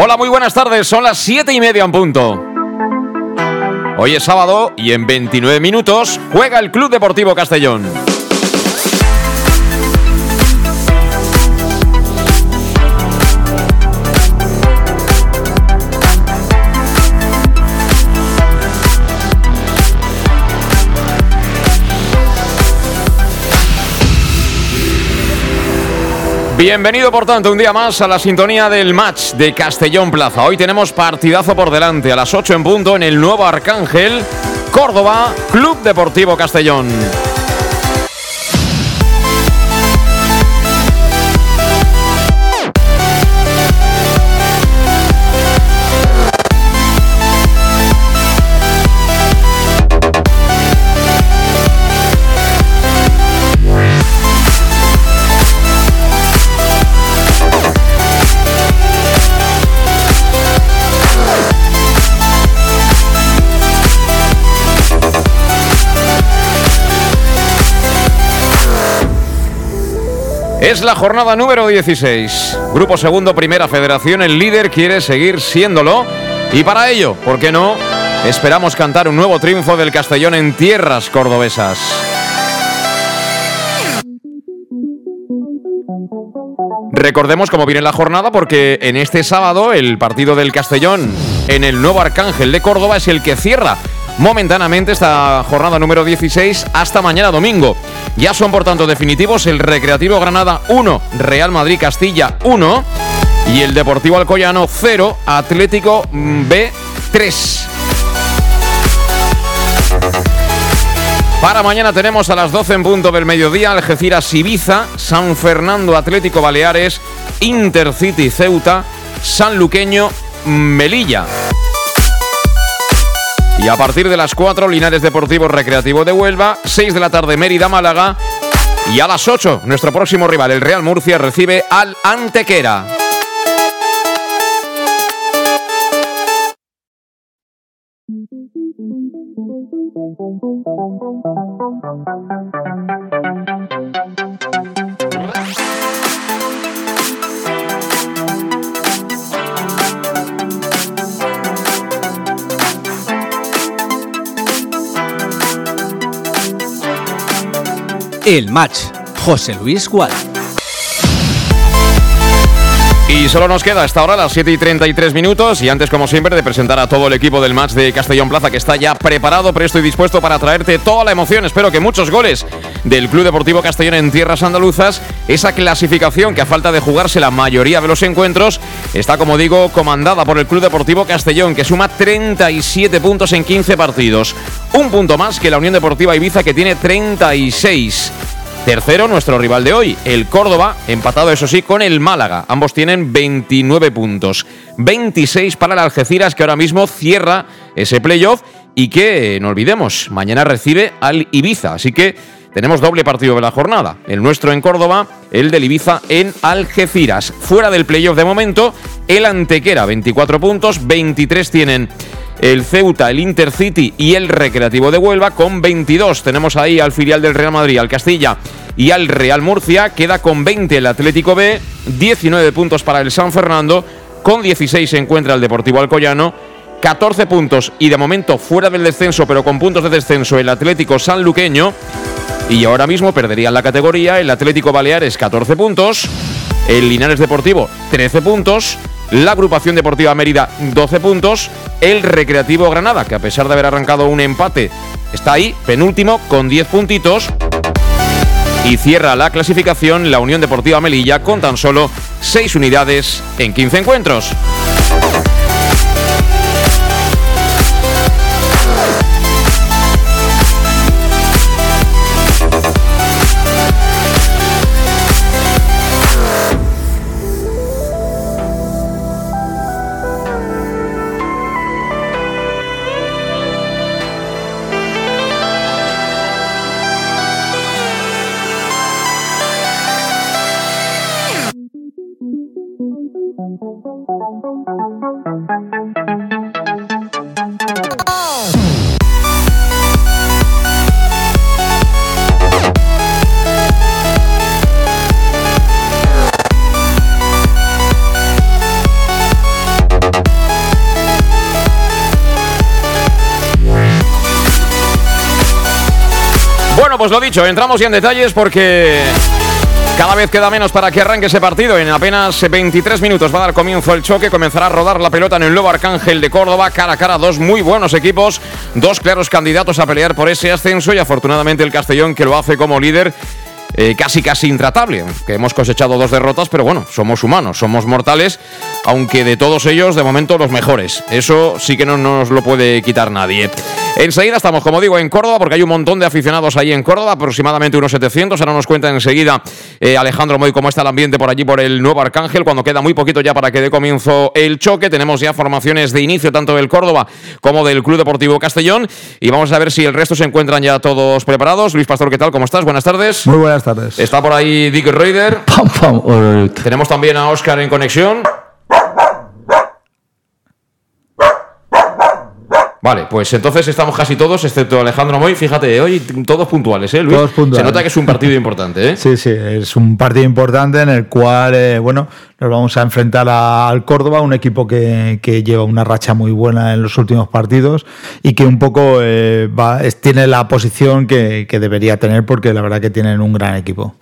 Hola, muy buenas tardes. Son las 7 y media en punto. Hoy es sábado y en 29 minutos juega el Club Deportivo Castellón. Bienvenido por tanto un día más a la sintonía del match de Castellón Plaza. Hoy tenemos partidazo por delante a las 8 en punto en el nuevo Arcángel, Córdoba, Club Deportivo Castellón. Es la jornada número 16. Grupo segundo, primera federación. El líder quiere seguir siéndolo. Y para ello, ¿por qué no? Esperamos cantar un nuevo triunfo del Castellón en tierras cordobesas. Recordemos cómo viene la jornada porque en este sábado el partido del Castellón en el nuevo Arcángel de Córdoba es el que cierra momentáneamente esta jornada número 16 hasta mañana domingo. Ya son por tanto definitivos el Recreativo Granada 1, Real Madrid Castilla 1 y el Deportivo Alcoyano 0, Atlético B 3. Para mañana tenemos a las 12 en punto del mediodía Algeciras Ibiza, San Fernando Atlético Baleares, Intercity Ceuta, San Luqueño Melilla. Y a partir de las 4, Linares Deportivo Recreativo de Huelva, 6 de la tarde Mérida Málaga y a las 8, nuestro próximo rival, el Real Murcia, recibe al Antequera. El match. José Luis Gual. Y solo nos queda hasta ahora las 7 y 33 minutos y antes como siempre de presentar a todo el equipo del match de Castellón Plaza que está ya preparado, presto y dispuesto para traerte toda la emoción, espero que muchos goles del Club Deportivo Castellón en tierras andaluzas, esa clasificación que a falta de jugarse la mayoría de los encuentros está como digo comandada por el Club Deportivo Castellón que suma 37 puntos en 15 partidos, un punto más que la Unión Deportiva Ibiza que tiene 36. Tercero, nuestro rival de hoy, el Córdoba, empatado eso sí con el Málaga. Ambos tienen 29 puntos. 26 para el Algeciras, que ahora mismo cierra ese playoff y que, no olvidemos, mañana recibe al Ibiza. Así que tenemos doble partido de la jornada. El nuestro en Córdoba, el del Ibiza en Algeciras. Fuera del playoff de momento, el Antequera, 24 puntos, 23 tienen el Ceuta, el Intercity y el Recreativo de Huelva con 22. Tenemos ahí al filial del Real Madrid, al Castilla y al Real Murcia. Queda con 20 el Atlético B, 19 puntos para el San Fernando, con 16 se encuentra el Deportivo Alcoyano. 14 puntos y de momento fuera del descenso, pero con puntos de descenso, el Atlético Sanluqueño. Y ahora mismo perdería la categoría el Atlético Baleares 14 puntos, el Linares Deportivo 13 puntos la agrupación deportiva Mérida 12 puntos, el Recreativo Granada, que a pesar de haber arrancado un empate, está ahí, penúltimo, con 10 puntitos. Y cierra la clasificación la Unión Deportiva Melilla con tan solo 6 unidades en 15 encuentros. Lo dicho, entramos ya en detalles porque cada vez queda menos para que arranque ese partido. En apenas 23 minutos va a dar comienzo el choque. Comenzará a rodar la pelota en el nuevo Arcángel de Córdoba. Cara a cara, dos muy buenos equipos. Dos claros candidatos a pelear por ese ascenso. Y afortunadamente el Castellón que lo hace como líder. Eh, casi casi intratable, que hemos cosechado dos derrotas, pero bueno, somos humanos, somos mortales, aunque de todos ellos, de momento, los mejores. Eso sí que no nos lo puede quitar nadie. Enseguida estamos, como digo, en Córdoba, porque hay un montón de aficionados ahí en Córdoba, aproximadamente unos 700. Ahora nos cuenta enseguida eh, Alejandro Moy cómo está el ambiente por allí, por el nuevo Arcángel, cuando queda muy poquito ya para que dé comienzo el choque. Tenemos ya formaciones de inicio tanto del Córdoba como del Club Deportivo Castellón. Y vamos a ver si el resto se encuentran ya todos preparados. Luis Pastor, ¿qué tal? ¿Cómo estás? Buenas tardes. Muy buenas tardes. Está por ahí Dick Raider. Tenemos también a Oscar en conexión. Vale, pues entonces estamos casi todos, excepto Alejandro Moy. Fíjate, hoy todos puntuales, ¿eh, Luis? Todos puntuales. Se nota que es un partido importante, ¿eh? Sí, sí, es un partido importante en el cual, eh, bueno, nos vamos a enfrentar al Córdoba, un equipo que, lleva una racha muy buena en los últimos partidos y que un poco eh, va, tiene la posición que, debería tener porque la verdad que tienen un gran equipo.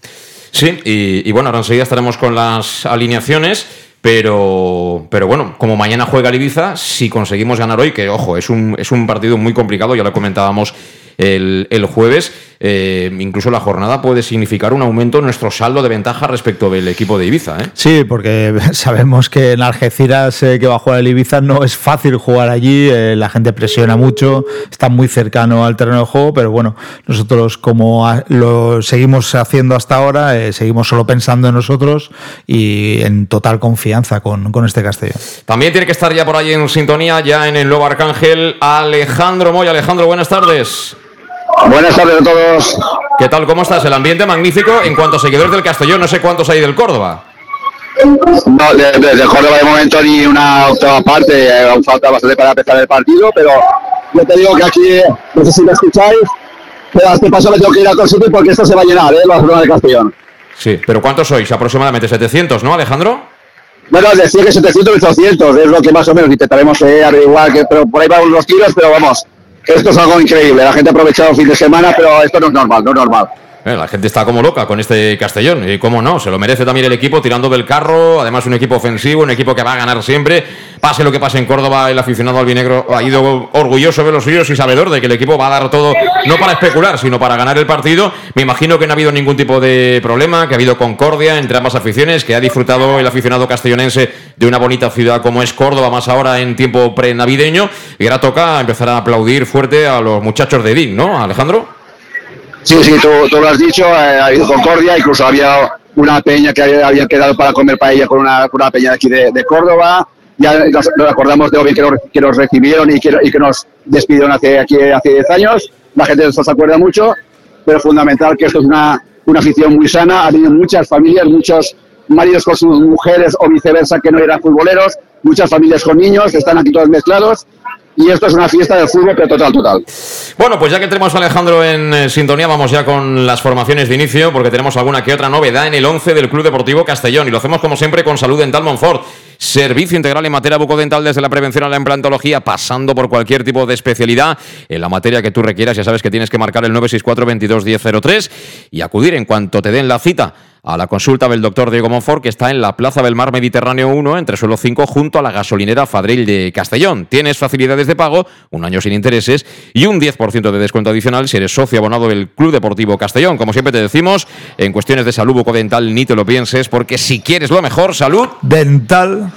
Sí, y, y bueno, ahora enseguida estaremos con las alineaciones. Pero, pero bueno, como mañana juega el Ibiza, si conseguimos ganar hoy, que ojo, es un, es un partido muy complicado, ya lo comentábamos el, el jueves, eh, incluso la jornada puede significar un aumento en nuestro saldo de ventaja respecto del equipo de Ibiza. ¿eh? Sí, porque sabemos que en Algeciras, eh, que va a jugar el Ibiza, no es fácil jugar allí, la gente presiona mucho, está muy cercano al terreno de juego, pero bueno, nosotros como lo seguimos haciendo hasta ahora, seguimos solo pensando en nosotros y en total confianza con, con este Castellón. También tiene que estar ya por ahí en sintonía, ya en el nuevo Arcángel, Alejandro Moy. Alejandro, buenas tardes. Buenas tardes a todos. ¿Qué tal? ¿Cómo estás? El ambiente magnífico. En cuanto a seguidores del Castellón, no sé cuántos hay del Córdoba. No, desde Córdoba de momento ni una octava parte, eh, aún falta bastante para empezar el partido, pero yo te digo que aquí, no sé si me escucháis, pero a este paso me tengo que ir a sitio porque esto se va a llenar, ¿eh? La zona de Castellón. Sí, pero ¿cuántos sois? Aproximadamente 700, ¿no, Alejandro? Bueno, decía que 700 y 800, es lo que más o menos intentaremos eh, averiguar, que, pero por ahí van los tiros, pero vamos, esto es algo increíble. La gente ha aprovechado el fin de semana, pero esto no es normal, no es normal. Eh, la gente está como loca con este Castellón. Y cómo no, se lo merece también el equipo tirando del carro. Además, un equipo ofensivo, un equipo que va a ganar siempre. Pase lo que pase en Córdoba, el aficionado albinegro ha ido orgulloso de los suyos y sabedor de que el equipo va a dar todo, no para especular, sino para ganar el partido. Me imagino que no ha habido ningún tipo de problema, que ha habido concordia entre ambas aficiones, que ha disfrutado el aficionado castellonense de una bonita ciudad como es Córdoba, más ahora en tiempo pre-navideño. Y ahora toca empezar a aplaudir fuerte a los muchachos de DIN, ¿no, Alejandro? Sí, sí, tú, lo has dicho, eh, ha habido concordia, incluso había una peña que había, quedado para comer paella con una, con una peña aquí de, Córdoba. Ya nos, acordamos de bien que nos, que nos recibieron y que, nos despidieron hace, aquí hace 10 años. La gente se acuerda mucho, pero fundamental que esto es una, una afición muy sana. Ha habido muchas familias, muchos maridos con sus mujeres o viceversa que no eran futboleros, muchas familias con niños que están aquí todos mezclados y esto es una fiesta de fútbol, pero total, total. Bueno, pues ya que tenemos a Alejandro en eh, sintonía, vamos ya con las formaciones de inicio, porque tenemos alguna que otra novedad en el 11 del Club Deportivo Castellón. Y lo hacemos como siempre con Salud Dental Monfort. Servicio integral en materia bucodental desde la prevención a la implantología, pasando por cualquier tipo de especialidad en la materia que tú requieras. Ya sabes que tienes que marcar el 964 22 y acudir en cuanto te den la cita a la consulta del doctor Diego Monfort, que está en la Plaza del Mar Mediterráneo 1, entre suelo 5, junto a la gasolinera Fadril de Castellón. Tienes facilidades de pago, un año sin intereses y un 10% de descuento adicional si eres socio abonado del Club Deportivo Castellón. Como siempre te decimos, en cuestiones de salud bucodental ni te lo pienses, porque si quieres lo mejor, salud dental.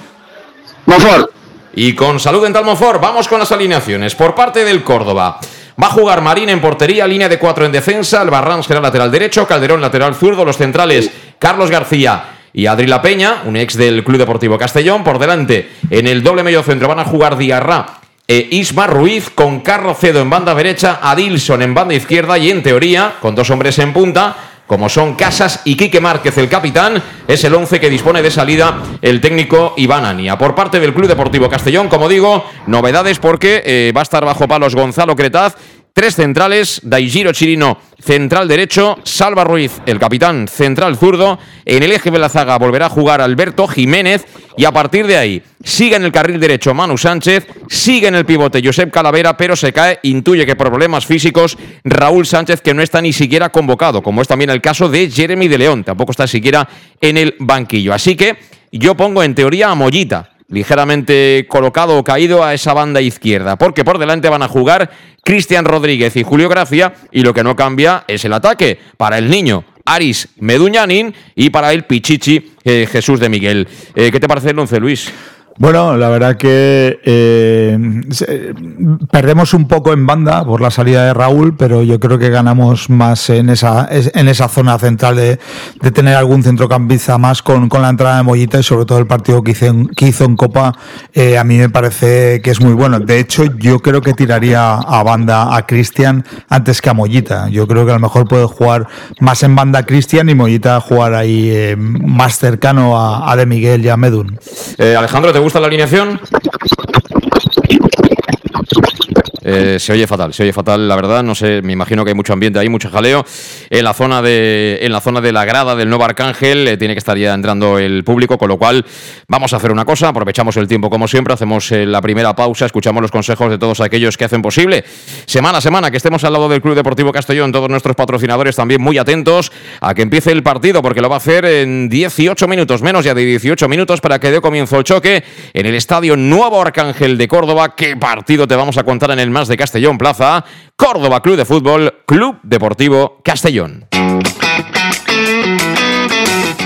Monfort. Y con Salud Dental Monfort vamos con las alineaciones. Por parte del Córdoba. Va a jugar Marín en portería, línea de cuatro en defensa, Albarrán será lateral derecho, Calderón lateral zurdo, los centrales Carlos García y Adri La Peña, un ex del Club Deportivo Castellón. Por delante, en el doble medio centro van a jugar Diarra e Isma Ruiz con Carlos Cedo en banda derecha, Adilson en banda izquierda y en teoría, con dos hombres en punta, como son Casas y Quique Márquez, el capitán, es el 11 que dispone de salida el técnico Iván Ania. Por parte del Club Deportivo Castellón, como digo, novedades porque eh, va a estar bajo palos Gonzalo Cretaz Tres centrales, Daigiro Chirino, central derecho, Salva Ruiz, el capitán central zurdo. En el eje de la zaga volverá a jugar Alberto Jiménez y a partir de ahí sigue en el carril derecho Manu Sánchez, sigue en el pivote Josep Calavera, pero se cae, intuye que por problemas físicos Raúl Sánchez que no está ni siquiera convocado, como es también el caso de Jeremy de León, tampoco está siquiera en el banquillo. Así que yo pongo en teoría a Mollita ligeramente colocado o caído a esa banda izquierda, porque por delante van a jugar Cristian Rodríguez y Julio Gracia, y lo que no cambia es el ataque para el niño. Aris Meduñanin y para el Pichichi eh, Jesús de Miguel. Eh, ¿Qué te parece el once, Luis? Bueno, la verdad que eh, perdemos un poco en banda por la salida de Raúl, pero yo creo que ganamos más en esa, en esa zona central de, tener algún centrocampista más con, la entrada de Mollita y sobre todo el partido que hizo en, que hizo en Copa, eh, a mí me parece que es muy bueno. De hecho, yo creo que tiraría a banda a Cristian antes que a Mollita. Yo creo que a lo mejor puede jugar más en banda Cristian y Mollita jugar ahí eh, más cercano a, a, De Miguel y a Medun. Alejandro, ¿te gusta? Gusta la alineación? Eh, se oye fatal, se oye fatal, la verdad. No sé, me imagino que hay mucho ambiente ahí, mucho jaleo. En la zona de, en la, zona de la grada del nuevo Arcángel eh, tiene que estar ya entrando el público, con lo cual vamos a hacer una cosa, aprovechamos el tiempo como siempre, hacemos eh, la primera pausa, escuchamos los consejos de todos aquellos que hacen posible. Semana semana que estemos al lado del Club Deportivo Castellón, todos nuestros patrocinadores también muy atentos a que empiece el partido, porque lo va a hacer en 18 minutos, menos ya de 18 minutos, para que dé comienzo el choque en el Estadio Nuevo Arcángel de Córdoba. ¿Qué partido te vamos a contar en el de Castellón Plaza, Córdoba Club de Fútbol, Club Deportivo Castellón.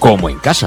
como en casa.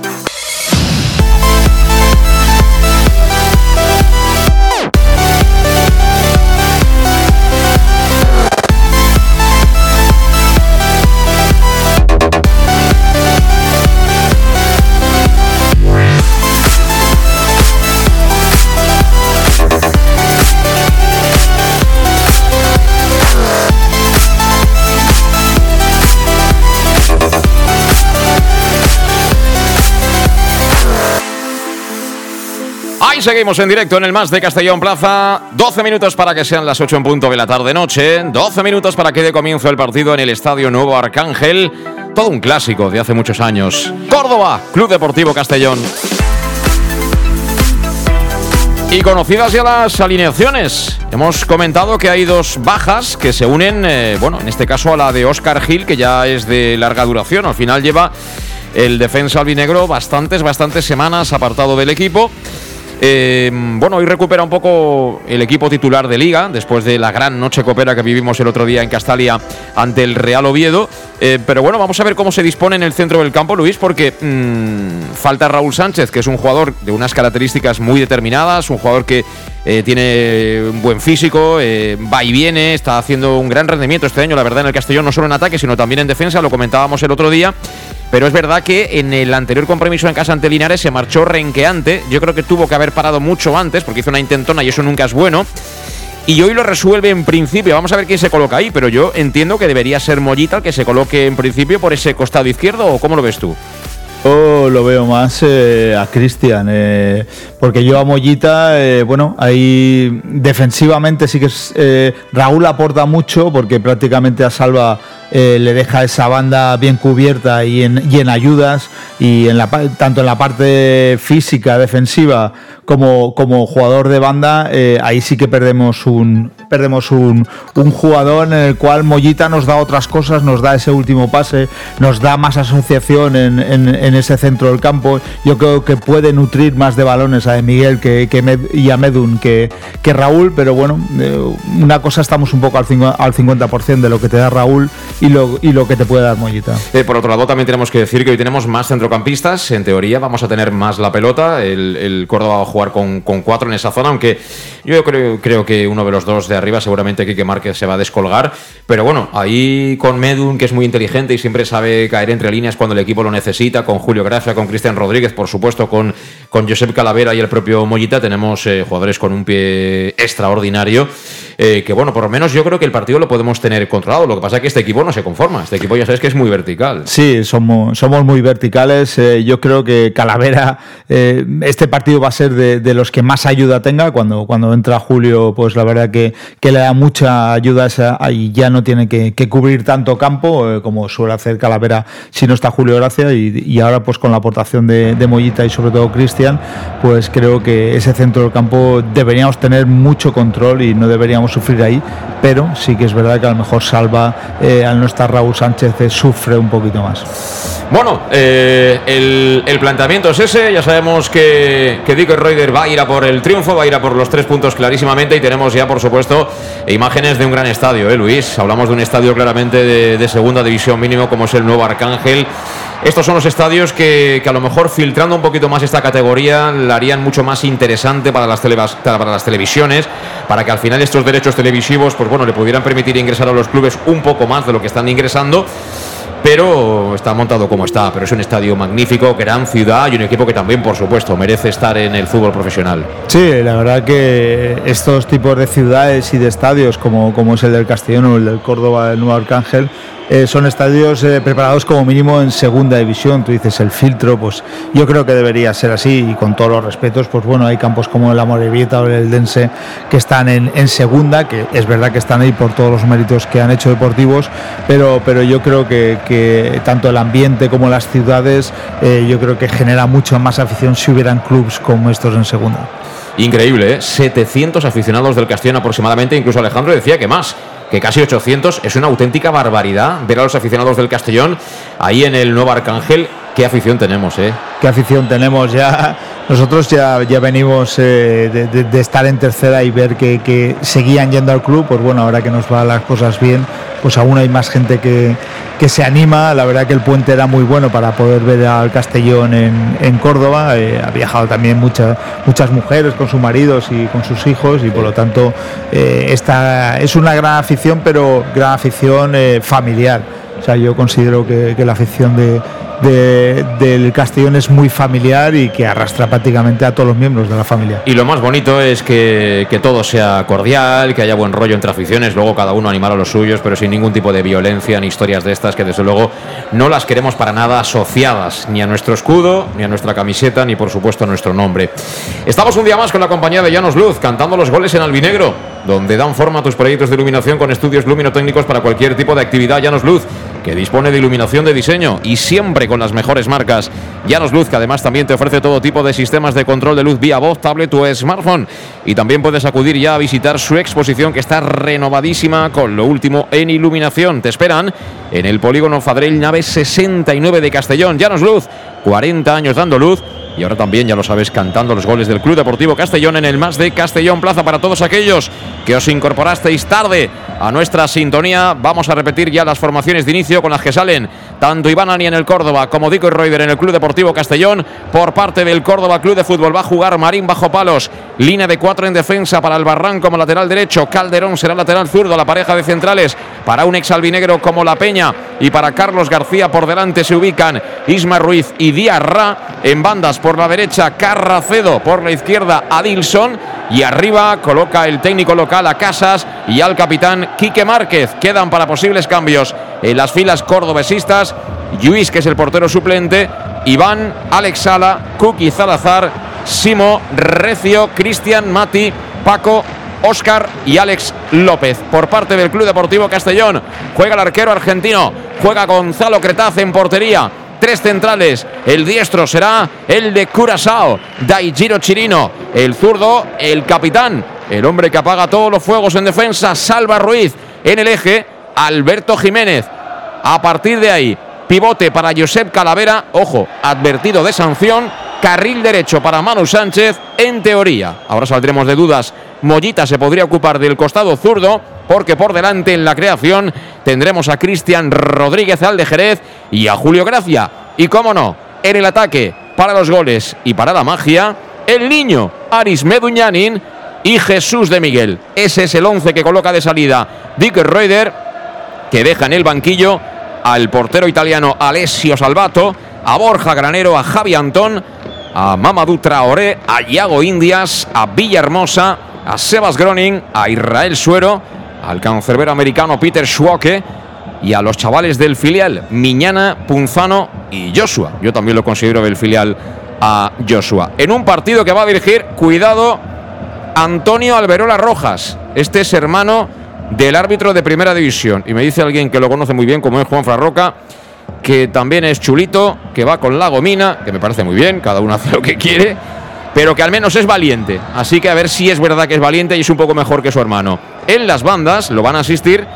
Seguimos en directo en el más de Castellón Plaza. 12 minutos para que sean las 8 en punto de la tarde-noche. 12 minutos para que dé comienzo el partido en el Estadio Nuevo Arcángel. Todo un clásico de hace muchos años. Córdoba, Club Deportivo Castellón. Y conocidas ya las alineaciones, hemos comentado que hay dos bajas que se unen, eh, bueno, en este caso a la de Oscar Gil, que ya es de larga duración. Al final lleva el defensa albinegro bastantes, bastantes semanas apartado del equipo. Eh, bueno, hoy recupera un poco el equipo titular de liga después de la gran noche copera que vivimos el otro día en Castalia ante el Real Oviedo. Eh, pero bueno, vamos a ver cómo se dispone en el centro del campo, Luis, porque mmm, falta Raúl Sánchez, que es un jugador de unas características muy determinadas, un jugador que eh, tiene un buen físico, va y viene, está haciendo un gran rendimiento este año, la verdad, en el Castellón, no solo en ataque, sino también en defensa, lo comentábamos el otro día. Pero es verdad que en el anterior compromiso en casa ante Linares se marchó renqueante. Yo creo que tuvo que haber parado mucho antes, porque hizo una intentona y eso nunca es bueno. Y hoy lo resuelve en principio. Vamos a ver quién se coloca ahí, pero yo entiendo que debería ser Mollita el que se coloque en principio por ese costado izquierdo, ¿o cómo lo ves tú? Yo lo veo más eh, a Cristian, eh, porque yo a Mollita, eh, bueno, ahí defensivamente sí que es, Raúl aporta mucho, porque prácticamente a Salva eh, le deja esa banda bien cubierta y en, y en ayudas, y en la, tanto en la parte física, defensiva, como, como jugador de banda, eh, ahí sí que perdemos un perdemos un, jugador en el cual Mollita nos da otras cosas, nos da ese último pase, nos da más asociación en, en- ese centro del campo. Yo creo que puede nutrir más de balones a Miguel que, Med- y a Medun que, Raúl, pero bueno, eh, una cosa estamos un poco al, al 50% de lo que te da Raúl y lo, y lo que te puede dar Mollita. Eh, por otro lado, también tenemos que decir que hoy tenemos más centrocampistas. En teoría, vamos a tener más la pelota. El, el Córdoba va a jugar con, con cuatro en esa zona, aunque yo creo, creo que uno de los dos de arriba, seguramente Quique Márquez, se va a descolgar. Pero bueno, ahí con Medun, que es muy inteligente y siempre sabe caer entre líneas cuando el equipo lo necesita, con Julio Gracia, con Cristian Rodríguez, por supuesto, con, con Josep Calavera y el propio Mollita, tenemos eh, jugadores con un pie extraordinario. Eh, que bueno, por lo menos yo creo que el partido lo podemos tener controlado. Lo que pasa es que este equipo no se conforma. Este equipo ya sabes que es muy vertical. Sí, somos, somos muy verticales. eh, yo creo que Calavera, eh, este partido va a ser de, los que más ayuda tenga. Cuando, cuando entra Julio, pues la verdad que, que le da mucha ayuda esa- y ya no tiene que, que cubrir tanto campo como suele hacer Calavera si no está Julio Gracia. Y, y ahora, pues con la aportación de, de Mollita y sobre todo Cristian, pues creo que ese centro del campo deberíamos tener mucho control y no deberíamos sufrir ahí. Pero sí que es verdad que a lo mejor Salva, eh, al no estar Raúl Sánchez, eh, sufre un poquito más. Bueno, eh, el, planteamiento es ese. Ya sabemos que, que Dick Reuter va a ir a por el triunfo, va a ir a por los tres puntos clarísimamente. Y tenemos ya, por supuesto, imágenes de un gran estadio, ¿eh, Luis? Hablamos de un estadio claramente de segunda división mínimo, como es el nuevo Arcángel. Estos son los estadios que, que a lo mejor filtrando un poquito más esta categoría la harían mucho más interesante para las, para las televisiones, para que al final estos derechos televisivos, pues bueno, le pudieran permitir ingresar a los clubes un poco más de lo que están ingresando pero está montado como está. Pero es un estadio magnífico, gran ciudad y un equipo que también, por supuesto, merece estar en el fútbol profesional. Sí, la verdad que estos tipos de ciudades y de estadios, como, como es el del Castellón o el del Córdoba, el Nuevo Arcángel, eh, son estadios eh, preparados como mínimo en segunda división. Tú dices el filtro, pues yo creo que debería ser así y con todos los respetos, pues bueno, hay campos como el Amorebieta o el Dense que están en, segunda, que es verdad que están ahí por todos los méritos que han hecho deportivos, pero, pero yo creo que, que tanto el ambiente como las ciudades, eh, yo creo que genera mucho más afición si hubieran clubs como estos en segunda. Increíble, ¿eh? 700 aficionados del Castellón aproximadamente, incluso Alejandro decía que más, que casi 800, es una auténtica barbaridad ver a los aficionados del Castellón ahí en el nuevo Arcángel. Qué afición tenemos, ¿eh? qué afición tenemos ya. Nosotros ya, ya venimos eh, de, estar en tercera y ver que, seguían yendo al club, pues bueno, ahora que nos van las cosas bien, pues aún hay más gente que, que se anima. La verdad que el puente era muy bueno para poder ver al Castellón en, en Córdoba. Eh, ha viajado también muchas muchas mujeres con sus maridos y con sus hijos y por lo tanto eh, esta es una gran afición, pero gran afición eh, familiar. O sea, yo considero que la afición de, de- del Castellón es muy familiar y que arrastra prácticamente a todos los miembros de la familia. Y lo más bonito es que, que todo sea cordial, que haya buen rollo entre aficiones, luego cada uno animar a los suyos, pero sin ningún tipo de violencia ni historias de estas que desde luego no las queremos para nada asociadas ni a nuestro escudo, ni a nuestra camiseta, ni por supuesto a nuestro nombre. Estamos un día más con la compañía de Llanos Luz, cantando los goles en albinegro, donde dan forma a tus proyectos de iluminación con estudios luminotécnicos para cualquier tipo de actividad. Llanos Luz, que dispone de iluminación de diseño y siempre con las mejores marcas. Llanos Luz, que además también te ofrece todo tipo de sistemas de control de luz vía voz, tablet o smartphone. Y también puedes acudir ya a visitar su exposición que está renovadísima con lo último en iluminación. Te esperan en el polígono Fadrell Nave 69 de Castellón. Llanos Luz, 40 años dando luz y ahora también, ya lo sabes, cantando los goles del Club Deportivo Castellón en el más de Castellón Plaza para todos aquellos que os incorporasteis tarde a nuestra sintonía. Vamos a repetir ya las formaciones de inicio con las que salen tanto Iván Ani en el Córdoba como Dico y Reuter en el Club Deportivo Castellón. Por parte del Córdoba Club de Fútbol va a jugar Marín bajo palos, línea de cuatro en defensa para el Barran como lateral derecho, Calderón será lateral zurdo, la pareja de centrales para un ex albinegro como La Peña y para Carlos García por delante se ubican Isma Ruiz y Diarra en bandas por la derecha Carracedo, por la izquierda Adilson y arriba coloca el técnico local a Casas y al capitán Quique Márquez. Quedan para posibles cambios en las filas cordobesistas. Luis, que es el portero suplente, Iván, Alex Sala, Kuki Zalazar, Simo, Recio, Cristian, Mati, Paco, Oscar y Alex López. Por parte del Club Deportivo Castellón, juega el arquero argentino, juega Gonzalo Cretaz en portería tres centrales. El diestro será el de Curazao, Daijiro Chirino. El zurdo, el capitán, el hombre que apaga todos los fuegos en defensa, Salva Ruiz. En el eje, Alberto Jiménez. A partir de ahí, pivote para Josep Calavera, ojo, advertido de sanción. Carril derecho para Manu Sánchez, en teoría. Ahora saldremos de dudas. Mollita se podría ocupar del costado zurdo, porque por delante en la creación tendremos a Cristian Rodríguez al de Jerez y a Julio Gracia. Y cómo no, en el ataque, para los goles y para la magia, el niño Aris Meduñanin y Jesús de Miguel. Ese es el once que coloca de salida Dick Reuter, que deja en el banquillo al portero italiano Alessio Salvato, a Borja Granero, a Javi Antón, a Mamadou Traoré, a Iago Indias, a Villahermosa, a Sebas Groning, a Israel Suero, al cancerbero americano Peter Schwocke y a los chavales del filial Miñana, Punzano y Joshua. Yo también lo considero del filial a Joshua. En un partido que va a dirigir, cuidado, Antonio Alberola Rojas. Este es hermano del árbitro de primera división. Y me dice alguien que lo conoce muy bien, como es Juan Farroca, que también es chulito, que va con la gomina, que me parece muy bien, cada uno hace lo que quiere, pero que al menos es valiente. Así que a ver si es verdad que es valiente y es un poco mejor que su hermano. En las bandas lo van a asistir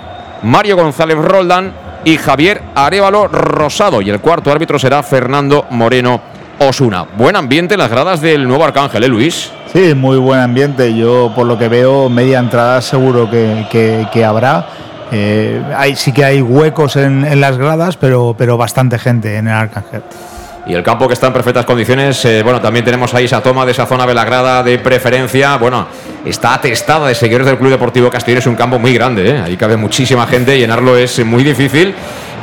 Mario González Roldán y Javier Arevalo Rosado. Y el cuarto árbitro será Fernando Moreno Osuna. Buen ambiente en las gradas del nuevo Arcángel, ¿eh, Luis? Sí, muy buen ambiente. Yo, por lo que veo, media entrada seguro que, que, habrá. Eh, hay, sí que hay huecos en, en, las gradas, pero, pero bastante gente en el Arcángel. Y el campo que está en perfectas condiciones, eh, bueno, también tenemos ahí esa toma de esa zona de la grada de preferencia. Bueno, está atestada de seguidores del Club Deportivo Castellón. Es un campo muy grande, ¿eh? ahí cabe muchísima gente, llenarlo es muy difícil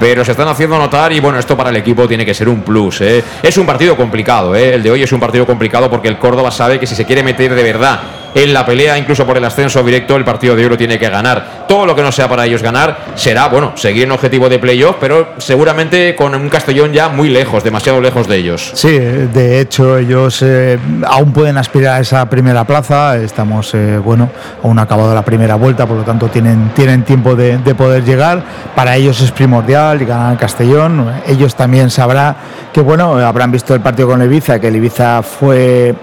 pero se están haciendo notar y bueno, esto para el equipo tiene que ser un plus. ¿eh? Es un partido complicado, ¿eh? el de hoy es un partido complicado porque el Córdoba sabe que si se quiere meter de verdad en la pelea, incluso por el ascenso directo, el partido de hoy lo tiene que ganar. Todo lo que no sea para ellos ganar será, bueno, seguir en objetivo de playoff, pero seguramente con un Castellón ya muy lejos, demasiado lejos de ellos. Sí, de hecho ellos eh, aún pueden aspirar a esa primera plaza, estamos, eh, bueno, aún acabado la primera vuelta, por lo tanto tienen, tienen tiempo de, de poder llegar. Para ellos es primordial y ganar Castellón. Ellos también sabrán que, bueno, habrán visto el partido con Ibiza, que el Ibiza fue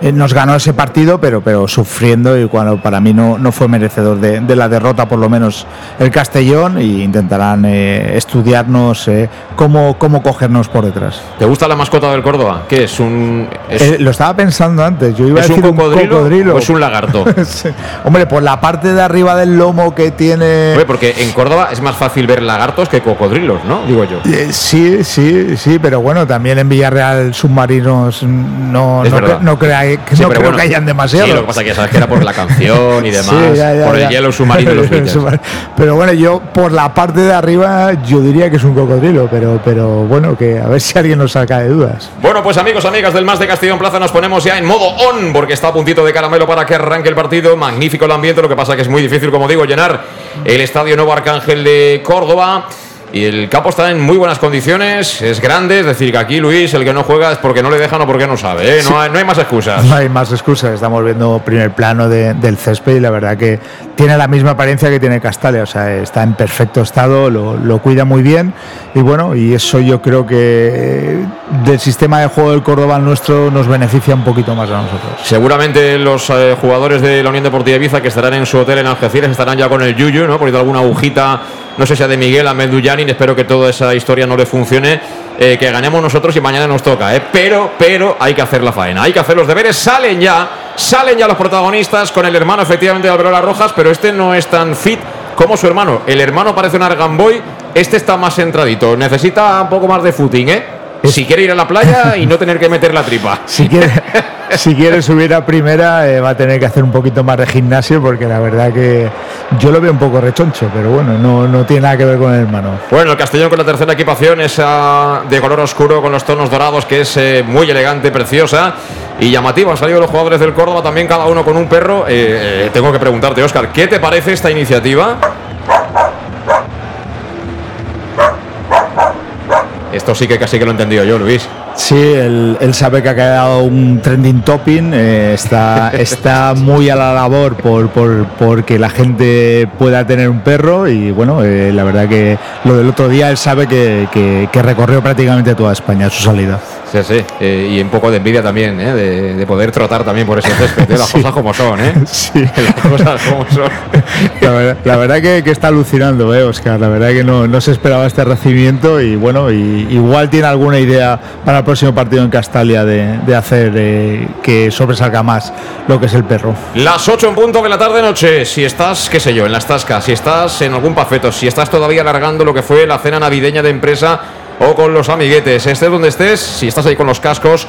nos ganó ese partido, pero, pero sufriendo y cuando para mí no, no fue merecedor de, la derrota, por lo menos el Castellón, e intentarán eh, estudiarnos eh, cómo, cómo cogernos por detrás. ¿Te gusta la mascota del Córdoba? ¿Qué es un...? lo estaba pensando antes, yo iba a decir un cocodrilo, o es un lagarto? Hombre, por la parte de arriba del lomo que tiene... Porque en Córdoba es más fácil ver lagartos que cocodrilos, ¿no? Digo yo. sí, sí, sí, pero bueno, también en Villarreal submarinos no, no, no creáis no creo que hayan demasiado. Sí, lo que pasa que sabes que era por la canción y demás, por el hielo submarino de los Beatles. Pero bueno, yo por la parte de arriba yo diría que es un cocodrilo, pero, pero bueno, que a ver si alguien nos saca de dudas. Bueno, pues amigos, amigas del Más de Castellón Plaza, nos ponemos ya en modo on, porque está a puntito de caramelo para que arranque el partido. Magnífico el ambiente, lo que pasa que es muy difícil, como digo, llenar el Estadio Nuevo Arcángel de Córdoba. Y el campo está en muy buenas condiciones, es grande, es decir, que aquí Luis, el que no juega es porque no le dejan o porque no sabe, ¿eh? no, hay, no, hay, más excusas. No hay más excusas, estamos viendo primer plano del césped y la verdad que tiene la misma apariencia que tiene Castalia, o sea, está en perfecto estado, lo, lo cuida muy bien y bueno, y eso yo creo que del sistema de juego del Córdoba nuestro nos beneficia un poquito más a nosotros. Seguramente los eh, jugadores de la Unión Deportiva Ibiza que estarán en su hotel en Algeciras estarán ya con el yuyu, ¿no? Poniendo alguna agujita, no sé si sea de Miguel a Medullanin, espero que toda esa historia no le funcione, eh, que ganemos nosotros y mañana nos toca, ¿eh? Pero, pero hay que hacer la faena, hay que hacer los deberes, salen ya, salen ya los protagonistas con el hermano efectivamente de Alberola Rojas, pero este no es tan fit como su hermano. El hermano parece un argamboy, este está más centradito, necesita un poco más de footing, ¿eh? Si quiere ir a la playa y no tener que meter la tripa. Si quiere, si quiere subir a primera, eh, va a tener que hacer un poquito más de gimnasio, porque la verdad que yo lo veo un poco rechoncho, pero bueno, no, no tiene nada que ver con el hermano. Bueno, el Castellón con la tercera equipación, esa de color oscuro con los tonos dorados, que es eh, muy elegante, preciosa y llamativa. Han salido los jugadores del Córdoba, también cada uno con un perro. Eh, tengo que preguntarte, Óscar, ¿qué te parece esta iniciativa? Esto sí que casi que lo he entendido yo, Luis. Sí, él, él sabe que ha quedado un trending topping, eh, está, está muy a la labor por, por, porque la gente pueda tener un perro y bueno, eh, la verdad que lo del otro día él sabe que, que- que recorrió prácticamente toda España su salida. Sí, sí. eh, y un poco de envidia también, ¿eh? de, de poder trotar también por ese césped. ¿eh? Las Sí. cosas como son, ¿eh? Sí. Las cosas como son. La verdad, la verdad que, que está alucinando, eh, Oscar. La verdad que no, no se esperaba este recibimiento y bueno, y, igual tiene alguna idea para el próximo partido en Castalia de, de hacer eh, que sobresalga más lo que es el perro. Las 8 en punto de la tarde-noche. Si estás, qué sé yo, en las tascas, si estás en algún pafeto, si estás todavía alargando lo que fue la cena navideña de empresa o con los amiguetes, estés donde estés, si estás ahí con los cascos,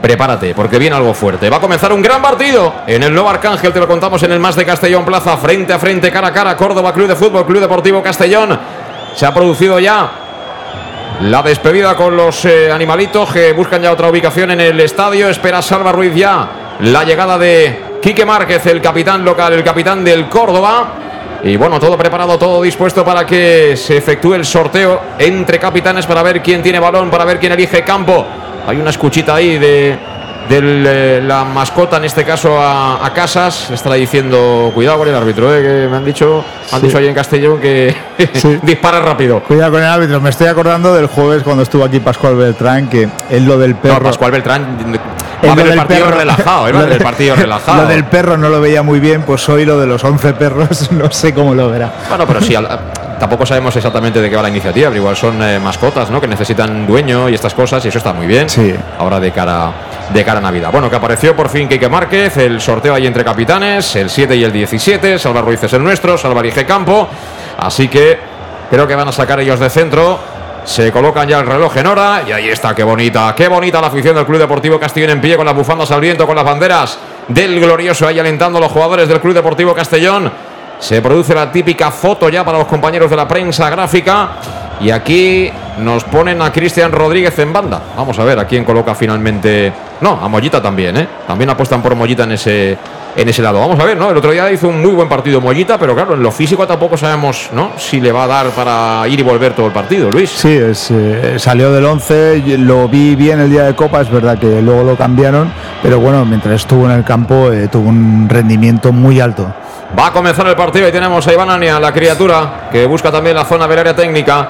prepárate, porque viene algo fuerte. Va a comenzar un gran partido en el nuevo Arcángel, te lo contamos en el Más de Castellón Plaza, frente a frente, cara a cara, Córdoba Club de Fútbol, Club Deportivo Castellón. Se ha producido ya la despedida con los eh, animalitos que buscan ya otra ubicación en el estadio. Espera Salva Ruiz ya la llegada de Quique Márquez, el capitán local, el capitán del Córdoba. Y bueno, todo preparado, todo dispuesto para que se efectúe el sorteo entre capitanes para ver quién tiene balón, para ver quién elige campo. Hay una escuchita ahí de, de la mascota, en este caso a, a Casas. Le estará diciendo, cuidado con el árbitro, eh, que me han dicho, han Sí. dicho ahí en Castellón que dispara rápido. Cuidado con el árbitro, me estoy acordando del jueves cuando estuvo aquí Pascual Beltrán, que es lo del perro. No, Pascual Beltrán va a ver lo el del partido perro. relajado, ¿eh? Va a ver el partido relajado. Lo del perro no lo veía muy bien, pues hoy lo de los 11 perros no sé cómo lo verá. Bueno, pero sí, tampoco sabemos exactamente de qué va la iniciativa, pero igual son eh, mascotas, ¿no? Que necesitan dueño y estas cosas, y eso está muy bien. Sí. Ahora de cara, de cara a Navidad. Bueno, que apareció por fin Quique Márquez, el sorteo ahí entre capitanes, el 7 y el 17. Salva Ruiz es el nuestro, Salva Campo. Así que creo que van a sacar ellos de centro. Se colocan ya el reloj en hora y ahí está, qué bonita, qué bonita la afición del Club Deportivo Castellón en pie con las bufandas al viento, con las banderas del glorioso ahí alentando a los jugadores del Club Deportivo Castellón. Se produce la típica foto ya para los compañeros de la prensa gráfica. Y aquí nos ponen a Cristian Rodríguez en banda. Vamos a ver a quién coloca finalmente. No, a Mollita también, ¿eh? También apuestan por Mollita en ese, en ese lado. Vamos a ver, ¿no? El otro día hizo un muy buen partido Mollita, pero claro, en lo físico tampoco sabemos, ¿no? Si le va a dar para ir y volver todo el partido, Luis. Sí, es, eh, salió del 11, y lo vi bien el día de Copa, es verdad que luego lo cambiaron, pero bueno, mientras estuvo en el campo eh, tuvo un rendimiento muy alto. Va a comenzar el partido y tenemos a Iván Ania, la criatura, que busca también la zona del área técnica.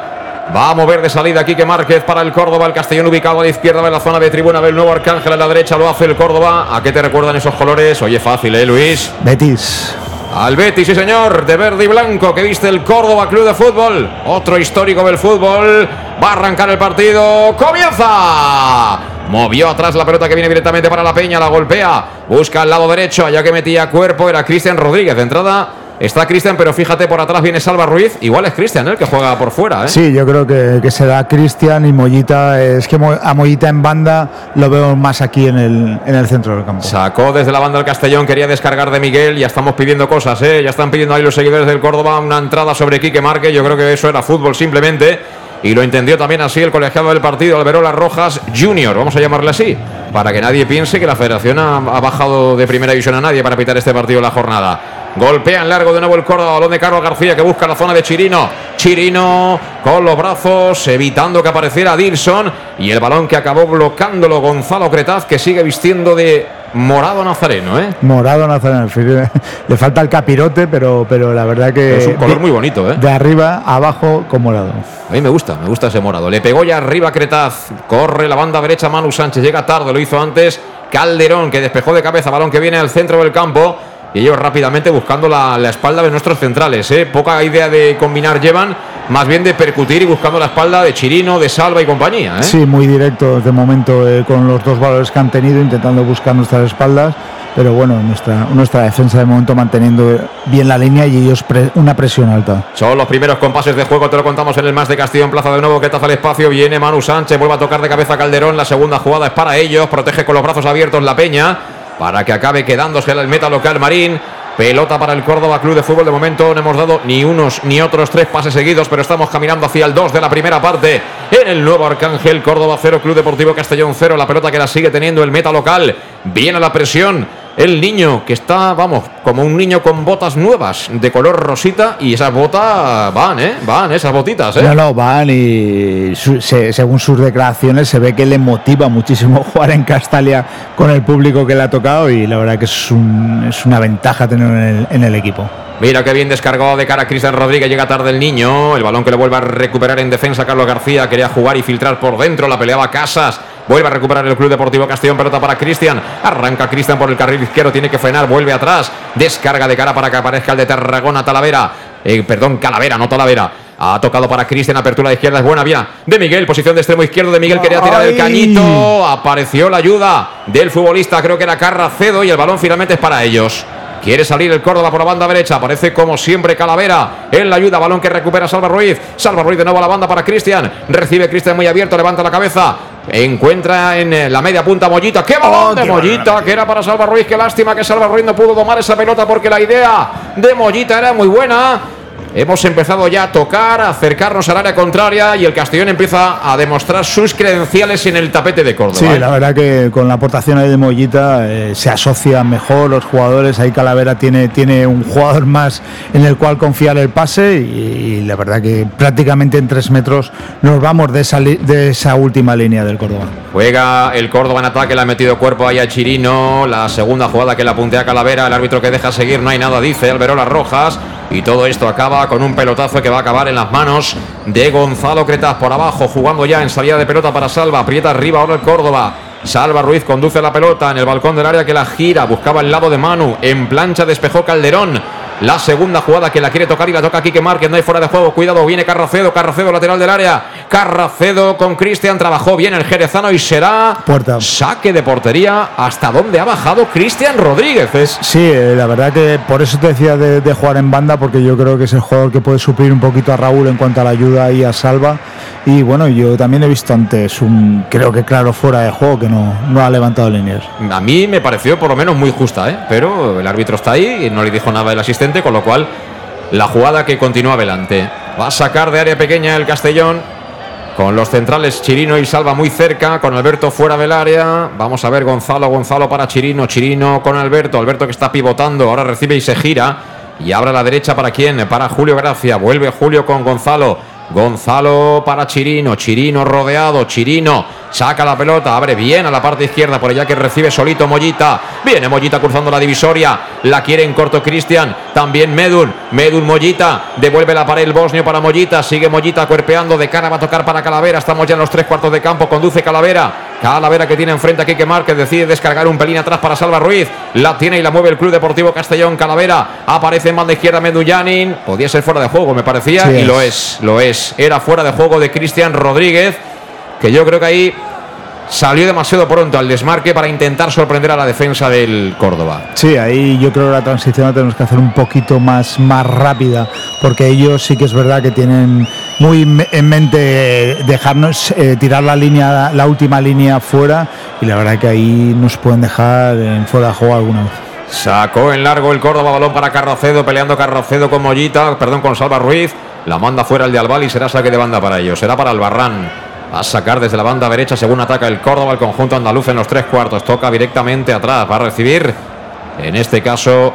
Va a mover de salida Quique Márquez para el Córdoba, el Castellón ubicado a la izquierda de la zona de tribuna del nuevo Arcángel a la derecha, lo hace el Córdoba. ¿A qué te recuerdan esos colores? Oye, fácil, ¿eh, Luis? Betis. Al Betis, sí señor, de verde y blanco, que viste el Córdoba Club de Fútbol. Otro histórico del fútbol. Va a arrancar el partido. ¡Comienza! Movió atrás la pelota que viene directamente para la Peña, la golpea. Busca al lado derecho, allá que metía cuerpo, era Cristian Rodríguez. De entrada está Cristian, pero fíjate, por atrás viene Salva Ruiz. Igual es Cristian, ¿eh? el que juega por fuera. ¿eh? Sí, yo creo que, que será Cristian y Mollita. Es que a Mollita en banda lo veo más aquí en el, en el centro del campo. Sacó desde la banda del Castellón, quería descargar de Miguel, ya estamos pidiendo cosas, ¿eh? ya están pidiendo ahí los seguidores del Córdoba una entrada sobre Quique Márquez, yo creo que eso era fútbol simplemente, y lo entendió también así el colegiado del partido, Alberola Rojas Junior, vamos a llamarle así, para que nadie piense que la federación ha, bajado de primera división a nadie para pitar este partido en la jornada. Golpea en largo de nuevo el Córdoba, balón de Carlos García que busca la zona de Chirino. Chirino con los brazos, evitando que apareciera Dilson. Y el balón que acabó bloqueándolo Gonzalo Cretaz, que sigue vistiendo de morado nazareno, ¿eh? Morado nazareno. Le falta el capirote, pero, pero la verdad que. Es un color muy bonito, ¿eh? De arriba a abajo con morado. A mí me gusta, me gusta ese morado. Le pegó ya arriba Cretaz. Corre la banda derecha Manu Sánchez. Llega tarde, lo hizo antes. Calderón que despejó de cabeza, balón que viene al centro del campo. Y ellos rápidamente buscando la, la espalda de nuestros centrales. ¿eh? Poca idea de combinar llevan, más bien de percutir y buscando la espalda de Chirino, de Salva y compañía. ¿eh? Sí, muy directo de momento eh, con los dos valores que han tenido, intentando buscar nuestras espaldas. Pero bueno, nuestra, nuestra defensa de momento manteniendo bien la línea y ellos pre- una presión alta. Son los primeros compases de juego, te lo contamos en el más de Castillo en Plaza de nuevo, que taza el espacio, viene Manu Sánchez, vuelve a tocar de cabeza Calderón, la segunda jugada es para ellos, protege con los brazos abiertos la Peña, para que acabe quedándose el meta local Marín, pelota para el Córdoba Club de Fútbol, de momento no hemos dado ni unos ni otros tres pases seguidos, pero estamos caminando hacia el 2 de la primera parte, en el nuevo Arcángel, Córdoba 0, Club Deportivo Castellón 0, la pelota que la sigue teniendo el meta local, viene la presión, el niño que está, vamos, como un niño con botas nuevas de color rosita y esas botas van, ¿eh? Van, esas botitas, ¿eh? No, no, van y su- se- según sus declaraciones se ve que le motiva muchísimo jugar en Castalia con el público que le ha tocado y la verdad que es, un- es una ventaja tener en el, en el equipo. Mira qué bien descargado de cara a Cristian Rodríguez. Llega tarde el niño. El balón que le vuelve a recuperar en defensa Carlos García. Quería jugar y filtrar por dentro. La peleaba Casas. Vuelve a recuperar el Club Deportivo Castellón. Pelota para Cristian. Arranca Cristian por el carril izquierdo. Tiene que frenar. Vuelve atrás. Descarga de cara para que aparezca el de Tarragona Talavera. Eh, perdón, Calavera, no Talavera. Ha tocado para Cristian, apertura de izquierda, es buena vía de Miguel, posición de extremo izquierdo de Miguel, quería tirar el cañito, apareció la ayuda del futbolista, creo que era Carracedo y el balón finalmente es para ellos. Quiere salir el Córdoba por la banda derecha. Aparece como siempre Calavera. En la ayuda. Balón que recupera Salva Ruiz. Salva Ruiz de nuevo a la banda para Cristian. Recibe Cristian muy abierto. Levanta la cabeza. Encuentra en eh, la media punta Mollita. ¡Qué balón de Mollita! Que era para Salva Ruiz. Qué lástima que Salva Ruiz no pudo tomar esa pelota porque la idea de Mollita era muy buena. Hemos empezado ya a tocar, a acercarnos al área contraria y el Castellón empieza a demostrar sus credenciales en el tapete de Córdoba. Sí, ¿eh? la verdad que con la aportación ahí de Mollita eh, se asocian mejor los jugadores. Ahí Calavera tiene, tiene un jugador más en el cual confiar el pase y, y la verdad que prácticamente en tres metros nos vamos de esa, li- de esa última línea del Córdoba. Juega el Córdoba en ataque, le ha metido cuerpo ahí a Chirino. La segunda jugada que la puntea Calavera, el árbitro que deja seguir, no hay nada, dice Alberola Rojas. Y todo esto acaba con un pelotazo que va a acabar en las manos de Gonzalo Cretaz por abajo, jugando ya en salida de pelota para Salva. Aprieta arriba ahora el Córdoba. Salva Ruiz conduce la pelota en el balcón del área que la gira, buscaba el lado de Manu. En plancha despejó Calderón. La segunda jugada que la quiere tocar y la toca Quique Márquez. No hay fuera de juego. Cuidado, viene Carracedo. Carracedo lateral del área. Carracedo con Cristian. Trabajó bien el Jerezano y será Puerta. saque de portería. ¿Hasta dónde ha bajado Cristian Rodríguez? Es Sí, eh, la verdad que por eso te decía de, de jugar en banda, porque yo creo que es el jugador que puede suplir un poquito a Raúl en cuanto a la ayuda y a Salva. Y bueno, yo también he visto antes un, creo que claro, fuera de juego, que no, no ha levantado líneas. A mí me pareció por lo menos muy justa, ¿eh? pero el árbitro está ahí y no le dijo nada el asistente, con lo cual la jugada que continúa adelante. Va a sacar de área pequeña el Castellón con los centrales Chirino y Salva muy cerca, con Alberto fuera del área. Vamos a ver Gonzalo, Gonzalo para Chirino, Chirino con Alberto, Alberto que está pivotando, ahora recibe y se gira. Y abre a la derecha para quién? Para Julio Gracia. Vuelve Julio con Gonzalo. Gonzalo para Chirino, Chirino rodeado, Chirino saca la pelota, abre bien a la parte izquierda, por allá que recibe solito Mollita, viene Mollita cruzando la divisoria, la quiere en corto Cristian, también Medun, Medun Mollita, devuelve la pared el bosnio para Mollita, sigue Mollita cuerpeando, de cara va a tocar para Calavera, estamos ya en los tres cuartos de campo, conduce Calavera, Calavera que tiene enfrente a Quique Márquez, decide descargar un pelín atrás para Salva Ruiz, la tiene y la mueve el Club Deportivo Castellón, Calavera, aparece en banda izquierda Medullanin, podía ser fuera de juego me parecía, Sí y es. lo es, lo es, era fuera de juego de Cristian Rodríguez, que yo creo que ahí salió demasiado pronto al desmarque para intentar sorprender a la defensa del Córdoba. Sí, ahí yo creo que la transición la tenemos que hacer un poquito más, más rápida, porque ellos sí que es verdad que tienen muy en mente eh, dejarnos eh, tirar la línea, la última línea fuera, y la verdad que ahí nos pueden dejar en fuera de juego alguna vez. Sacó en largo el Córdoba, balón para Carracedo, peleando Carracedo con Mollita, perdón, con Salva Ruiz. La manda fuera el de Albal y será saque de banda para ellos. Será para Albarrán. A sacar desde la banda derecha según ataca el Córdoba, el conjunto andaluz en los tres cuartos. Toca directamente atrás. Va a recibir, en este caso,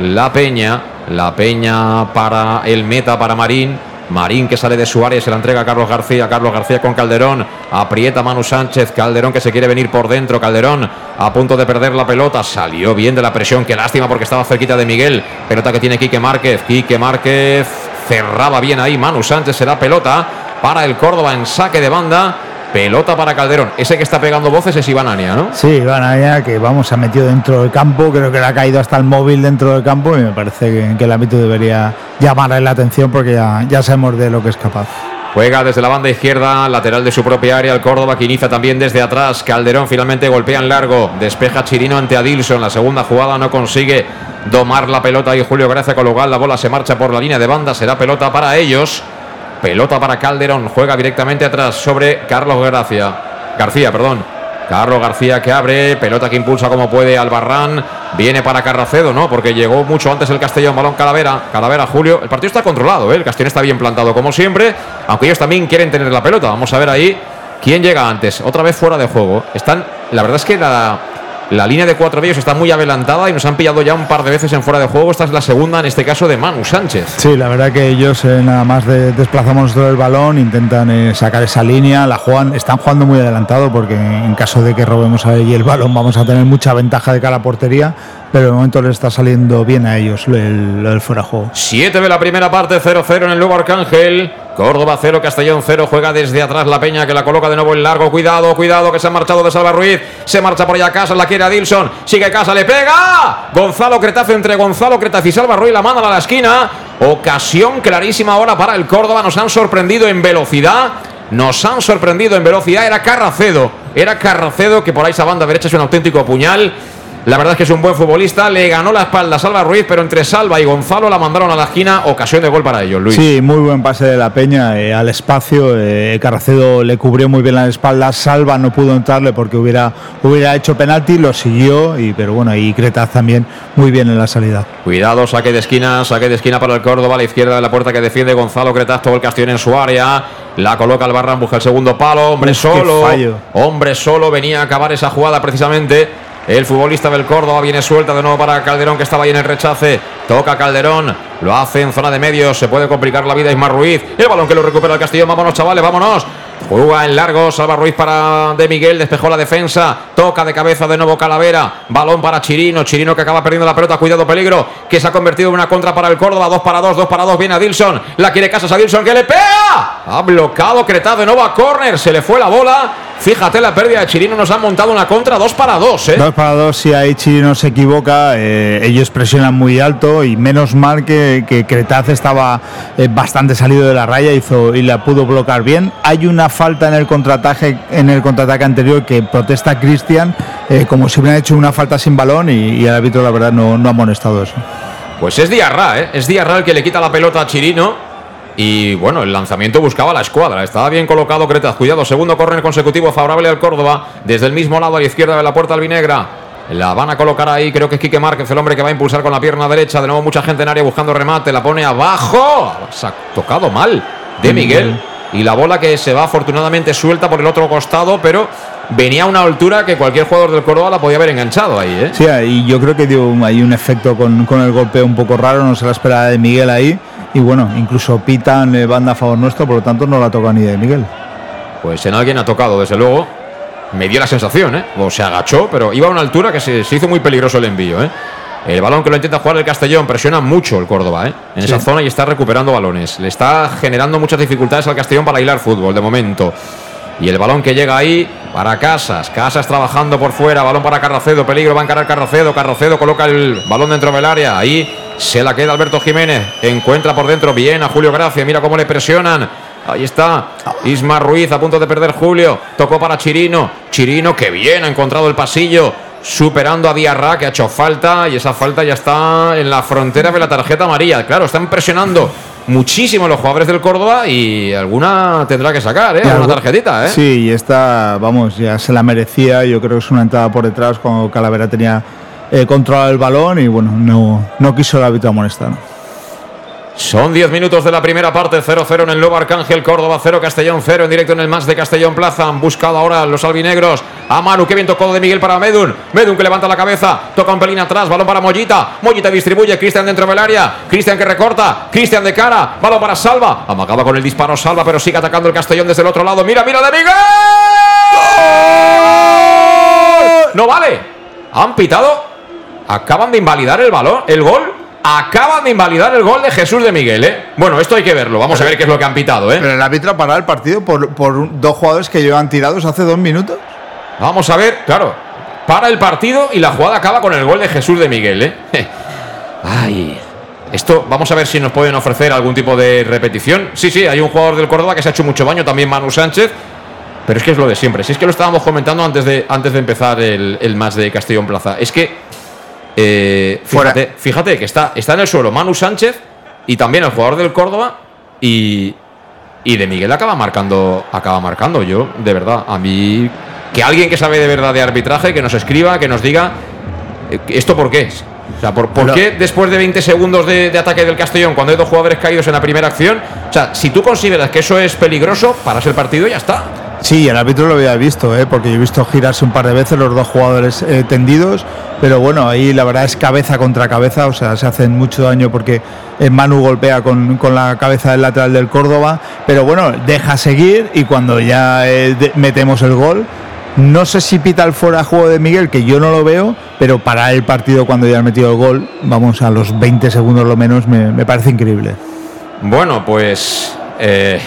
la Peña. La Peña para el meta, para Marín. Marín que sale de su área se la entrega a Carlos García. Carlos García con Calderón. Aprieta Manu Sánchez. Calderón que se quiere venir por dentro. Calderón a punto de perder la pelota. Salió bien de la presión. Qué lástima porque estaba cerquita de Miguel. Pelota que tiene Quique Márquez. Quique Márquez cerraba bien ahí. Manu Sánchez será pelota para el Córdoba en saque de banda. Pelota para Calderón. Ese que está pegando voces es Iván Ania, ¿no? Sí, Iván Ania, que vamos, se ha metido dentro del campo. Creo que le ha caído hasta el móvil dentro del campo y me parece que, que el ámbito debería llamarle la atención porque ya, ya sabemos de lo que es capaz. Juega desde la banda izquierda, lateral de su propia área, el Córdoba que inicia también desde atrás. Calderón finalmente golpea en largo, despeja Chirino ante Adilson. La segunda jugada no consigue domar la pelota y Julio Gracia con lugar la bola se marcha por la línea de banda, será pelota para ellos. Pelota para Calderón, juega directamente atrás sobre Carlos Gracia. García, perdón. Carlos García que abre, pelota que impulsa como puede Albarrán. Viene para Carracedo, ¿no? Porque llegó mucho antes el Castellón, balón Calavera. Calavera, Julio. El partido está controlado, ¿eh? El Castellón está bien plantado como siempre. Aunque ellos también quieren tener la pelota. Vamos a ver ahí quién llega antes. Otra vez fuera de juego. Están, la verdad es que la, la línea de cuatro de está muy adelantada y nos han pillado ya un par de veces en fuera de juego. Esta es la segunda, en este caso, de Manu Sánchez. Sí, la verdad que ellos eh, nada más de, desplazamos el balón, intentan eh, sacar esa línea, la juegan, están jugando muy adelantado porque en caso de que robemos ahí el balón vamos a tener mucha ventaja de cara a portería, pero de momento les está saliendo bien a ellos el, el fuera de juego. 7 de la primera parte, 0-0 en el nuevo Arcángel. Córdoba 0, Castellón 0, juega desde atrás la Peña que la coloca de nuevo en largo. Cuidado, cuidado, que se ha marchado de Salva Ruiz. Se marcha por allá Casa, la quiere a Dilson. Sigue Casa, le pega. Gonzalo Cretazo entre Gonzalo Cretazo y Salva Ruiz la manda a la esquina. Ocasión clarísima ahora para el Córdoba. Nos han sorprendido en velocidad. Nos han sorprendido en velocidad. Era Carracedo. Era Carracedo que por ahí esa banda derecha es un auténtico puñal. La verdad es que es un buen futbolista. Le ganó la espalda a Salva Ruiz, pero entre Salva y Gonzalo la mandaron a la esquina. Ocasión de gol para ellos, Luis. Sí, muy buen pase de la Peña eh, al espacio. Eh, Carracedo le cubrió muy bien la espalda. Salva no pudo entrarle porque hubiera, hubiera hecho penalti. Lo siguió, y, pero bueno, y Cretaz también muy bien en la salida. Cuidado, saque de esquina, saque de esquina para el Córdoba. A la izquierda de la puerta que defiende Gonzalo Cretaz. Todo el Castellón en su área. La coloca el Barran, busca el segundo palo. Hombre Uf, solo. Hombre solo. Venía a acabar esa jugada precisamente. El futbolista del Córdoba viene suelta de nuevo para Calderón, que estaba ahí en el rechace. Toca Calderón, lo hace en zona de medios. Se puede complicar la vida Ismar Ruiz. El balón que lo recupera el Castillo. Vámonos, chavales, vámonos. Juega en largo, salva Ruiz para De Miguel, despejó la defensa, toca de cabeza de nuevo Calavera, balón para Chirino, Chirino que acaba perdiendo la pelota, cuidado peligro, que se ha convertido en una contra para el Córdoba, dos para dos, dos para dos, viene a Dilson, la quiere Casas a Dilson que le pega, ha bloqueado Cretaz de nuevo a córner, se le fue la bola, fíjate la pérdida de Chirino, nos han montado una contra, dos para dos, ¿eh? Dos para dos, si ahí Chirino se equivoca, eh, ellos presionan muy alto y menos mal que, que Cretaz estaba eh, bastante salido de la raya hizo, y la pudo bloquear bien. Hay una falta en el contraataque, en el contraataque anterior que protesta Cristian eh, como si hubiera hecho una falta sin balón y, y el árbitro la verdad no, no ha amonestado eso. Pues es Diarra, ¿eh? Es Diarra el que le quita la pelota a Chirino. Y bueno, el lanzamiento buscaba la escuadra. Estaba bien colocado Cretaz. Cuidado, segundo córner consecutivo favorable al Córdoba. Desde el mismo lado a la izquierda de la puerta albinegra. La van a colocar ahí, creo que es Quique Márquez, el hombre que va a impulsar con la pierna derecha. De nuevo mucha gente en área buscando remate. La pone abajo. Se ha tocado mal de Miguel. Y la bola que se va afortunadamente suelta por el otro costado, pero venía a una altura que cualquier jugador del Córdoba la podía haber enganchado ahí, ¿eh? Sí, y yo creo que dio un- ahí un efecto con, con el golpeo un poco raro, no se la esperaba de Miguel ahí. Y bueno, incluso pitan eh, banda a favor nuestro, por lo tanto no la toca ni de Miguel. Pues en alguien ha tocado, desde luego. Me dio la sensación, ¿eh? O se agachó, pero iba a una altura que se, se hizo muy peligroso el envío, ¿eh? El balón que lo intenta jugar el Castellón presiona mucho el Córdoba, ¿eh? En esa zona y está recuperando balones. Le está generando muchas dificultades al Castellón para hilar fútbol de momento. Y el balón que llega ahí para Casas. Casas trabajando por fuera. Balón para Carracedo. Peligro va a encarar Carracedo. Carracedo coloca el balón dentro del área. Ahí se la queda Alberto Jiménez. Encuentra por dentro bien a Julio Gracia. Mira cómo le presionan. Ahí está. Isma Ruiz a punto de perder Julio. Tocó para Chirino. Chirino que bien ha encontrado el pasillo. Superando a Diarra que ha hecho falta. Y esa falta ya está en la frontera de la tarjeta amarilla. Claro, están presionando muchísimo los jugadores del Córdoba. Y alguna tendrá que sacar, ¿eh? Tarjetita, ¿eh? Sí, y esta, vamos, ya se la merecía. Yo creo que es una entrada por detrás cuando Calavera tenía eh, el balón y bueno, no, no quiso el árbitro amonestar. Son 10 minutos de la primera parte, 0-0 en el Nuevo Arcángel, Córdoba 0, Castellón 0, en directo en el más de Castellón Plaza. Han buscado ahora los albinegros a Manu, que bien tocó de Miguel para Medun. Medun que levanta la cabeza, toca un pelín atrás, balón para Mollita. Mollita distribuye, Cristian dentro del área, Cristian que recorta, Cristian de cara, balón para Salva. Amagaba con el disparo Salva, pero sigue atacando el Castellón desde el otro lado. Mira, mira de Miguel. No vale. Han pitado. Acaban de invalidar el balón, el gol acaban de invalidar el gol de Jesús de Miguel, ¿eh? Bueno, esto hay que verlo. Vamos a ver qué es lo que han pitado, ¿eh? Pero el árbitro ha parado el partido por, por dos jugadores que llevan tirados hace dos minutos. Vamos a ver, claro. Para el partido y la jugada acaba con el gol de Jesús de Miguel, ¿eh? Ay. Esto, vamos a ver si nos pueden ofrecer algún tipo de repetición. Sí, sí, hay un jugador del Córdoba que se ha hecho mucho baño, también Manu Sánchez. Pero es que es lo de siempre. Si es que lo estábamos comentando antes de, antes de empezar el, el match de Castellón Plaza. Es que eh, fíjate, fíjate, que está, está en el suelo Manu Sánchez y también el jugador del Córdoba y, y de Miguel acaba marcando, acaba marcando. Yo, de verdad, a mí que alguien que sabe de verdad de arbitraje, que nos escriba, que nos diga eh, esto por qué es. O sea, ¿por, por qué después de 20 segundos de, de, ataque del Castellón, cuando hay dos jugadores caídos en la primera acción, o sea, si tú consideras que eso es peligroso, paras el partido y ya está. Sí, el árbitro lo había visto, ¿eh? porque yo he visto girarse un par de veces los dos jugadores eh, tendidos, pero bueno, ahí la verdad es cabeza contra cabeza, o sea, se hacen mucho daño porque Manu golpea con, con la cabeza del lateral del Córdoba, pero bueno, deja seguir y cuando ya eh, metemos el gol, no sé si pita el fuera juego de Miguel, que yo no lo veo, pero para el partido cuando ya ha metido el gol, vamos a los 20 segundos lo menos, me, me parece increíble. Bueno, pues eh,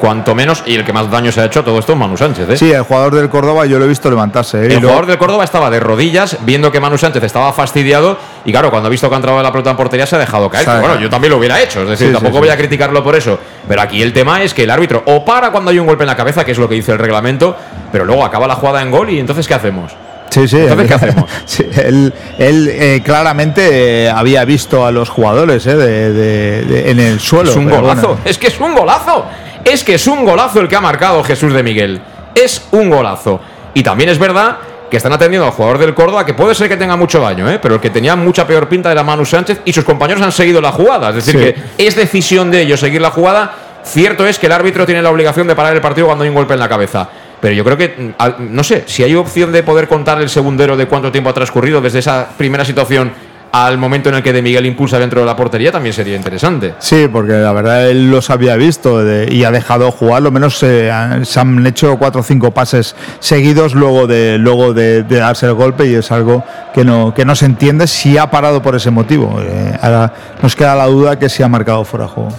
cuanto menos, y el que más daño se ha hecho todo esto es Manu Sánchez. ¿eh? Sí, el jugador del Córdoba yo lo he visto levantarse. ¿eh? El jugador del Córdoba estaba de rodillas viendo que Manu Sánchez estaba fastidiado y claro, cuando ha visto que ha entrado la pelota en portería se ha dejado caer. Bueno, yo también lo hubiera hecho, es decir, sí, tampoco sí, voy a criticarlo por eso. Pero aquí el tema es que el árbitro o para cuando hay un golpe en la cabeza, que es lo que dice el reglamento, pero luego acaba la jugada en gol y entonces ¿qué hacemos? Sí, sí. Entonces, ¿qué hacemos? Sí, él, él eh, claramente eh, había visto a los jugadores eh, de, de, de, en el suelo. Es un golazo. Bueno. Es que es un golazo. Es que es un golazo el que ha marcado Jesús de Miguel. Es un golazo. Y también es verdad que están atendiendo al jugador del Córdoba, que puede ser que tenga mucho daño, ¿eh? pero el que tenía mucha peor pinta era Manu Sánchez y sus compañeros han seguido la jugada. Es decir, sí. que es decisión de ellos seguir la jugada. Cierto es que el árbitro tiene la obligación de parar el partido cuando hay un golpe en la cabeza. Pero yo creo que, no sé, si hay opción de poder contar el segundero de cuánto tiempo ha transcurrido desde esa primera situación al momento en el que De Miguel impulsa dentro de la portería también sería interesante. Sí, porque la verdad él los había visto de, y ha dejado jugar, lo menos eh, se han hecho cuatro o cinco pases seguidos luego de luego de, de, darse el golpe y es algo que no que no se entiende si ha parado por ese motivo. Eh, ahora nos queda la duda que si ha marcado fuera de juego.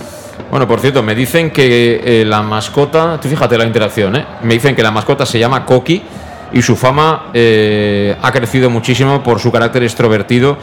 Bueno, por cierto, me dicen que eh, la mascota, tú fíjate la interacción, ¿eh? me dicen que la mascota se llama Coqui y su fama eh, ha crecido muchísimo por su carácter extrovertido.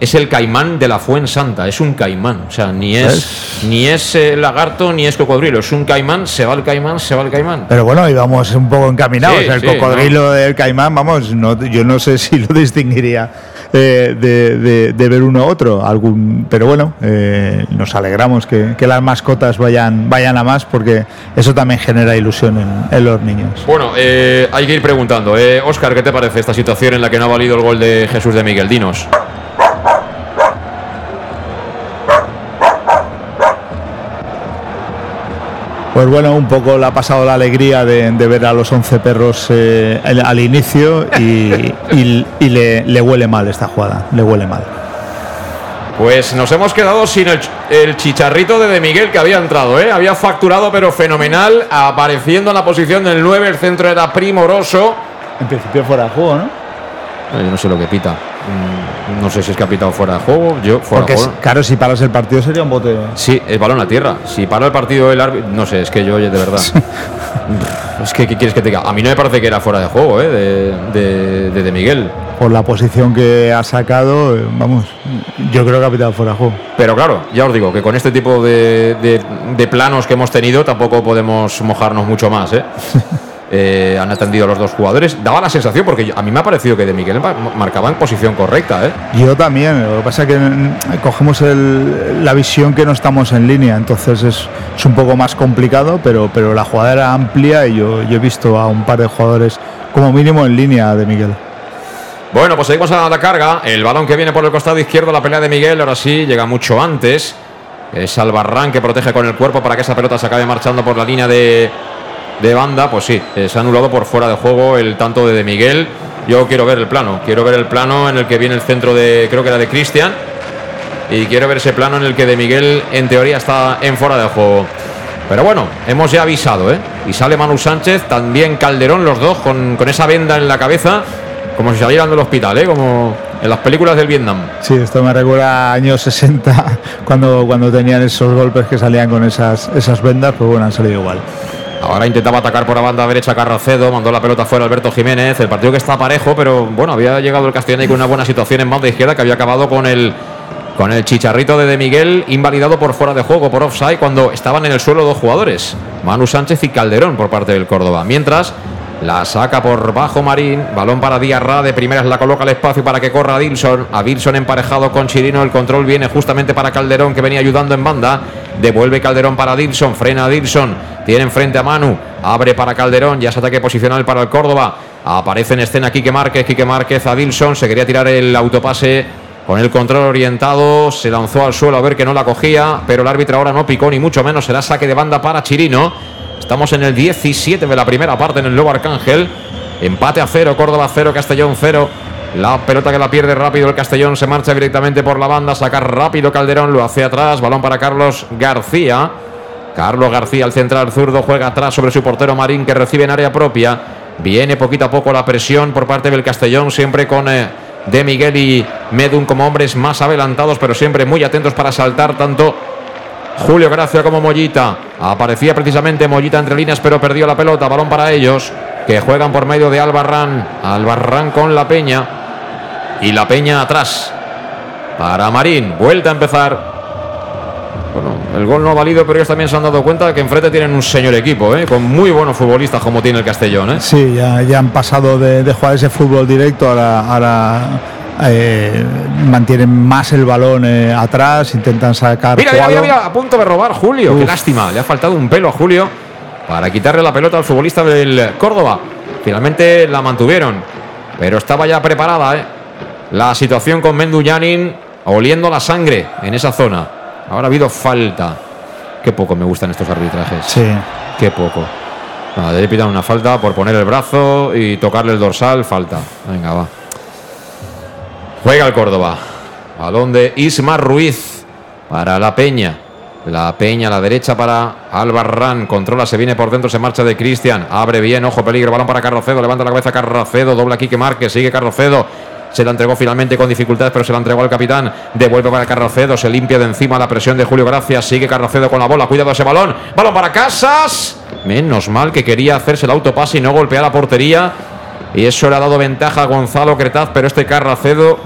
Es el caimán de la Fuensanta, es un caimán, o sea, ni es ni es eh, lagarto ni es cocodrilo, es un caimán, se va el caimán, se va el caimán. Pero bueno, íbamos un poco encaminados, sí, el sí, cocodrilo ¿no? del caimán, vamos, no, yo no sé si lo distinguiría de, de, de, ver uno a otro. Algún, pero bueno, eh, nos alegramos que, que, las mascotas vayan, vayan a más porque eso también genera ilusión en, los niños. Bueno, eh, hay que ir preguntando. Oscar, ¿qué te parece esta situación en la que no ha valido el gol de Jesús de Miguel? Dinos. Pues bueno, un poco le ha pasado la alegría de, de ver a los 11 perros eh, al, inicio y, y, y le, le, huele mal esta jugada, le huele mal. Pues nos hemos quedado sin el, el, chicharrito de De Miguel que había entrado, ¿eh? había facturado pero fenomenal, apareciendo en la posición del 9, el centro era primoroso. En principio fuera de juego, ¿no? Yo no sé lo que pita. Mm, no sé si es que ha pitado fuera de juego. Yo fuera Porque, de juego. claro, si paras el partido sería un bote. Sí, el balón a tierra. Si para el partido el árbitro. No sé, es que yo, oye, de verdad. es que, ¿qué quieres que te diga? A mí no me parece que era fuera de juego, ¿eh? De, de, de, de Miguel. Por la posición que ha sacado, eh, vamos, yo creo que ha pitado fuera de juego. Pero claro, ya os digo que con este tipo de, de, de planos que hemos tenido tampoco podemos mojarnos mucho más, ¿eh? Eh, han atendido a los dos jugadores. Daba la sensación, porque a mí me ha parecido que de Miguel marcaba en posición correcta. ¿eh? Yo también, lo que pasa es que mm, cogemos el, la visión que no estamos en línea, entonces es, es, un poco más complicado, pero, pero la jugada era amplia y yo, yo he visto a un par de jugadores como mínimo en línea de Miguel. Bueno, pues seguimos a la carga. El balón que viene por el costado izquierdo, la pelea de Miguel, ahora sí, llega mucho antes. Es Albarrán que protege con el cuerpo para que esa pelota se acabe marchando por la línea de, de banda. Pues sí, eh, se ha anulado por fuera de juego el tanto de, de Miguel. Yo quiero ver el plano. Quiero ver el plano en el que viene el centro de, creo que era de Cristian. Y quiero ver ese plano en el que de Miguel, en teoría, está en fuera de juego. Pero bueno, hemos ya avisado, ¿eh? Y sale Manu Sánchez, también Calderón, los dos, con, con esa venda en la cabeza, como si salieran del hospital, ¿eh? Como en las películas del Vietnam. Sí, esto me recuerda a años 60, cuando, cuando tenían esos golpes que salían con esas, esas vendas, pues bueno, han salido igual. Ahora intentaba atacar por la banda derecha Carracedo, mandó la pelota fuera Alberto Jiménez. El partido que está parejo, pero bueno, había llegado el Castellón con una buena situación en banda izquierda que había acabado con el con el chicharrito de De Miguel invalidado por fuera de juego, por offside, cuando estaban en el suelo dos jugadores, Manu Sánchez y Calderón por parte del Córdoba. Mientras la saca por bajo Marín, balón para Diarra, de primeras la coloca al espacio para que corra a Dilson, a Dilson emparejado con Chirino, el control viene justamente para Calderón que venía ayudando en banda, devuelve Calderón para Dilson, frena a Dilson, tiene enfrente a Manu, abre para Calderón, ya es ataque posicional para el Córdoba, aparece en escena Quique Márquez, Quique Márquez a Dilson, se quería tirar el autopase con el control orientado, se lanzó al suelo a ver que no la cogía, pero el árbitro ahora no picó ni mucho menos, será saque de banda para Chirino. Estamos en el 17 de la primera parte en el Nuevo Arcángel. Empate a cero, Córdoba cero, Castellón cero. La pelota que la pierde rápido el Castellón se marcha directamente por la banda, sacar rápido Calderón, lo hace atrás, balón para Carlos García. Carlos García, el central zurdo, juega atrás sobre su portero Marín que recibe en área propia. Viene poquito a poco la presión por parte del Castellón, siempre con... Eh, de Miguel y Medun como hombres más adelantados, pero siempre muy atentos para saltar tanto Julio Gracia como Mollita. Aparecía precisamente Mollita entre líneas, pero perdió la pelota. Balón para ellos, que juegan por medio de Albarrán. Albarrán con la Peña. Y la Peña atrás. Para Marín. Vuelta a empezar. Bueno, el gol no ha valido, pero ellos también se han dado cuenta que enfrente tienen un señor equipo, ¿eh? con muy buenos futbolistas como tiene el Castellón. ¿eh? Sí, ya, ya han pasado de, de, jugar ese fútbol directo, ahora, ahora eh, mantienen más el balón eh, atrás, intentan sacar. Mira, mira, mira, mira, a punto de robar Julio, Uf. qué lástima, le ha faltado un pelo a Julio para quitarle la pelota al futbolista del Córdoba. Finalmente la mantuvieron, pero estaba ya preparada ¿eh? La situación con Mendu Yanin oliendo la sangre en esa zona. Ahora ha habido falta. Qué poco me gustan estos arbitrajes. Sí. Qué poco. Nada, le pitan una falta por poner el brazo y tocarle el dorsal. Falta. Venga, va. Juega el Córdoba. Balón de Ismar Ruiz para la Peña. La Peña a la derecha para Albarrán. Controla, se viene por dentro, se marcha de Cristian. Abre bien, ojo, peligro. Balón para Carrocedo. Levanta la cabeza Carrocedo. Dobla aquí que marque. Sigue Carrocedo. Se la entregó finalmente con dificultades, pero se la entregó al capitán. Devuelve para Carrocedo. Se limpia de encima la presión de Julio Gracias. Sigue Carrocedo con la bola. Cuidado ese balón. Balón para Casas. Menos mal que quería hacerse el autopase y no golpear la portería. Y eso le ha dado ventaja a Gonzalo Cretaz, pero este Carracedo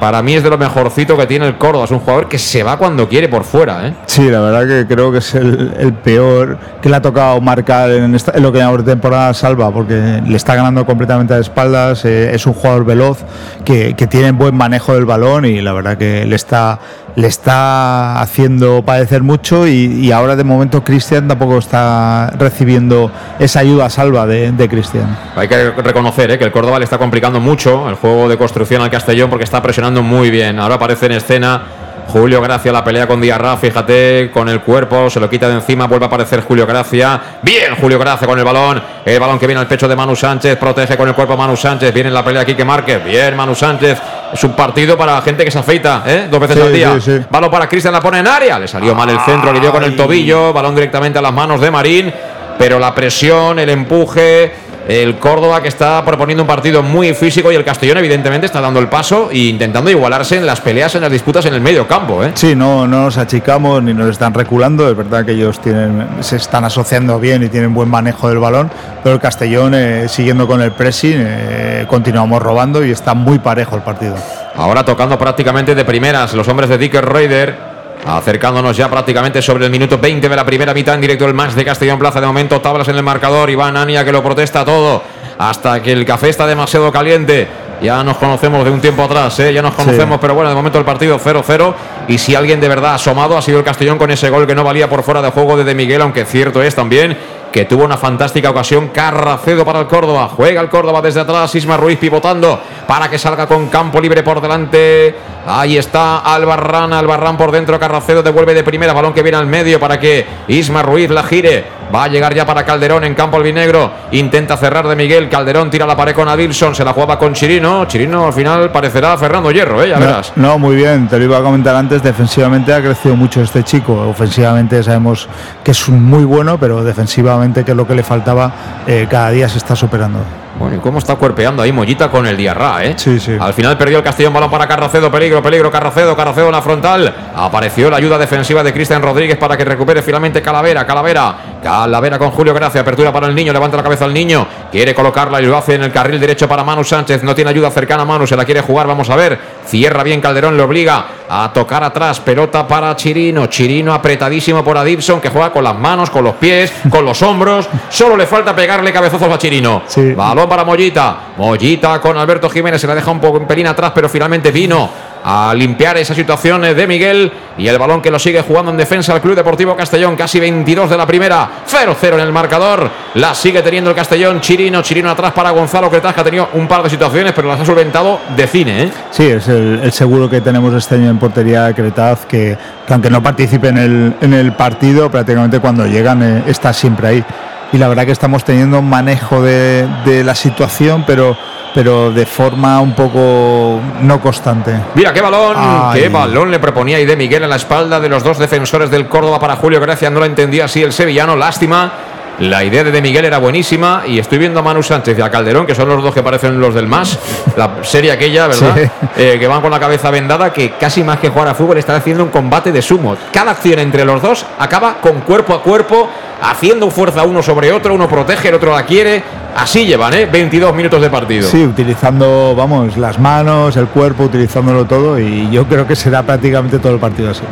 para mí es de lo mejorcito que tiene el Córdoba. Es un jugador que se va cuando quiere por fuera. ¿eh? Sí, la verdad que creo que es el, peor que le ha tocado marcar en, esta, lo que ahora temporada salva, porque le está ganando completamente a espaldas. Eh, es un jugador veloz que, que, tiene buen manejo del balón y la verdad que le está, le está haciendo padecer mucho. Y, ahora de momento Cristian tampoco está recibiendo esa ayuda salva de, de Cristian. Hay que reconocer ¿eh? que el Córdoba le está complicando mucho el juego de construcción al Castellón porque está presionando muy bien. Ahora aparece en escena Julio Gracia, la pelea con Diarra, fíjate, con el cuerpo, se lo quita de encima, vuelve a aparecer Julio Gracia. Bien, Julio Gracia con el balón. El balón que viene al pecho de Manu Sánchez, protege con el cuerpo Manu Sánchez. Viene en la pelea aquí que marque. Bien, Manu Sánchez. Es un partido para la gente que se afeita, ¿eh? Dos veces Sí, al día. sí, sí. Balón para Cristian, la pone en área. Le salió mal el centro, le dio con el tobillo. Balón directamente a las manos de Marín. Pero la presión, el empuje. El Córdoba que está proponiendo un partido muy físico y el Castellón evidentemente está dando el paso e intentando igualarse en las peleas, en las disputas en el medio campo. ¿eh? Sí, no, no nos achicamos ni nos están reculando. Es verdad que ellos tienen, se están asociando bien y tienen buen manejo del balón, pero el Castellón, eh, siguiendo con el pressing, eh, continuamos robando y está muy parejo el partido. Ahora tocando prácticamente de primeras los hombres de Dicker Raider. Acercándonos ya prácticamente sobre el minuto 20 de la primera mitad en directo el match de Castellón Plaza. De momento tablas en el marcador. Iván Ania que lo protesta todo. Hasta que el café está demasiado caliente. Ya nos conocemos de un tiempo atrás, ¿eh? ya nos conocemos, Sí. pero bueno, de momento el partido 0-0. Y si alguien de verdad ha asomado ha sido el Castellón con ese gol que no valía por fuera de juego de De Miguel, aunque cierto es también que tuvo una fantástica ocasión. Carracedo para el Córdoba. Juega el Córdoba desde atrás. Isma Ruiz pivotando para que salga con campo libre por delante. Ahí está Albarrán. Albarrán por dentro. Carracedo devuelve de primera. Balón que viene al medio para que Isma Ruiz la gire. Va a llegar ya para Calderón en campo albinegro. Intenta cerrar de Miguel. Calderón tira la pared con Adilson. Se la jugaba con Chirino. Chirino al final parecerá Fernando Hierro, ¿eh? Ya no, verás. No, muy bien. Te lo iba a comentar antes. Defensivamente ha crecido mucho este chico. Ofensivamente sabemos que es muy bueno, pero defensivamente, que es lo que le faltaba, eh, cada día se está superando. Bueno, ¿y cómo está cuerpeando ahí Mollita con el Diarra, eh? Sí, sí. Al final perdió el Castellón, balón para Carracedo, peligro, peligro, Carracedo, Carracedo en la frontal. Apareció la ayuda defensiva de Cristian Rodríguez para que recupere finalmente Calavera, Calavera, Calavera con Julio Gracia, apertura para el niño, levanta la cabeza al niño, quiere colocarla y lo hace en el carril derecho para Manu Sánchez, no tiene ayuda cercana a Manu, se la quiere jugar, vamos a ver. Cierra bien Calderón, le obliga a tocar atrás, pelota para Chirino, Chirino apretadísimo por Adibson, que juega con las manos, con los pies, con los hombros, solo le falta pegarle cabezazos a Chirino. Sí. Balón para Mollita. Mollita con Alberto Jiménez. Se la deja un poco en pelín atrás, pero finalmente vino a limpiar esa situación de Miguel. Y el balón que lo sigue jugando en defensa el Club Deportivo Castellón. Casi 22 de la primera. 0-0 en el marcador. La sigue teniendo el Castellón. Chirino. Chirino atrás para Gonzalo Cretaz, que ha tenido un par de situaciones, pero las ha solventado de cine. ¿eh? Sí, es el, el, seguro que tenemos este año en portería Cretaz, que, que aunque no participe en el, en el partido, prácticamente cuando llegan eh, está siempre ahí y la verdad que estamos teniendo un manejo de, de, la situación, pero, pero de forma un poco no constante. Mira qué balón, Ay. qué balón le proponía ahí de Miguel en la espalda de los dos defensores del Córdoba para Julio Gracia, no lo entendía así el sevillano, lástima. La idea de, de Miguel era buenísima y estoy viendo a Manu Sánchez y a Calderón, que son los dos que parecen los del MAS, la serie aquella, ¿verdad? Sí. Eh, que van con la cabeza vendada, que casi más que jugar a fútbol están haciendo un combate de sumo. Cada acción entre los dos acaba con cuerpo a cuerpo, haciendo fuerza uno sobre otro, uno protege, el otro la quiere. Así llevan, ¿eh? 22 minutos de partido. Sí, utilizando, vamos, las manos, el cuerpo, utilizándolo todo y yo creo que será prácticamente todo el partido así.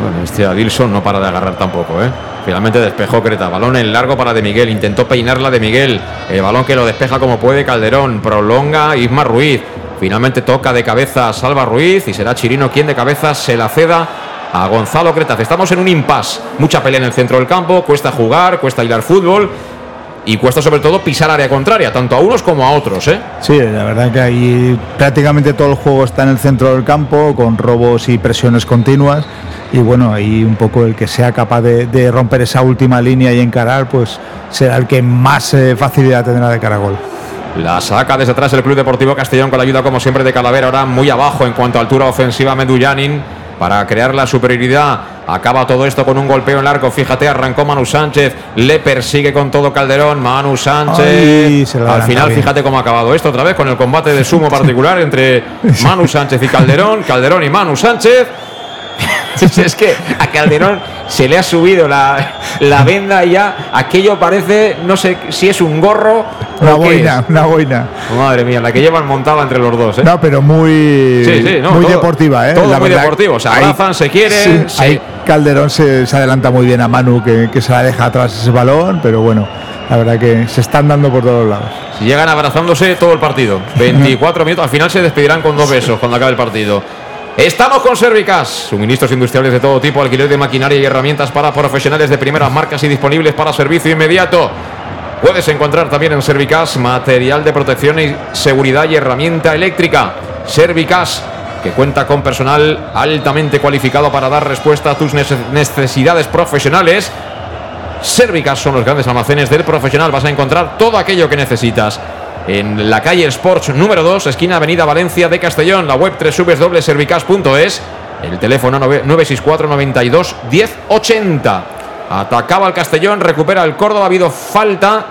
Bueno, este Adilson no para de agarrar tampoco, ¿eh? Finalmente despejó Creta. Balón en largo para De Miguel. Intentó peinarla De Miguel. El balón que lo despeja como puede Calderón. Prolonga Isma Ruiz. Finalmente toca de cabeza Salva Ruiz. Y será Chirino quien de cabeza se la ceda a Gonzalo Cretaz. Estamos en un impasse. Mucha pelea en el centro del campo. Cuesta jugar, cuesta hilar fútbol. Y cuesta sobre todo pisar área contraria, tanto a unos como a otros. ¿eh? Sí, la verdad que ahí prácticamente todo el juego está en el centro del campo, con robos y presiones continuas y bueno, ahí un poco el que sea capaz de, de, romper esa última línea y encarar, pues será el que más eh, facilidad tendrá de cara a gol. La saca desde atrás el Club Deportivo Castellón con la ayuda como siempre de Calavera, ahora muy abajo en cuanto a altura ofensiva Medullanin para crear la superioridad. Acaba todo esto con un golpeo en el arco. Fíjate, arrancó Manu Sánchez. Le persigue con todo Calderón. Manu Sánchez. Ay, Al final, bien. fíjate cómo ha acabado esto otra vez con el combate de sumo particular entre Manu Sánchez y Calderón. Calderón y Manu Sánchez. es que a Calderón se le ha subido la, la, venda y ya aquello parece, no sé si es un gorro. Una boina, una boina. Madre mía, la que llevan montada entre los dos. ¿eh? No, pero muy, sí, sí, no, muy todo, deportiva. ¿eh? Todo la muy verdad, deportivo. Se abrazan, ahí, se quieren. Sí, se... Ahí Calderón se, se, adelanta muy bien a Manu, que, que se la deja atrás ese balón, pero bueno, la verdad que se están dando por todos lados. Si llegan abrazándose todo el partido. 24 minutos, al final se despedirán con dos besos cuando acabe el partido. Estamos con Servicas, suministros industriales de todo tipo, alquiler de maquinaria y herramientas para profesionales de primeras marcas y disponibles para servicio inmediato. Puedes encontrar también en Servicas material de protección y seguridad y herramienta eléctrica. Servicas, que cuenta con personal altamente cualificado para dar respuesta a tus necesidades profesionales. Servicas son los grandes almacenes del profesional. Vas a encontrar todo aquello que necesitas en la calle Sports número 2, esquina Avenida Valencia de Castellón, la web www.servicas.es, el teléfono 964 92 1080. Atacaba el Castellón, recupera el Córdoba, ha habido falta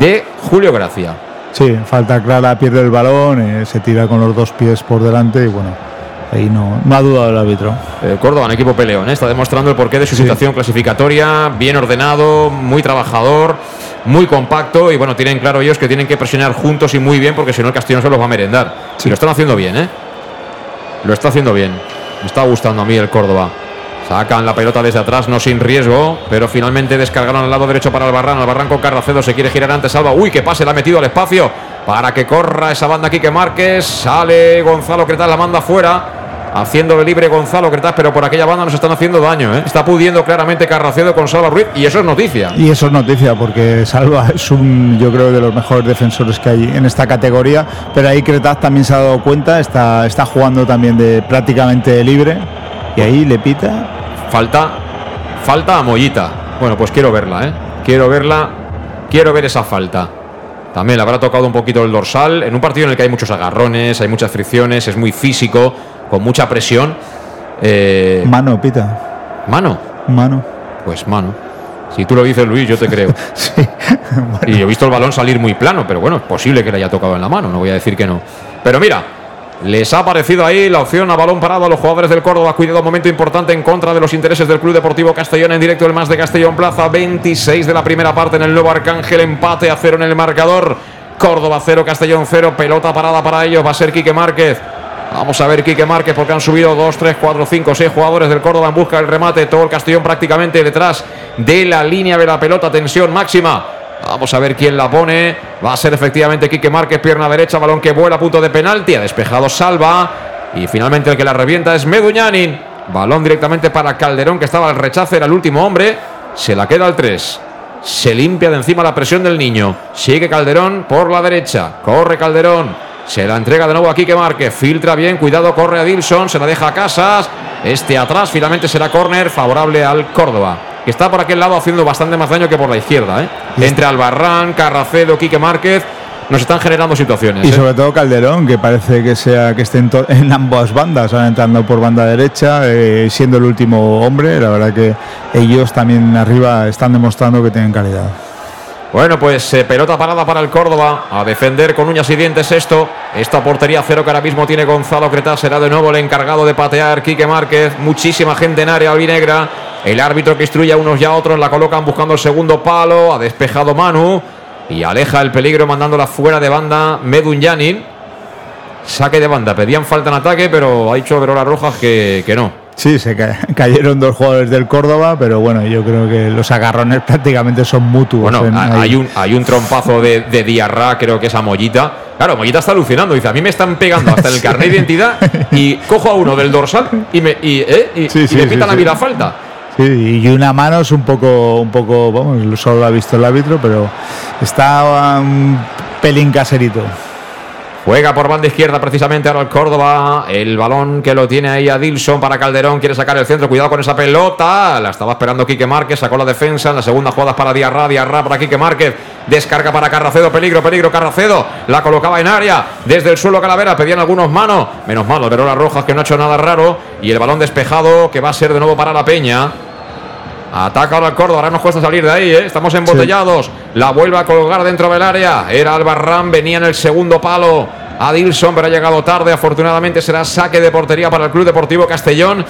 de Julio Gracia. Sí, falta clara, pierde el balón, eh, se tira con los dos pies por delante y bueno, ahí no, no ha dudado el árbitro. Eh, Córdoba, en equipo peleón, ¿eh? está demostrando el porqué de su sí. situación clasificatoria, bien ordenado, muy trabajador, muy compacto y bueno, tienen claro ellos que tienen que presionar juntos y muy bien porque si no el Castellón se los va a merendar. Sí. Y lo están haciendo bien, ¿eh? Lo está haciendo bien. Me está gustando a mí el Córdoba. Sacan la pelota desde atrás, no sin riesgo, pero finalmente descargaron al lado derecho para Albarrán. Albarrán con Carracedo se quiere girar antes, salva. Uy, que pase, la ha metido al espacio para que corra esa banda aquí que Márquez. Sale Gonzalo Cretal, la manda fuera. Haciendo de libre Gonzalo Cretaz, pero por aquella banda nos están haciendo daño. ¿eh? Está pudiendo claramente Carracedo con Salva Ruiz y eso es noticia. Y eso es noticia porque Salva es un, yo creo, de los mejores defensores que hay en esta categoría. Pero ahí Cretaz también se ha dado cuenta, está, está jugando también de prácticamente libre y ahí le pita. Falta, falta a Mollita. Bueno, pues quiero verla, ¿eh? Quiero verla, quiero ver esa falta. También le habrá tocado un poquito el dorsal en un partido en el que hay muchos agarrones, hay muchas fricciones, es muy físico, con mucha presión. Eh, Mano, pita. ¿Mano? Mano. Pues mano. Si tú lo dices, Luis, yo te creo. Y he visto el balón salir muy plano, pero bueno, es posible que le haya tocado en la mano, no voy a decir que no. Pero mira, les ha aparecido ahí la opción a balón parado a los jugadores del Córdoba. Cuidado, momento importante en contra de los intereses del Club Deportivo Castellón en directo, el más de Castellón Plaza. 26 de la primera parte en el nuevo Arcángel, empate a cero en el marcador. Córdoba 0, Castellón 0, pelota parada para ellos, va a ser Quique Márquez. Vamos a ver Quique Márquez porque han subido 2, 3, 4, 5, 6 jugadores del Córdoba en busca del remate. Todo el Castellón prácticamente detrás de la línea de la pelota. Tensión máxima. Vamos a ver quién la pone. Va a ser efectivamente Quique Márquez, pierna derecha, balón que vuela a punto de penalti. Ha despejado Salva. Y finalmente el que la revienta es Meduñanin. Balón directamente para Calderón que estaba al rechace, era el último hombre. Se la queda al 3. Se limpia de encima la presión del niño. Sigue Calderón por la derecha. Corre Calderón. Se la entrega de nuevo a Quique Márquez. Filtra bien. Cuidado, corre a Dilson. Se la deja a Casas. Este atrás. Finalmente será córner favorable al Córdoba. Que está por aquel lado haciendo bastante más daño que por la izquierda. ¿eh? Entre Albarrán, Carracedo, Quique Márquez. Nos están generando situaciones. Y ¿eh? sobre todo Calderón, que parece que sea que esté en, ambas bandas, ahora entrando por banda derecha, eh, siendo el último hombre. La verdad que ellos también arriba están demostrando que tienen calidad. Bueno, pues eh, pelota parada para el Córdoba. A defender con uñas y dientes esto. Esta portería cero que ahora mismo tiene Gonzalo Cretá. Será de nuevo el encargado de patear Quique Márquez. Muchísima gente en área albinegra. El árbitro que instruye a unos y a otros. La colocan buscando el segundo palo. Ha despejado Manu. Y aleja el peligro mandándola fuera de banda Medunyanin. Saque de banda. Pedían falta en ataque, pero ha dicho Verola Rojas que, que no. Sí, se ca- cayeron dos jugadores del Córdoba, pero bueno, yo creo que los agarrones prácticamente son mutuos. Bueno, en- ha- ahí. hay un, hay un trompazo de, de Diarra, creo que es a Mollita. Claro, Mollita está alucinando. Dice, a mí me están pegando hasta el carnet de identidad y cojo a uno del dorsal y me, y, ¿eh? y, Sí, y sí, me sí, pitan a mí la falta. Sí, y una mano es un poco, un poco, vamos, solo lo ha visto el árbitro, pero está un pelín caserito. Juega por banda izquierda precisamente ahora el Córdoba. El balón que lo tiene ahí a Dilson para Calderón. Quiere sacar el centro. Cuidado con esa pelota. La estaba esperando Quique Márquez. Sacó la defensa. En la segunda jugada es para Diarra. Diarra para Quique Márquez. Descarga para Carracedo. Peligro, peligro. Carracedo. La colocaba en área. Desde el suelo Calavera. Pedían algunos manos. Menos mal. Verola Rojas que no ha hecho nada raro. Y el balón despejado que va a ser de nuevo para la Peña. Ataca ahora el Córdoba, ahora nos cuesta salir de ahí, ¿eh? estamos embotellados. La vuelve a colgar dentro del área. Era Albarrán, venía en el segundo palo. A Dilson, pero ha llegado tarde. Afortunadamente será saque de portería para el Club Deportivo Castellón.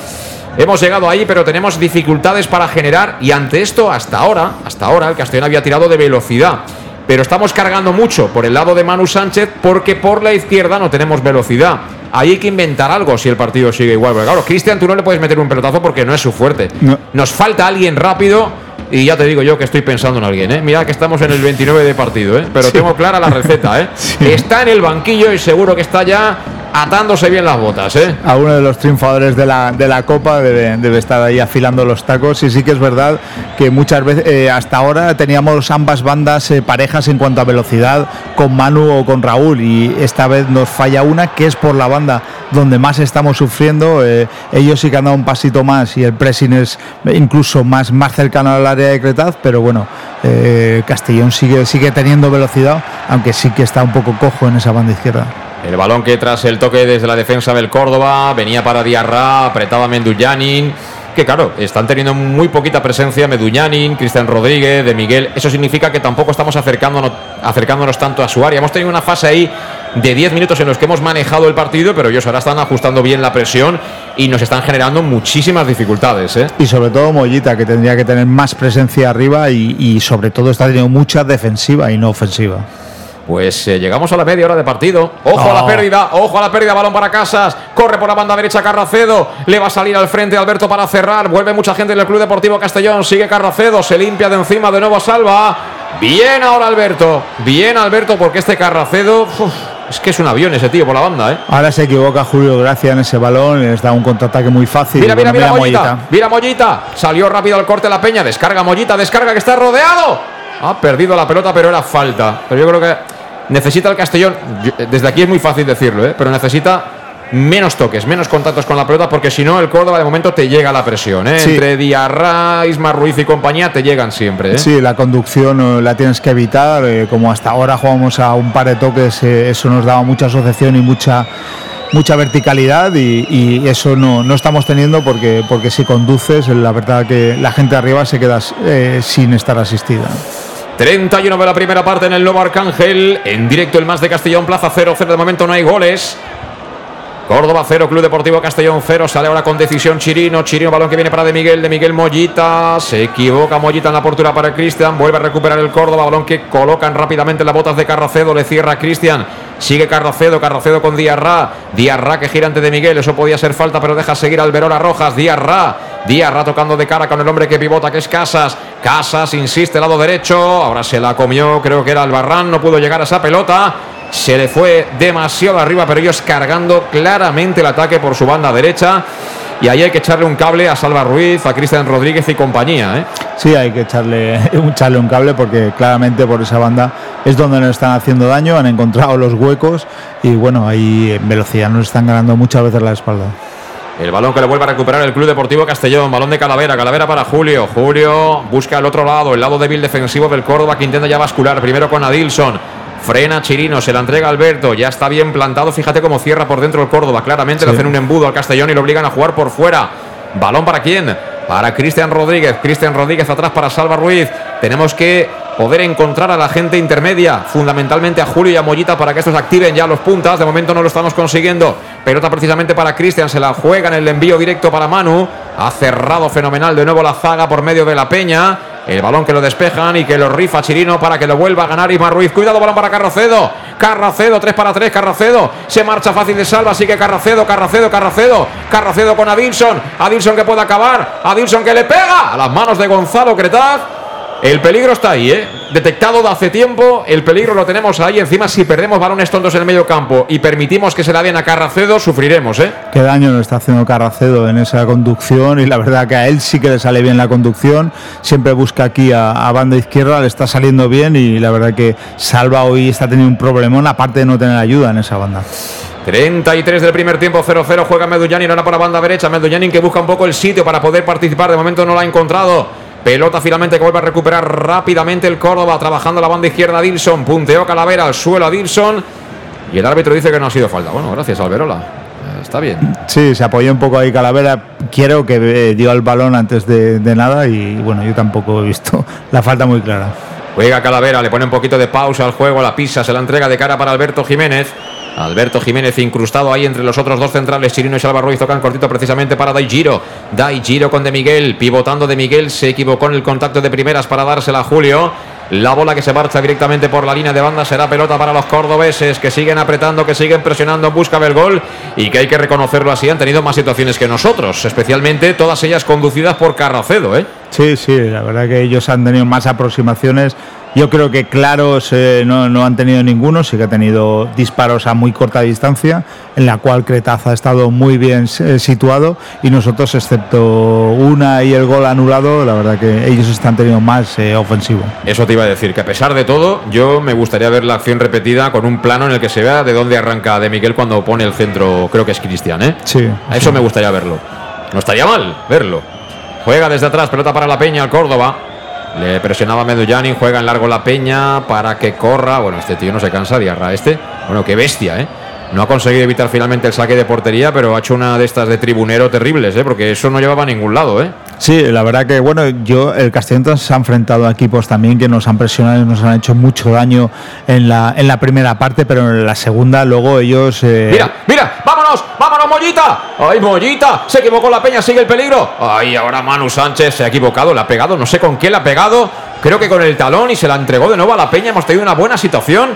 Hemos llegado ahí, pero tenemos dificultades para generar. Y ante esto, hasta ahora, hasta ahora, el Castellón había tirado de velocidad. Pero estamos cargando mucho por el lado de Manu Sánchez porque por la izquierda no tenemos velocidad. Ahí hay que inventar algo si el partido sigue igual. Porque claro, Cristian, tú no le puedes meter un pelotazo porque no es su fuerte. No. Nos falta alguien rápido y ya te digo yo que estoy pensando en alguien. ¿eh? Mira que estamos en el 29 de partido, ¿eh? pero tengo clara la receta. ¿eh? Está en el banquillo y seguro que está ya atándose bien las botas. ¿eh? A uno de los triunfadores de la, de la Copa debe, estar ahí afilando los tacos. Y sí que es verdad que muchas veces, eh, hasta ahora teníamos ambas bandas eh, parejas en cuanto a velocidad, con Manu o con Raúl. Y esta vez nos falla una, que es por la banda donde más estamos sufriendo. Eh, ellos sí que han dado un pasito más y el pressing es incluso más, más cercano al área de Cretaz. Pero bueno, Castellón sigue, sigue teniendo velocidad, aunque sí que está un poco cojo en esa banda izquierda. El balón que tras el toque desde la defensa del Córdoba venía para Diarra, apretaba Mendullanin. Que claro, están teniendo muy poquita presencia Meduñanin, Cristian Rodríguez, de Miguel. Eso significa que tampoco estamos acercándonos, acercándonos tanto a su área. Hemos tenido una fase ahí de 10 minutos en los que hemos manejado el partido, pero ellos ahora están ajustando bien la presión y nos están generando muchísimas dificultades. ¿eh? Y sobre todo Mollita, que tendría que tener más presencia arriba y sobre todo está teniendo mucha defensiva y no ofensiva. Pues eh, llegamos a la media hora de partido. Ojo a la pérdida, ojo a la pérdida, balón para Casas. Corre por la banda derecha Carracedo. Le va a salir al frente Alberto para cerrar. Vuelve mucha gente en el Club Deportivo Castellón. Sigue Carracedo, se limpia de encima de nuevo Salva. Bien ahora Alberto. Bien Alberto, porque este Carracedo uf, Es que es un avión ese tío por la banda, ¿eh? Ahora se equivoca Julio Gracia en ese balón, les da un contraataque muy fácil. Mira, mira, Bueno, mira, Mollita. Mira, Mollita. Salió rápido al corte la peña. Descarga Mollita, descarga que está rodeado. Ha perdido la pelota, pero era falta. Pero yo creo que necesita el Castellón. yo- Desde aquí es muy fácil decirlo, ¿eh? Pero necesita menos toques, menos contactos con la pelota, porque si no, el Córdoba de momento te llega la presión, ¿eh? Sí. Entre Diarra, Isma Ruiz y compañía te llegan siempre, ¿eh? Sí, la conducción eh, la tienes que evitar. eh, como hasta ahora jugamos a un par de toques, eh, eso nos daba mucha asociación y mucha mucha verticalidad y, y eso no, no estamos teniendo porque, porque si conduces, la verdad que la gente arriba se queda eh, sin estar asistida. 31 de la primera parte en el Nuevo Arcángel. En directo el más de Castellón, Plaza 0-0. De momento no hay goles. Córdoba 0, Club Deportivo Castellón 0. Sale ahora con decisión Chirino. Chirino, balón que viene para De Miguel. De Miguel Mollita. Se equivoca Mollita en la portura para Cristian. Vuelve a recuperar el Córdoba. Balón que colocan rápidamente en las botas de Carracedo. Le cierra Cristian. Sigue Carracedo. Carracedo con Diarra. Diarra que gira ante De Miguel. Eso podía ser falta, pero deja seguir al Verona Rojas. Diarra. Diarra tocando de cara con el hombre que pivota, que es Casas. Casas insiste, lado derecho. Ahora se la comió, creo que era Albarrán. No pudo llegar a esa pelota. Se le fue demasiado arriba, pero ellos cargando claramente el ataque por su banda derecha. Y ahí hay que echarle un cable a Salva Ruiz, a Cristian Rodríguez y compañía. ¿eh? Sí, hay que echarle, echarle un cable porque claramente por esa banda es donde nos están haciendo daño, han encontrado los huecos y bueno, ahí en velocidad nos están ganando muchas veces la espalda. El balón que le vuelve a recuperar el Club Deportivo Castellón. Balón de Calavera. Calavera para Julio. Julio busca el otro lado, el lado débil defensivo del Córdoba que intenta ya bascular. Primero con Adilson. Frena Chirino, se la entrega Alberto, ya está bien plantado, fíjate cómo cierra por dentro el Córdoba, claramente le hacen un embudo al Castellón y lo obligan a jugar por fuera. Balón para quién? Para Cristian Rodríguez, Cristian Rodríguez atrás para Salva Ruiz. Tenemos que poder encontrar a la gente intermedia, fundamentalmente a Julio y a Mollita para que estos activen ya los puntas. De momento no lo estamos consiguiendo. Pelota precisamente para Cristian, se la juega en el envío directo para Manu. Ha cerrado fenomenal de nuevo la zaga por medio de la peña. El balón que lo despejan y que lo rifa Chirino para que lo vuelva a ganar Ismar Ruiz. Cuidado, balón para Carracedo. Carracedo, 3 para 3. Carracedo se marcha fácil de salva. Sigue Carracedo, Carracedo, Carracedo. Carracedo con Adilson. Adilson que puede acabar. Adilson que le pega a las manos de Gonzalo Cretaz. El peligro está ahí, ¿eh? Detectado de hace tiempo, el peligro lo tenemos ahí. Encima, si perdemos balones tontos en el medio campo y permitimos que se la den a Carracedo, sufriremos, ¿eh? Qué daño nos está haciendo Carracedo en esa conducción y la verdad que a él sí que le sale bien la conducción. Siempre busca aquí a, a banda izquierda, le está saliendo bien y la verdad que Salva hoy está teniendo un problemón aparte de no tener ayuda en esa banda. 33 del primer tiempo, 0-0. Juega Medullanin ahora por la banda derecha. Medullanin que busca un poco el sitio para poder participar. De momento no la ha encontrado. Pelota finalmente que vuelve a recuperar rápidamente el Córdoba. Trabajando la banda izquierda Dilson. Punteó Calavera al suelo a Dilson. Y el árbitro dice que no ha sido falta. Bueno, gracias, Alberola. Eh, Está bien. Sí, se apoyó un poco ahí Calavera. Quiero que eh, dio el balón antes de, de nada y bueno, yo tampoco he visto la falta muy clara. Juega Calavera, le pone un poquito de pausa al juego, la pisa, se la entrega de cara para Alberto Jiménez. Alberto Jiménez incrustado ahí entre los otros dos centrales, Chirino y Salva Ruiz tocan cortito precisamente para Daigiro. Daigiro con De Miguel, pivotando De Miguel, se equivocó en el contacto de primeras para dársela a Julio. La bola que se marcha directamente por la línea de banda será pelota para los cordobeses que siguen apretando, que siguen presionando en busca del gol y que hay que reconocerlo así, han tenido más situaciones que nosotros, especialmente todas ellas conducidas por Carracedo, ¿eh? Sí, sí, la verdad que ellos han tenido más aproximaciones. Yo creo que claros eh, no, no han tenido ninguno, sí que ha tenido disparos a muy corta distancia, en la cual Cretaz ha estado muy bien eh, situado y nosotros, excepto una y el gol anulado, la verdad que ellos están teniendo más eh, ofensivo. Eso te iba a decir, que a pesar de todo, yo me gustaría ver la acción repetida con un plano en el que se vea de dónde arranca de Miguel cuando pone el centro, creo que es Cristian, ¿eh? Sí. A eso me gustaría verlo. No estaría mal verlo. Juega desde atrás, pelota para la Peña, al Córdoba. Le presionaba Medullanin, juega en largo la Peña para que corra. Bueno, este tío no se cansa, Diarra este. Bueno, qué bestia, ¿eh? No ha conseguido evitar finalmente el saque de portería, pero ha hecho una de estas de tribunero terribles, ¿eh? Porque eso no llevaba a ningún lado, ¿eh? Sí, la verdad que bueno, yo el Castellón se ha enfrentado a equipos también que nos han presionado y nos han hecho mucho daño en la en la primera parte, pero en la segunda luego ellos eh, Mira, mira, vámonos, vámonos, Mollita. Ay, Mollita, se equivocó la peña, sigue el peligro. Ay, ahora Manu Sánchez se ha equivocado, le ha pegado, no sé con qué le ha pegado. Creo que con el talón y se la entregó de nuevo a la peña. Hemos tenido una buena situación.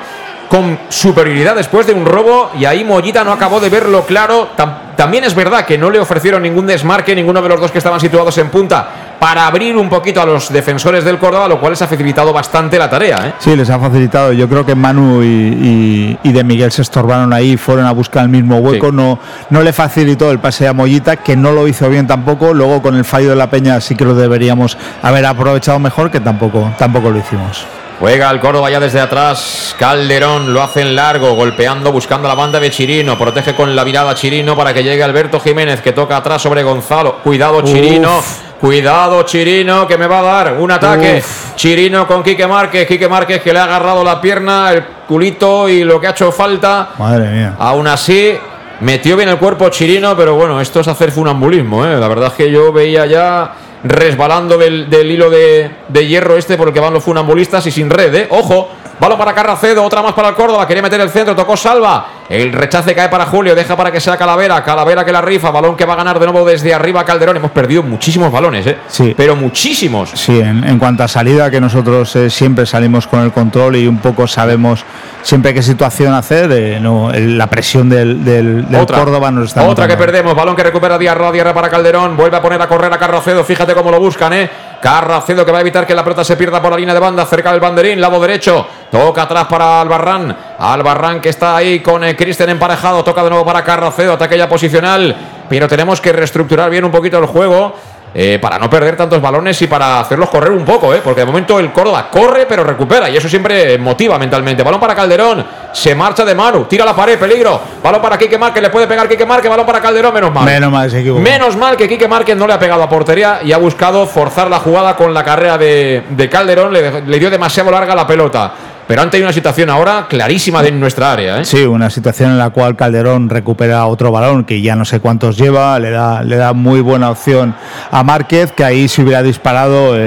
Con superioridad después de un robo y ahí Mollita no acabó de verlo claro. Tam- también es verdad que no le ofrecieron ningún desmarque, ninguno de los dos que estaban situados en punta, para abrir un poquito a los defensores del Córdoba, lo cual les ha facilitado bastante la tarea. ¿eh? Sí, les ha facilitado. Yo creo que Manu y, y- y de Miguel se estorbaron ahí, fueron a buscar el mismo hueco. Sí. No, no le facilitó el pase a Mollita, que no lo hizo bien tampoco. Luego con el fallo de la Peña sí que lo deberíamos haber aprovechado mejor, que tampoco, tampoco lo hicimos. Juega el Córdoba ya desde atrás. Calderón lo hace en largo, golpeando, buscando la banda de Chirino. Protege con la mirada Chirino para que llegue Alberto Jiménez, que toca atrás sobre Gonzalo. Cuidado, Chirino. Cuidado, Chirino, que me va a dar un ataque. Chirino con Quique Márquez. Quique Márquez que le ha agarrado la pierna, el culito y lo que ha hecho falta. Madre mía. Aún así, metió bien el cuerpo Chirino, pero bueno, esto es hacer funambulismo. ¿eh? La verdad es que yo veía ya resbalando del, del hilo de, de hierro este por el que van los funambulistas y sin red. ¿eh? Ojo, balón para Carracedo, otra más para el Córdoba. Quería meter el centro, tocó Salva. El rechace cae para Julio, deja para que sea Calavera. Calavera que la rifa, balón que va a ganar de nuevo desde arriba Calderón. Hemos perdido muchísimos balones, ¿eh? Sí. pero muchísimos. Sí, en, en cuanto a salida, que nosotros eh, siempre salimos con el control y un poco sabemos siempre qué situación hacer, eh, no, el- la presión del, del, del Córdoba nos está Otra que perdemos. Balón que recupera Diarra. Diarra para Calderón. Vuelve a poner a correr a Carracedo. Fíjate cómo lo buscan, ¿eh? Carracedo que va a evitar que la pelota se pierda por la línea de banda cerca del banderín. Lado derecho. Toca atrás para Albarrán. Albarrán que está ahí con eh, Cristian emparejado. Toca de nuevo para Carracedo. Ataque ya posicional. Pero tenemos que reestructurar bien un poquito el juego. eh, para no perder tantos balones y para hacerlos correr un poco, ¿eh? porque de momento el Córdoba corre pero recupera y eso siempre motiva mentalmente. Balón para Calderón, se marcha de Manu, tira la pared, peligro. Balón para Quique Márquez, le puede pegar Quique Márquez, balón para Calderón, menos mal. Menos mal, se equivocó. Menos mal que Quique Márquez no le ha pegado a portería y ha buscado forzar la jugada con la carrera de, de Calderón, le, le dio demasiado larga la pelota. Pero han tenido una situación ahora clarísima de nuestra área. ¿eh? Sí, una situación en la cual Calderón recupera otro balón que ya no sé cuántos lleva, le da, le da muy buena opción a Márquez, que ahí si hubiera disparado, eh,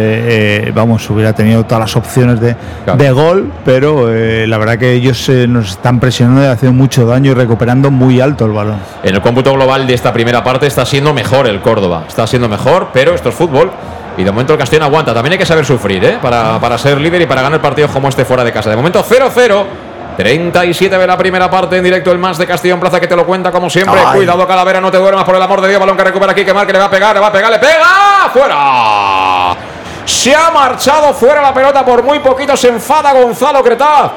eh, vamos, hubiera tenido todas las opciones de, Claro. de gol, pero eh, la verdad que ellos eh, nos están presionando y haciendo mucho daño y recuperando muy alto el balón. En el cómputo global de esta primera parte está siendo mejor el Córdoba. Está siendo mejor, pero esto es fútbol. Y de momento el Castellón aguanta. También hay que saber sufrir, ¿eh? Para, para ser líder y para ganar partidos como este fuera de casa. De momento 0-0. 37 de la primera parte en directo el más de Castellón Plaza que te lo cuenta como siempre. Ay. Cuidado Calavera, no te duermas por el amor de Dios. Balón que recupera aquí, que marque, le va a pegar, le va a pegar, le pega. ¡Fuera! Se ha marchado fuera la pelota por muy poquito. Se enfada Gonzalo Cretaz.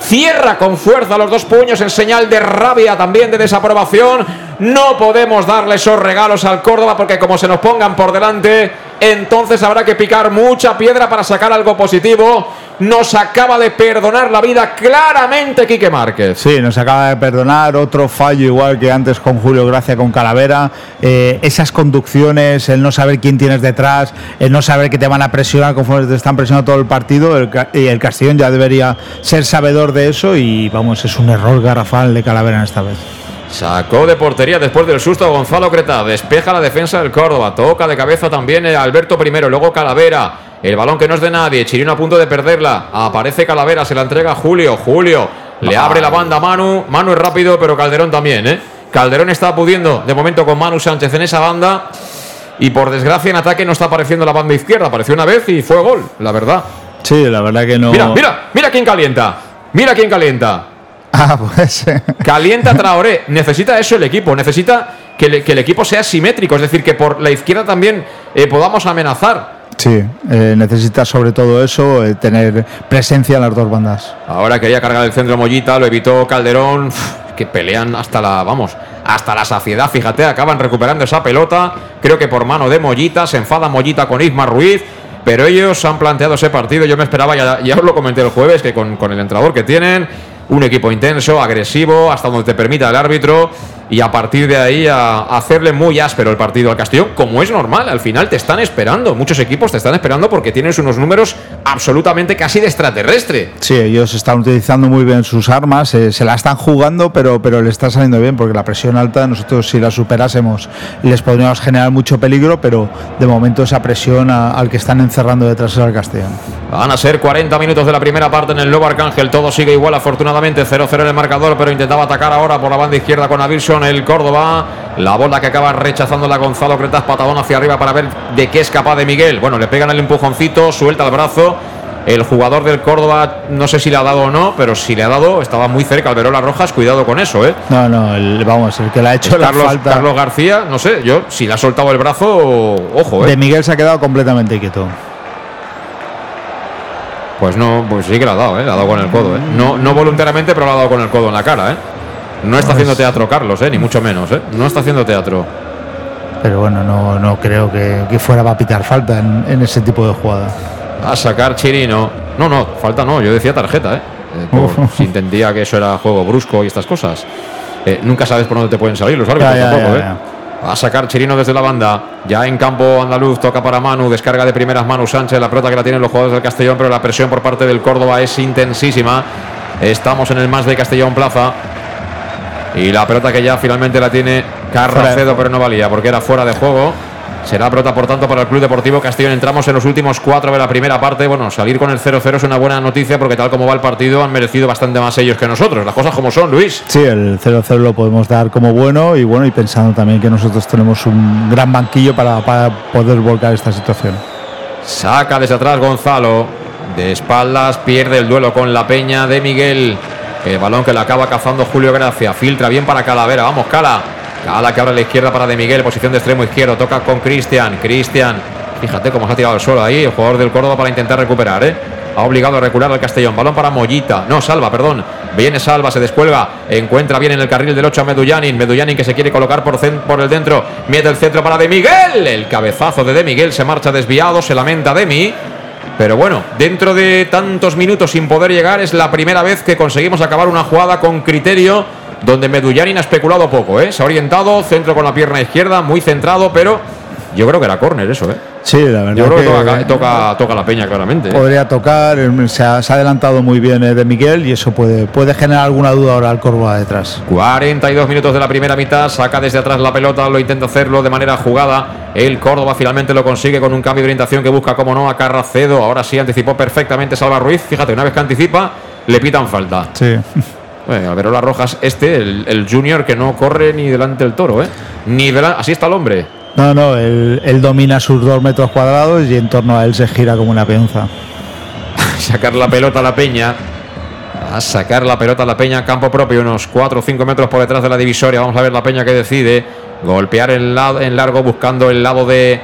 Cierra con fuerza los dos puños en señal de rabia, también de desaprobación. No podemos darle esos regalos al Córdoba porque como se nos pongan por delante, entonces habrá que picar mucha piedra para sacar algo positivo. Nos acaba de perdonar la vida claramente Quique Márquez. Sí, nos acaba de perdonar otro fallo igual que antes con Julio Gracia con Calavera. Eh, esas conducciones, el no saber quién tienes detrás, el no saber que te van a presionar conforme te están presionando todo el partido. Y el Castellón ya debería ser sabedor de eso y vamos, es un error garrafal de Calavera en esta vez. Sacó de portería después del susto Gonzalo Creta. Despeja la defensa del Córdoba. Toca de cabeza también Alberto primero. Luego Calavera. El balón que no es de nadie. Chirino a punto de perderla. Aparece Calavera. Se la entrega Julio. Julio le abre la banda a Manu. Manu es rápido, pero Calderón también, ¿eh? Calderón está pudiendo de momento con Manu Sánchez en esa banda. Y por desgracia en ataque no está apareciendo la banda izquierda. Apareció una vez y fue gol, la verdad. Sí, la verdad que no. Mira, mira, mira quién calienta. Mira quién calienta. Ah, pues. Calienta Traoré. Necesita eso el equipo. Necesita que, le- que el equipo sea simétrico. Es decir, que por la izquierda también eh, podamos amenazar. Sí, eh, necesita sobre todo eso, eh, tener presencia en las dos bandas. Ahora quería cargar el centro Mollita. Lo evitó Calderón. Uf, que pelean hasta la. Vamos. Hasta la saciedad. Fíjate, acaban recuperando esa pelota. Creo que por mano de Mollita. Se enfada Mollita con Isma Ruiz. Pero ellos han planteado ese partido. Yo me esperaba, ya, ya os lo comenté el jueves, que con, con el entrenador que tienen, un equipo intenso, agresivo, hasta donde te permita el árbitro, y a partir de ahí a, a hacerle muy áspero el partido al Castellón, como es normal. Al final te están esperando, muchos equipos te están esperando porque tienes unos números absolutamente casi de extraterrestre. Sí, ellos están utilizando muy bien sus armas, eh, se la están jugando, pero, pero le está saliendo bien porque la presión alta, nosotros si la superásemos les podríamos generar mucho peligro, pero de momento esa presión a- al que están encerrando detrás es al Castellón. Van a ser 40 minutos de la primera parte en el Lobo Arcángel. Todo sigue igual, afortunadamente 0-0 en el marcador, pero intentaba atacar ahora por la banda izquierda con Avilson el Córdoba. La bola que acaba rechazando la Gonzalo Cretas, patadón hacia arriba para ver de qué es capaz de Miguel. Bueno, le pegan el empujoncito, suelta el brazo El jugador del Córdoba, no sé si le ha dado o no, pero si le ha dado, estaba muy cerca Alberola Rojas, cuidado con eso, ¿eh? No, no, el, vamos, el que le ha hecho la Carlos, falta Carlos García, no sé, yo, si le ha soltado el brazo, ojo, ¿eh? de Miguel se ha quedado completamente quieto. Pues no, pues sí que le ha dado, ¿eh? Le ha dado con el codo, ¿eh? No, no voluntariamente, pero le ha dado con el codo en la cara, ¿eh? No está haciendo teatro Carlos, ¿eh? Ni mucho menos, ¿eh? No está haciendo teatro. Pero bueno, no, no creo que, que fuera para pitar falta en, en ese tipo de jugada. A sacar Chirino. No, no, falta no, yo decía tarjeta, ¿eh? Eh, por- si entendía que eso era juego brusco y estas cosas. Eh, nunca sabes por dónde te pueden salir los árbitros Ya, ya, tampoco, ya, ¿eh? A sacar Chirino desde la banda. Ya en campo andaluz toca para Manu. Descarga de primeras Manu Sánchez. La pelota que la tienen los jugadores del Castellón, pero la presión por parte del Córdoba es intensísima. Estamos en el más de Castellón Plaza. Y la pelota que ya finalmente la tiene Carracedo, pero no valía porque era fuera de juego. Será pelota, por tanto, para el Club Deportivo Castellón. Entramos en los últimos cuatro de la primera parte. Bueno, salir con el 0-0 es una buena noticia porque, tal como va el partido, han merecido bastante más ellos que nosotros. Las cosas como son, Luis. Sí, el 0-0 lo podemos dar como bueno y bueno, y pensando también que nosotros tenemos un gran banquillo para, para poder volcar esta situación. Saca desde atrás Gonzalo. De espaldas pierde el duelo con la peña de Miguel. El balón que le acaba cazando Julio Gracia. Filtra bien para Calavera. Vamos, Cala. Cala que abre la izquierda para de Miguel. Posición de extremo izquierdo. Toca con Cristian. Cristian. Fíjate cómo se ha tirado el suelo ahí. El jugador del Córdoba para intentar recuperar. ¿eh? Ha obligado a recular al Castellón. Balón para Mollita. No, Salva, perdón. Viene Salva, se descuelga. Encuentra bien en el carril del 8 a Medullanin. Medullanin que se quiere colocar por, por el dentro. Mete el centro para De Miguel. El cabezazo de De Miguel se marcha desviado. Se lamenta Demi. Pero bueno, dentro de tantos minutos sin poder llegar, es la primera vez que conseguimos acabar una jugada con criterio donde Medullanin ha especulado poco, ¿eh? Se ha orientado, centro con la pierna izquierda, muy centrado, pero yo creo que era córner eso, ¿eh? Sí, la verdad Yo creo que, que toca, toca, toca la peña claramente. ¿eh? podría tocar, se ha, se ha adelantado muy bien eh, de Miguel y eso puede, puede generar alguna duda ahora al Córdoba detrás. 42 minutos de la primera mitad, saca desde atrás la pelota, lo intenta hacerlo de manera jugada. El Córdoba finalmente lo consigue con un cambio de orientación que busca, como no, a Carracedo. Ahora sí anticipó perfectamente Salva Ruiz. Fíjate, una vez que anticipa, le pitan falta. Sí. Bueno, Alberola Rojas, este, el, el junior que no corre ni delante del toro, ¿eh? Ni delante, así está el hombre. No, no, él, domina sus dos metros cuadrados y en torno a él se gira como una peonza. sacar la pelota a la peña. A sacar la pelota a la peña, campo propio, unos 4 o 5 metros por detrás de la divisoria. Vamos a ver la peña que decide. Golpear en largo buscando el lado de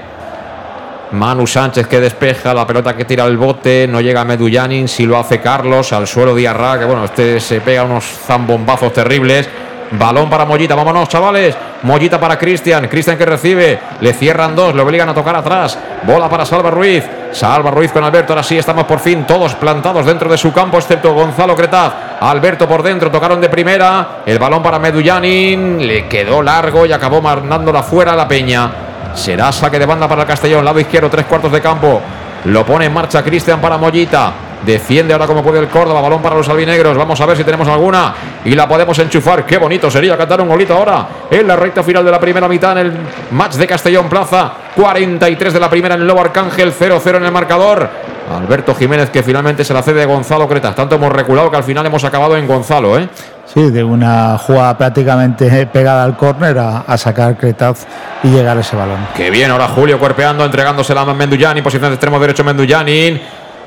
Manu Sánchez que despeja. La pelota que tira el bote. No llega Medullanin. Si lo hace Carlos. Al suelo Diarra. Que bueno, este se pega unos zambombazos terribles. Balón para Mollita, vámonos chavales. Mollita para Cristian, Cristian que recibe, le cierran dos, le obligan a tocar atrás. Bola para Salva Ruiz, Salva Ruiz con Alberto, ahora sí estamos por fin todos plantados dentro de su campo, excepto Gonzalo Cretaz. Alberto por dentro, tocaron de primera, el balón para Medullanin, le quedó largo y acabó mandándola fuera a la peña. Será saque de banda para el Castellón, lado izquierdo, tres cuartos de campo. Lo pone en marcha Cristian para Mollita. Defiende ahora como puede el Córdoba. Balón para los albinegros. Vamos a ver si tenemos alguna. Y la podemos enchufar. Qué bonito sería cantar un golito ahora. En la recta final de la primera mitad en el match de Castellón Plaza. 43 de la primera en el Lobo Arcángel. 0-0 en el marcador. Alberto Jiménez que finalmente se la cede a Gonzalo Cretas. Tanto hemos reculado que al final hemos acabado en Gonzalo, ¿eh? Sí, de una jugada prácticamente pegada al córner a, a sacar Cretaz y llegar a ese balón. Qué bien, ahora Julio cuerpeando, entregándosela a Mendullanin, posición de extremo derecho Mendullanin.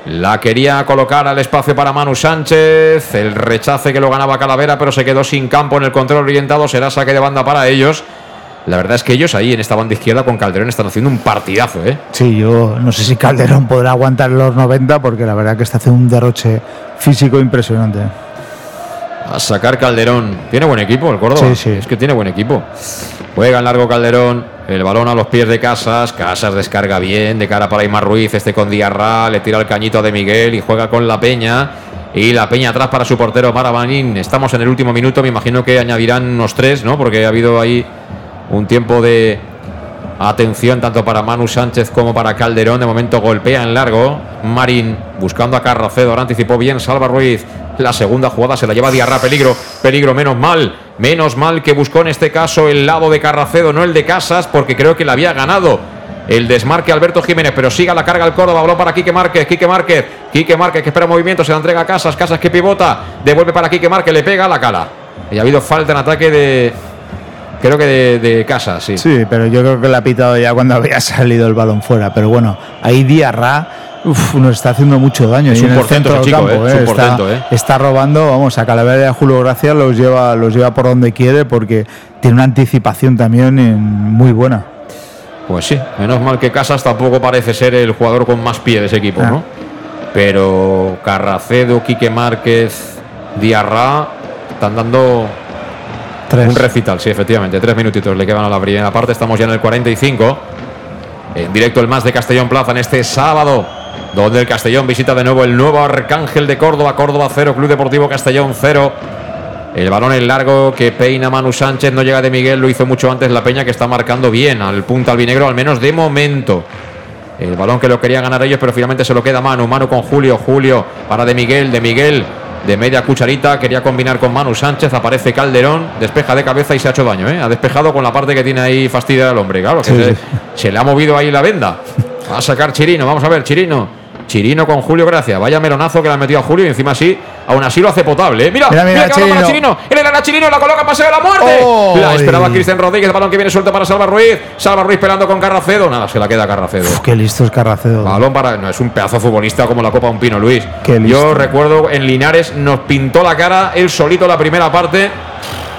La quería colocar al espacio para Manu Sánchez. El rechace que lo ganaba Calavera, pero se quedó sin campo en el control orientado. Será saque de banda para ellos. La verdad es que ellos ahí en esta banda izquierda con Calderón están haciendo un partidazo, ¿eh? Sí, yo no sé si Calderón podrá aguantar los 90 porque la verdad que está haciendo un derroche físico impresionante. A sacar Calderón. Tiene buen equipo el Córdoba. Sí, sí. Es que tiene buen equipo. Juega en largo Calderón. El balón a los pies de Casas. Casas descarga bien. De cara para Aymar Ruiz. Este con Diarra. Le tira el cañito De Miguel y juega con la Peña. Y la Peña atrás para su portero Marabanín. Estamos en el último minuto. Me imagino que añadirán unos tres, ¿no? Porque ha habido ahí un tiempo de atención tanto para Manu Sánchez como para Calderón. De momento golpea en largo. Marín buscando a Carracedo. Anticipó bien Salva Ruiz. La segunda jugada se la lleva Diarra. Peligro, peligro, menos mal. Menos mal que buscó en este caso el lado de Carracedo, no el de Casas, porque creo que le había ganado el desmarque Alberto Jiménez, pero siga la carga el Córdoba, balón para Quique Márquez, Quique Márquez, Quique Márquez que espera movimiento, se la entrega a Casas, Casas que pivota, devuelve para Quique Márquez, le pega a la cala. Y ha habido falta en ataque de, creo que de, de Casas, sí. Sí, pero yo creo que le ha pitado ya cuando había salido el balón fuera. Pero bueno, ahí Diarra uf, nos está haciendo mucho daño. Es y un en el portento centro ese del chico, campo, eh, es un eh, está, eh. está robando, vamos, a Calavera y a Julio Gracia los lleva, los lleva por donde quiere porque tiene una anticipación también en- muy buena. Pues sí, menos mal que Casas tampoco parece ser el jugador con más pie de ese equipo, Ah. ¿no? Pero Carracedo, Quique Márquez, Diarra están dando Tres. un recital, sí, efectivamente. Tres minutitos le quedan a la primera parte. Estamos ya en el 45. En directo el más de Castellón Plaza en este sábado, donde el Castellón visita de nuevo el nuevo Arcángel de Córdoba. Córdoba 0, Club Deportivo Castellón 0. El balón en largo que peina Manu Sánchez, no llega de Miguel, lo hizo mucho antes la Peña que está marcando bien al punta albinegro, al menos de momento. El balón que lo quería ganar ellos, pero finalmente se lo queda Manu. Manu con Julio, Julio para de Miguel, de Miguel de media cucharita, quería combinar con Manu Sánchez, aparece Calderón, despeja de cabeza y se ha hecho daño, ¿eh? Ha despejado con la parte que tiene ahí fastidia el hombre, claro, que Sí, se, sí. se le ha movido ahí la venda. Va a sacar Chirino, vamos a ver, Chirino. Chirino con Julio Gracia, vaya melonazo que le ha metido a Julio y encima así, aún así lo hace potable. ¿eh? Mira, Mira, mira, mira, que balón para Chirino. Chirino. Él era Chirino, la coloca paseo de la muerte. ¡Oh! La esperaba. Cristian Rodríguez, el balón que viene suelto para Salva Ruiz. Salva Ruiz pelando con Carracedo. Nada, se la queda Carracedo. Uf, qué listo es Carracedo. Balón para. No, es un pedazo futbolista como la Copa Un Pino, Luis. Qué listo. Yo recuerdo en Linares nos pintó la cara él solito la primera parte.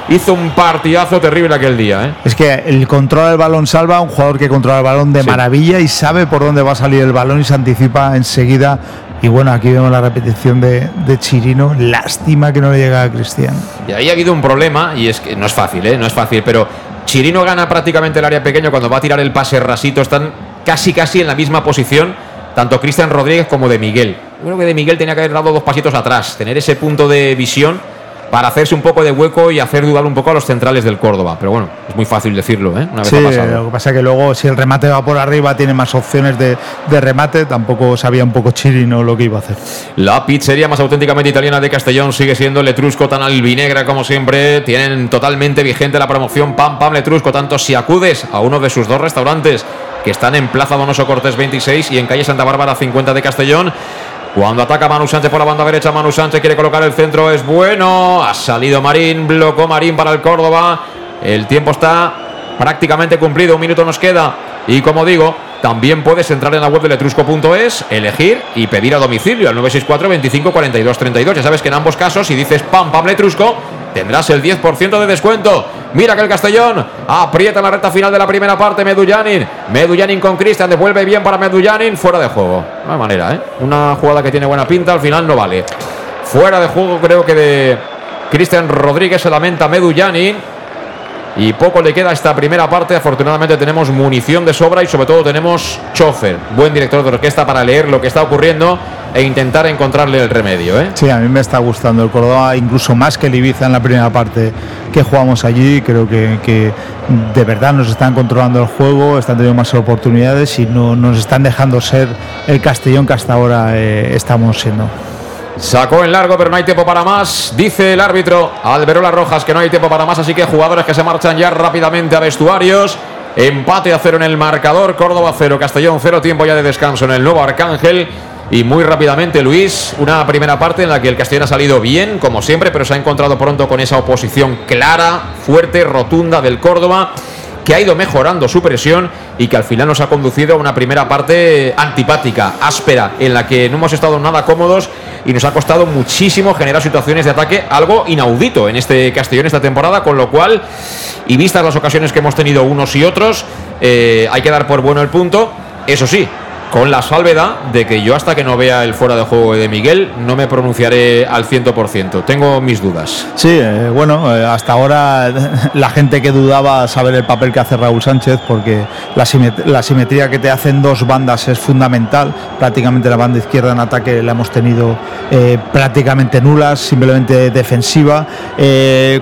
Hizo un partidazo terrible aquel día, ¿eh? Es que el control del balón salva, un jugador que controla el balón de Sí. maravilla y sabe por dónde va a salir el balón y se anticipa enseguida. Y bueno, aquí vemos la repetición de, de Chirino. Lástima que no le llega a Cristian. Y ahí ha habido un problema, y es que no es fácil, ¿eh? No es fácil, pero Chirino gana prácticamente el área pequeño cuando va a tirar el pase rasito. Están casi, casi en la misma posición, tanto Cristian Rodríguez como de Miguel. Yo creo que de Miguel tenía que haber dado dos pasitos atrás, tener ese punto de visión para hacerse un poco de hueco y hacer dudar un poco a los centrales del Córdoba. Pero bueno, es muy fácil decirlo, ¿eh? Una vez Sí, lo que pasa es que luego si el remate va por arriba tiene más opciones de, de remate. Tampoco sabía un poco Chirino lo que iba a hacer. La pizzería más auténticamente italiana de Castellón sigue siendo el Letrusco tan albinegra como siempre. Tienen totalmente vigente la promoción Pam Pam Letrusco, tanto si acudes a uno de sus dos restaurantes que están en Plaza Donoso Cortés 26 y en calle Santa Bárbara 50 de Castellón. Cuando ataca Manu Sánchez por la banda derecha, Manu Sánchez quiere colocar el centro, es bueno. Ha salido Marín, blocó Marín para el Córdoba. El tiempo está prácticamente cumplido, un minuto nos queda. Y como digo, también puedes entrar en la web de letrusco.es, elegir y pedir a domicilio al 964 25 42 32. Ya sabes que en ambos casos, si dices pam pam letrusco, tendrás el 10% de descuento. Mira que el Castellón aprieta la recta final de la primera parte. Medullanin, Medullanin con Cristian, devuelve bien para Medullanin, fuera de juego. No manera, ¿eh? Una jugada que tiene buena pinta, al final no vale. Fuera de juego, creo que de Cristian Rodríguez se lamenta Medullanin. Y poco le queda a esta primera parte. Afortunadamente tenemos munición de sobra y sobre todo tenemos chofer, buen director de orquesta para leer lo que está ocurriendo e intentar encontrarle el remedio. ¿eh? Sí, a mí me está gustando el Córdoba, incluso más que el Ibiza en la primera parte que jugamos allí. Creo que, que de verdad nos están controlando el juego, están teniendo más oportunidades y no nos están dejando ser el Castellón que hasta ahora eh, estamos siendo. Sacó en largo, pero no hay tiempo para más. Dice el árbitro Alberola Rojas que no hay tiempo para más, así que jugadores que se marchan ya rápidamente a vestuarios. Empate a cero en el marcador, Córdoba cero, Castellón cero, tiempo ya de descanso en el nuevo Arcángel. Y muy rápidamente, Luis, una primera parte en la que el Castellón ha salido bien, como siempre, pero se ha encontrado pronto con esa oposición clara, fuerte, rotunda del Córdoba que ha ido mejorando su presión y que al final nos ha conducido a una primera parte antipática, áspera, en la que no hemos estado nada cómodos y nos ha costado muchísimo generar situaciones de ataque, algo inaudito en este Castellón esta temporada, con lo cual, y vistas las ocasiones que hemos tenido unos y otros, eh, hay que dar por bueno el punto, eso sí. Con la salvedad de que yo hasta que no vea el fuera de juego de Miguel no me pronunciaré al 100%. Tengo mis dudas. Sí, eh, bueno, eh, hasta ahora la gente que dudaba saber el papel que hace Raúl Sánchez, porque la, simet- la simetría que te hacen dos bandas es fundamental. Prácticamente la banda izquierda en ataque la hemos tenido eh, prácticamente nulas, simplemente defensiva.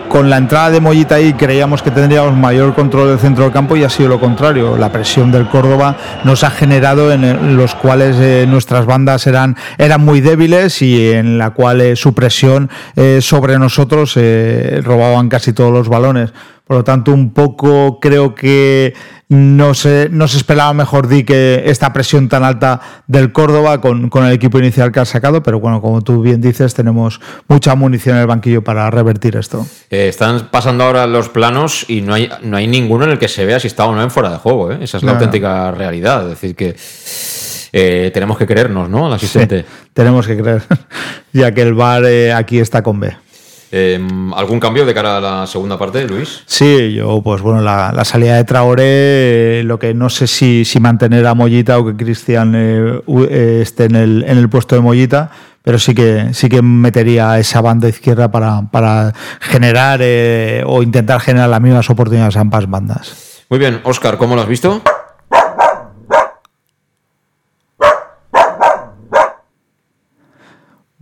Con la entrada de Mollita ahí creíamos que tendríamos mayor control del centro del campo y ha sido lo contrario. La presión del Córdoba nos ha generado en, el- los cuales eh, nuestras bandas eran, eran muy débiles y en la cual eh, su presión eh, sobre nosotros eh, robaban casi todos los balones. Por lo tanto, un poco creo que no se, no se esperaba, mejor di, que esta presión tan alta del Córdoba con, con el equipo inicial que ha sacado, pero bueno, como tú bien dices, tenemos mucha munición en el banquillo para revertir esto. Eh, están pasando ahora los planos y no hay, no hay ninguno en el que se vea si está o no en fuera de juego. ¿eh? Esa es la No, no. auténtica realidad. Es decir, que Eh, tenemos que creernos, ¿no? Al asistente. Sí, tenemos que creer, ya que el bar eh, aquí está con B. Eh, ¿Algún cambio de cara a la segunda parte, Luis? Sí, yo, pues bueno, la, la salida de Traoré, eh, lo que no sé si, si mantener a Mollita o que Cristian eh, eh, esté en el, en el puesto de Mollita, pero sí que sí que metería esa banda izquierda para, para generar eh, o intentar generar las mismas oportunidades a ambas bandas. Muy bien, Oscar, ¿cómo lo has visto?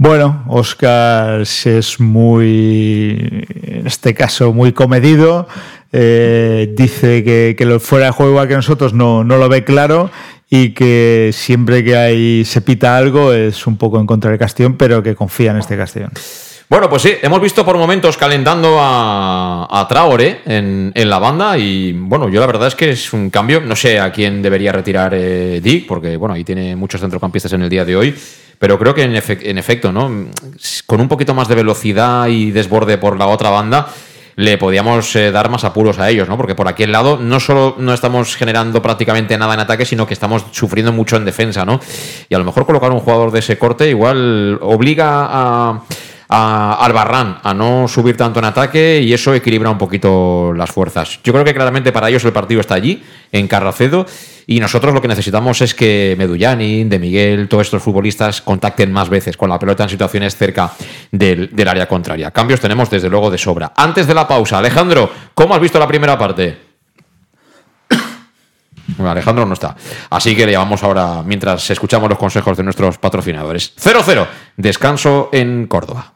Bueno, Oscar es muy, en este caso, muy comedido. Eh, dice que, que lo fuera de juego igual que nosotros no, no lo ve claro y que siempre que hay se pita algo es un poco en contra del Castellón, pero que confía en este Castellón. Bueno, pues sí, hemos visto por momentos calentando a, a Traore en, en la banda y bueno, yo la verdad es que es un cambio. No sé a quién debería retirar eh, Dick, porque bueno, ahí tiene muchos centrocampistas en el día de hoy, pero creo que en, efe- en efecto, ¿no? Con un poquito más de velocidad y desborde por la otra banda, le podíamos eh, dar más apuros a ellos, ¿no? Porque por aquel lado no solo no estamos generando prácticamente nada en ataque, sino que estamos sufriendo mucho en defensa, ¿no? Y a lo mejor colocar un jugador de ese corte igual obliga a, a Albarrán a no subir tanto en ataque y eso equilibra un poquito las fuerzas. Yo creo que claramente para ellos el partido está allí, en Carracedo, y nosotros lo que necesitamos es que Medullani, De Miguel, todos estos futbolistas contacten más veces con la pelota en situaciones cerca del, área contraria. Cambios tenemos desde luego de sobra. Antes de la pausa, Alejandro, ¿cómo has visto la primera parte? Alejandro no está. Así que le llamamos ahora mientras escuchamos los consejos de nuestros patrocinadores. 0-0. Descanso en Córdoba.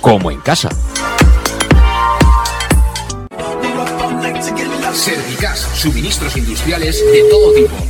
como en casa. Servicas, suministros industriales de todo tipo,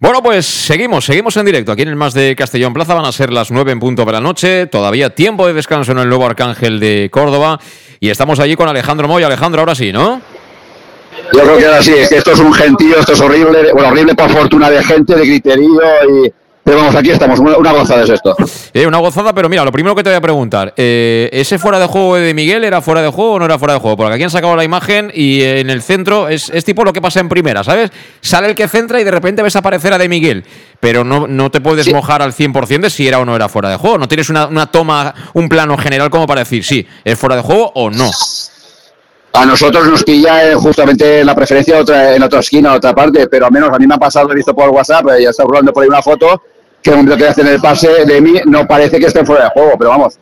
Bueno, pues seguimos, seguimos en directo aquí en el Más de Castellón Plaza. Van a ser las 9 en punto de la noche. Todavía tiempo de descanso en el nuevo Arcángel de Córdoba. Y estamos allí con Alejandro Moy. Alejandro, ahora sí, ¿no? Yo creo que ahora sí, es que esto es un gentío, esto es horrible, bueno, horrible por fortuna de gente, de criterio y... Pero vamos, aquí estamos, una, una gozada es esto. Eh, una gozada, pero mira, lo primero que te voy a preguntar, eh, ¿ese fuera de juego de Miguel era fuera de juego o no era fuera de juego? Porque aquí han sacado la imagen y en el centro es, es tipo lo que pasa en primera, ¿sabes? Sale el que centra y de repente ves aparecer a de Miguel, pero no, no te puedes mojar al 100% de si era o no era fuera de juego. No tienes una, una toma, un plano general como para decir, sí, es fuera de juego o no. A nosotros nos pilla eh, justamente la preferencia otra, en otra esquina, otra parte, pero al menos a mí me ha pasado, he visto por WhatsApp, eh, ya está rolando por ahí una foto, que el momento que hacen el pase de mí no parece que esté fuera de juego, pero vamos,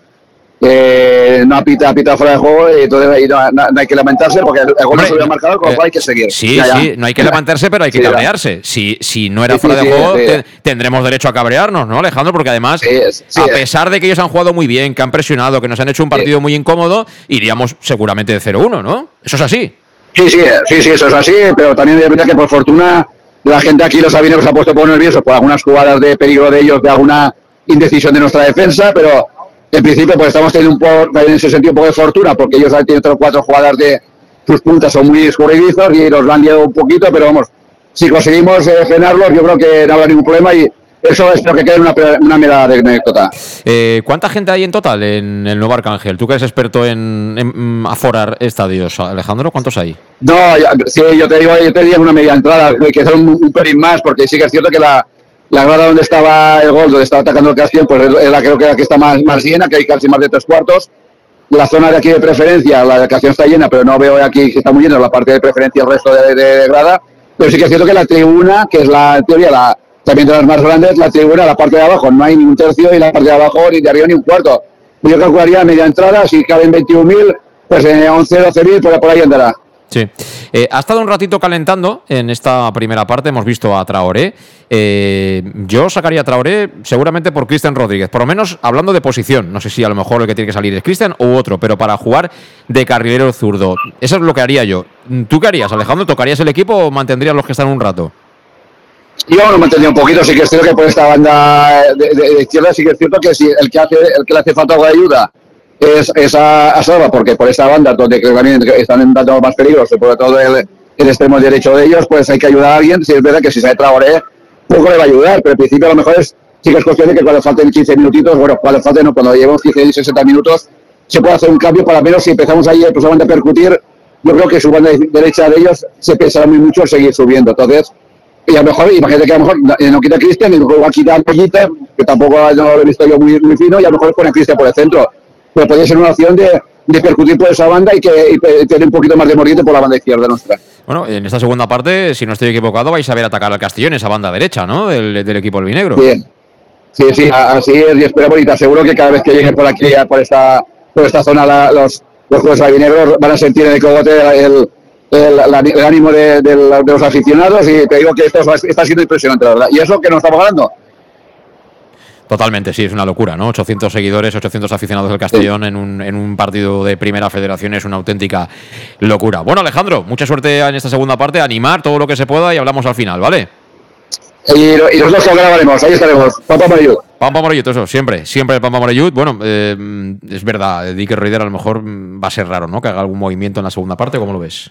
eh, no ha pitado, ha pitado fuera de juego y, entonces, y no, no- no hay que lamentarse porque el, gol no se había marcado, con lo cual hay que seguir. Sí, Ya, ya. sí, no hay que levantarse, pero hay que Sí, cabrearse. Si, si no era Sí, fuera de juego, te- tendremos derecho a cabrearnos, ¿no, Alejandro? Porque además, a eh. pesar de que ellos han jugado muy bien, que han presionado, que nos han hecho un partido muy incómodo, iríamos seguramente de 0-1, ¿no? Eso es así. Sí, sí, sí, sí, eso es así, pero también es verdad que por fortuna la gente aquí, los sabineros, se ha puesto poco nerviosos por algunas jugadas de peligro de ellos, de alguna indecisión de nuestra defensa, pero en principio pues estamos teniendo un poco, en ese sentido un poco de fortuna, porque ellos han tenido cuatro jugadas de sus puntas, son muy escurridizos y los han liado un poquito, pero vamos, si conseguimos eh, frenarlos, yo creo que no habrá ningún problema y eso espero que quede una, una de anécdota. Eh, ¿Cuánta gente hay en total en el nuevo Arcángel? Tú que eres experto en, en, aforar estadios, Alejandro, ¿cuántos hay? No, ya- sí, yo te digo, yo te diría una media entrada, que son un, un pelín más, porque sí que es cierto que la, la grada donde estaba el gol, donde estaba atacando el Castellón, pues es la creo que la que está más, más llena, que hay casi más de tres cuartos. La zona de aquí de preferencia, la Castellón está llena, pero no veo aquí que está muy llena la parte de preferencia, el resto de, de- de grada. Pero sí que es cierto que la tribuna, que es la en teoría la, también de las más grandes, la tribuna, la parte de abajo, no hay ni un tercio y la parte de abajo ni de arriba ni un cuarto. Yo calcularía media entrada, si caben 21.000, pues eh, 11, 12.000, por, por ahí andará. Sí. Eh, ha estado un ratito calentando en esta primera parte. Hemos visto a Traoré. Eh, yo sacaría a Traoré seguramente por Cristian Rodríguez. Por lo menos hablando de posición. No sé si a lo mejor el que tiene que salir es Cristian u otro, pero para jugar de carrilero zurdo. Eso es lo que haría yo. ¿Tú qué harías, Alejandro? ¿Tocarías el equipo o mantendrías los que están un rato? Yo no me entendí un poquito, sí que es cierto que por esta banda de, de- de izquierda sí que es cierto que si el que hace, el que le hace falta algo de ayuda es, es a, a Salva, porque por esta banda donde que también están dando más peligros, sobre todo el, el extremo derecho de ellos, pues hay que ayudar a alguien. Si es verdad que si sale Traoré, poco le va a ayudar, pero al principio a lo mejor es, sí que es cuestión de que cuando falten 15 minutitos, bueno, cuando falten, no, cuando llevemos 15 y 60 minutos, se puede hacer un cambio, para menos si empezamos ahí pues, a percutir, yo creo que su banda de- derecha de ellos se pensará muy mucho en seguir subiendo. Entonces, y a lo mejor, imagínate que a lo mejor eh, no quita a Cristian y luego va a quitar a que tampoco no lo he visto yo muy, muy fino, y a lo mejor pone a Cristian por el centro. Pero podría ser una opción de, de percutir por esa banda y que y tener un poquito más de mordiente por la banda izquierda nuestra. Bueno, en esta segunda parte, si no estoy equivocado, vais a ver atacar al Castellón, esa banda derecha, ¿no? Del, del equipo albinegro. Bien. Sí, sí, así es, y esperamos, y te aseguro que cada vez que lleguen por aquí, por esta, por esta zona, la- los, los juegos albinegros van a sentir en el cogote el, el, ánimo de, los aficionados y te digo que esto es- está siendo impresionante, la verdad. Y eso que nos estamos ganando. Totalmente, sí, es una locura, ¿no? 800 seguidores, 800 aficionados del Castellón en, un, en un partido de primera federación es una auténtica locura. Bueno, Alejandro, mucha suerte en esta segunda parte, animar todo lo que se pueda y hablamos al final, ¿vale? Y, y nosotros lo grabaremos, ahí estaremos. Papá Mario. Pampa Morellut, eso, siempre, siempre el Pampa Morellut. Bueno, eh, es verdad, Dick Reuter a lo mejor va a ser raro, ¿no? Que haga algún movimiento en la segunda parte, ¿cómo lo ves?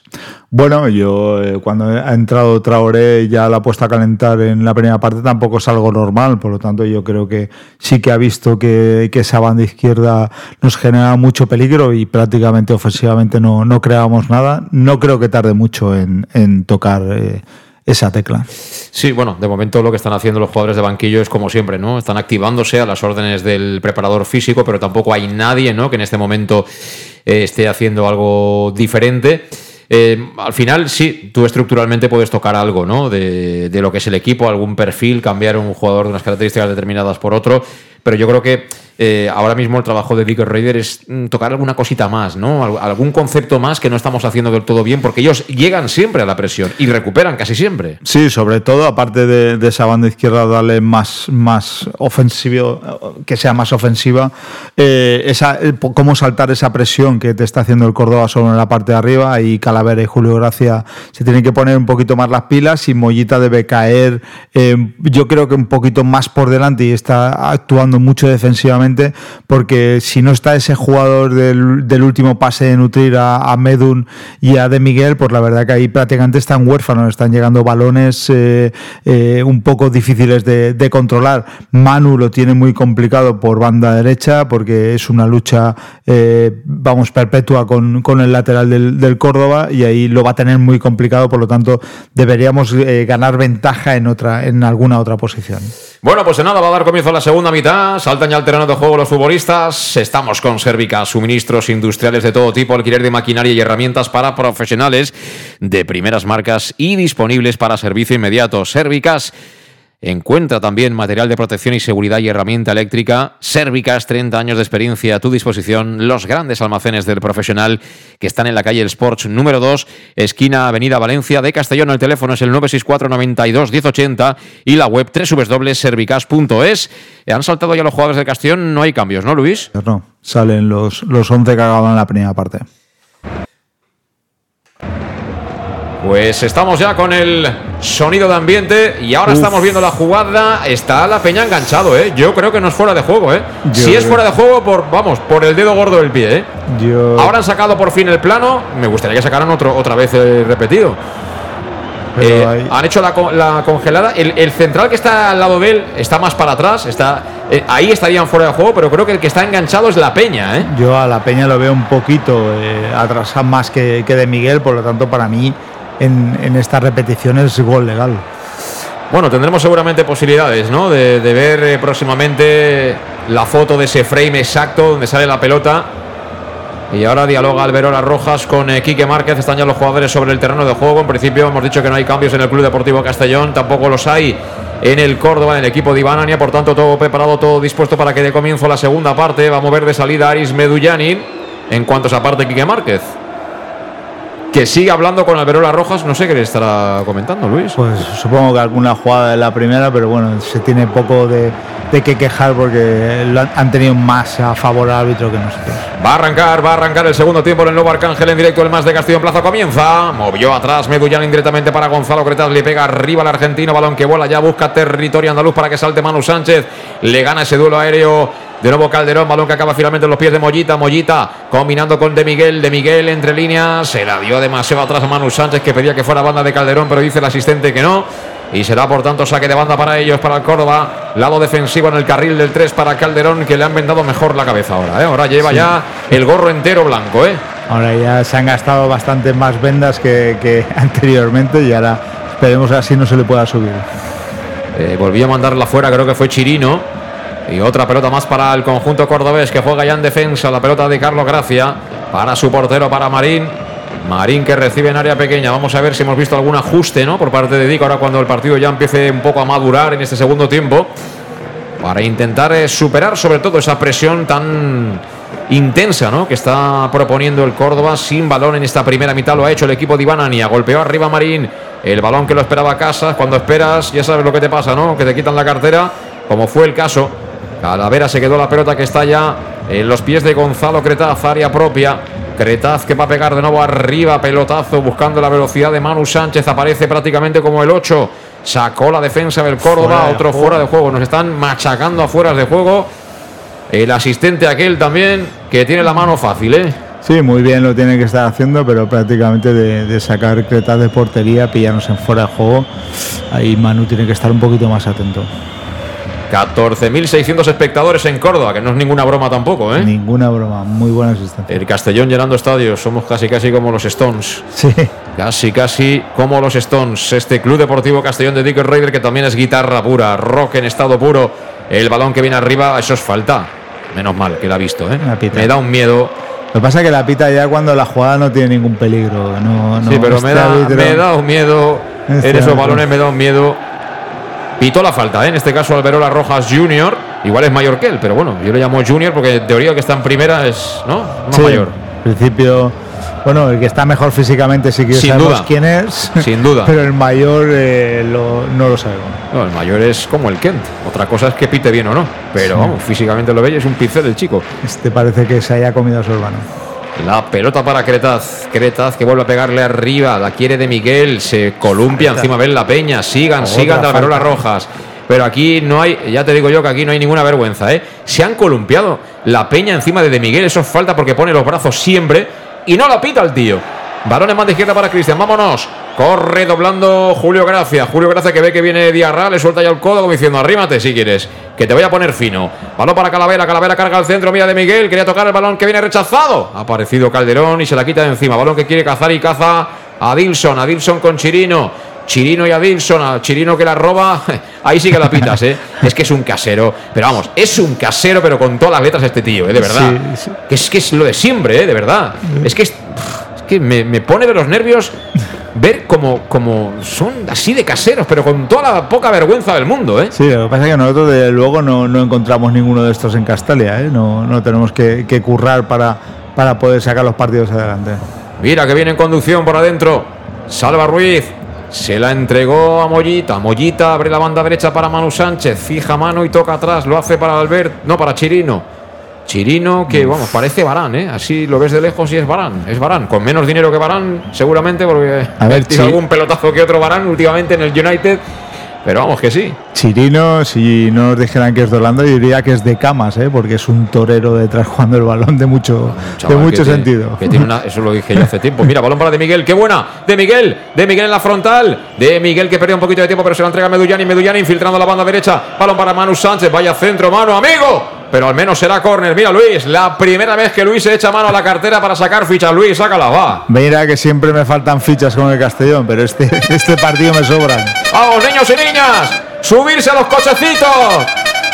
Bueno, yo eh, cuando ha entrado Traoré ya la ha puesto a calentar en la primera parte tampoco es algo normal, por lo tanto yo creo que sí que ha visto que, que esa banda izquierda nos genera mucho peligro y prácticamente ofensivamente no, no creábamos nada. No creo que tarde mucho en, en tocar eh, esa tecla. Sí, bueno, de momento lo que están haciendo los jugadores de banquillo es como siempre, ¿no? Están activándose a las órdenes del preparador físico, pero tampoco hay nadie, ¿no? Que en este momento eh, esté haciendo algo diferente. Eh, al final, sí, tú estructuralmente puedes tocar algo, ¿no? De, lo que es el equipo, algún perfil, cambiar un jugador de unas características determinadas por otro. Pero yo creo que eh, ahora mismo el trabajo de Dick Raider es mm, tocar alguna cosita más, ¿no? Al- algún concepto más que no estamos haciendo del todo bien, porque ellos llegan siempre a la presión y recuperan casi siempre. Sí, sobre todo, aparte de, de esa banda izquierda, darle más, más ofensivo, que sea más ofensiva, eh, esa, cómo saltar esa presión que te está haciendo el Córdoba solo en la parte de arriba y Calavera y Julio Gracia se tienen que poner un poquito más las pilas y Mollita debe caer, eh, yo creo que un poquito más por delante y está actuando mucho defensivamente porque si no está ese jugador del, último pase de nutrir a, a Medun y a De Miguel, pues la verdad que ahí prácticamente están huérfanos, están llegando balones eh, eh, un poco difíciles de, controlar. Manu lo tiene muy complicado por banda derecha porque es una lucha, eh, vamos, perpetua con, el lateral del Córdoba y ahí lo va a tener muy complicado, por lo tanto deberíamos eh, ganar ventaja en, otra, en alguna otra posición. Bueno, pues nada, va a dar comienzo la segunda mitad. Saltan ya al terreno de juego los futbolistas. Estamos con Servica, suministros industriales de todo tipo, alquiler de maquinaria y herramientas para profesionales de primeras marcas y disponibles para servicio inmediato. Servicas encuentra también material de protección y seguridad y herramienta eléctrica. Servicas, 30 años de experiencia a tu disposición. Los grandes almacenes del profesional que están en la calle El Sports número 2, esquina Avenida Valencia de Castellón. El teléfono es el 964 92 1080 y la web www.servicas.es. Han saltado ya los jugadores del Castellón, no hay cambios, ¿no, Luis? No, salen los, los 11 que acaban la primera parte. Pues estamos ya con el sonido de ambiente y ahora Uf. estamos viendo la jugada. Está la peña enganchado, ¿eh? Yo creo que no es fuera de juego, ¿eh? Yo si es fuera de juego, por, vamos, por el dedo gordo del pie, ¿eh? Yo, Ahora han sacado por fin el plano. Me gustaría que sacaran otro, otra vez eh, repetido. pero Eh, hay- Han hecho la, la congelada. El, el central que está al lado de él está más para atrás. Está, eh, ahí estarían fuera de juego, pero creo que el que está enganchado es la peña, ¿eh? Yo a la Peña lo veo un poquito eh, atrasado más que, que de Miguel, por lo tanto, para mí en, estas repeticiones es gol legal. Bueno, tendremos seguramente posibilidades, ¿no? De, ver eh, próximamente la foto de ese frame exacto donde sale la pelota. Y ahora dialoga Alberola Rojas con eh, Quique Márquez. Están ya los jugadores sobre el terreno de juego. En principio hemos dicho que no hay cambios en el Club Deportivo Castellón. Tampoco los hay en el Córdoba, en el equipo de Ibanania. Por tanto, todo preparado, todo dispuesto para que dé comienzo la segunda parte. Va a mover de salida Aris Medullanin. En cuanto a esa parte, Quique Márquez. Que sigue hablando con Alberola Rojas. No sé qué le estará comentando, Luis. Pues supongo que alguna jugada de la primera, pero bueno, se tiene poco de, de qué quejar porque lo han- han tenido más a favor al árbitro que nosotros. Va a arrancar, va a arrancar el segundo tiempo en el nuevo Arcángel en directo. El más de Castillo en Plaza comienza. Movió atrás Medullán indirectamente para Gonzalo Cretas. Le pega arriba al argentino. Balón que vuela ya. Busca territorio andaluz para que salte Manu Sánchez. Le gana ese duelo aéreo. De nuevo Calderón, balón que acaba finalmente en los pies de Mollita. Mollita combinando con De Miguel. De Miguel entre líneas. Se la dio demasiado atrás a Manu Sánchez que pedía que fuera banda de Calderón, pero dice el asistente que no. Y será por tanto saque de banda para ellos, para el Córdoba. Lado defensivo en el carril del 3 para Calderón, que le han vendado mejor la cabeza ahora. ¿eh? Ahora lleva Sí. ya el gorro entero blanco. ¿eh? Ahora ya se han gastado bastante más vendas que, que anteriormente y ahora esperemos así no se le pueda subir. Eh, volvió a mandarla fuera, creo que fue Chirino. Y otra pelota más para el conjunto cordobés que juega ya en defensa. La pelota de Carlos Gracia para su portero, para Marín. Marín que recibe en área pequeña. Vamos a ver si hemos visto algún ajuste ¿no? por parte de Dico ahora cuando el partido ya empiece un poco a madurar en este segundo tiempo. Para intentar eh, superar sobre todo esa presión tan intensa ¿no? que está proponiendo el Córdoba sin balón en esta primera mitad. Lo ha hecho el equipo de Iván Ania. Golpeó arriba Marín. El balón que lo esperaba Casas. Cuando esperas, ya sabes lo que te pasa, ¿no? Que te quitan la cartera, como fue el caso. Calavera se quedó la pelota que está ya en los pies de Gonzalo Cretaz, área propia. Cretaz que va a pegar de nuevo arriba, pelotazo, buscando la velocidad de Manu Sánchez. Aparece prácticamente como el 8. Sacó la defensa del Córdoba, Fuera de otro fuera de juego. Nos están machacando afuera de juego. El asistente aquel también, que tiene la mano fácil, ¿eh? Sí, muy bien lo tiene que estar haciendo, pero prácticamente de, de sacar cretas de portería, pillarnos en fuera de juego, ahí Manu tiene que estar un poquito más atento. 14.600 espectadores en Córdoba, que no es ninguna broma tampoco, ¿eh? Ninguna broma, muy buena asistencia. El Castellón llenando estadios, somos casi casi como los Stones. Sí, Casi casi como los Stones. Este Club Deportivo Castellón de Dick Raider, que también es guitarra pura, rock en estado puro. El balón que viene arriba, eso es falta. Menos mal que la ha visto, ¿eh? La pita. Me da un miedo. lo que pasa es que la pita ya cuando la jugada no tiene ningún peligro. No, no, sí, pero me da, me da un miedo. Este en esos balones me da un miedo. Pitó la falta, ¿eh? en este caso Alberola Rojas Junior. Igual es mayor que él, pero bueno, yo le llamo Junior porque en teoría el que está en primera es, ¿no? Más Sí, mayor. En principio, bueno, el que está mejor físicamente sí que Sin sabemos duda. quién es. Sin duda. Pero el mayor eh, lo- no lo sabemos. No, el mayor es como el Kent. Otra cosa es que pite bien o no. Pero Sí. vamos, físicamente lo veis, es un pincel el chico. Este parece que se haya comido a su hermano. La pelota para Cretaz. Cretaz que vuelve a pegarle arriba. La quiere de Miguel. Se columpia encima de la Peña. Sigan, Otra sigan de Alberola. Rojas. Pero aquí no hay, ya te digo yo que aquí no hay ninguna vergüenza, ¿eh? Se han columpiado la Peña encima de De Miguel. Eso es falta porque pone los brazos siempre y no la pita el tío. Balones más de izquierda para Cristian. Vámonos. Corre doblando Julio Gracia. Julio Gracia que ve que viene Diarra. Le suelta ya el codo como diciendo arrímate si quieres. Que te voy a poner fino. Balón para Calavera. Calavera carga al centro. Mira de Miguel. Quería tocar el balón que viene rechazado. Ha aparecido Calderón y se la quita de encima. Balón que quiere cazar y caza a Dilson. A Dilson con Chirino. Chirino y a Dilson, a Chirino que la roba, ahí sí que la pitas, ¿eh? Es que es un casero, pero vamos, es un casero, pero con todas las letras este tío, ¿eh? De verdad. Sí, sí. Que es que es lo de siempre, ¿eh? De verdad. Es que, es, es que me, me pone de los nervios ver como, como son así de caseros, pero con toda la poca vergüenza del mundo, ¿eh? Sí, lo que pasa es que nosotros desde luego no, no encontramos ninguno de estos en Castalia, ¿eh? no, no tenemos que, que currar para, para poder sacar los partidos adelante. Mira que viene en conducción por adentro. Salva Ruiz. Se la entregó a Mollita. Mollita abre la banda derecha para Manu Sánchez. Fija mano y toca atrás. Lo hace para Albert. No, para Chirino. Chirino que, vamos, parece Barán, ¿eh? Así lo ves de lejos y es Barán. Es Barán. Con menos dinero que Barán, seguramente, porque A ver, tira algún pelotazo que otro Barán últimamente en el United. Pero vamos que sí. Chirino, si no nos dijeran que es de Holanda, yo diría que es de camas, ¿eh? porque es un torero detrás jugando el balón de mucho, de Chaval, mucho que tiene- sentido. que tiene una- eso lo dije yo hace tiempo. Mira, balón para De Miguel, qué buena. De Miguel, de Miguel en la frontal. De Miguel que perdió un poquito de tiempo, pero se la entrega a Medullani. Medullani infiltrando la banda derecha. Balón para Manu Sánchez. Vaya centro, mano, amigo. Pero al menos será córner. Mira, Luis, la primera vez que Luis se echa mano a la cartera para sacar fichas. Luis, sácala, va. Mira que siempre me faltan fichas con el Castellón, pero este, este partido me sobran. Vamos, niños y niñas, subirse a los cochecitos.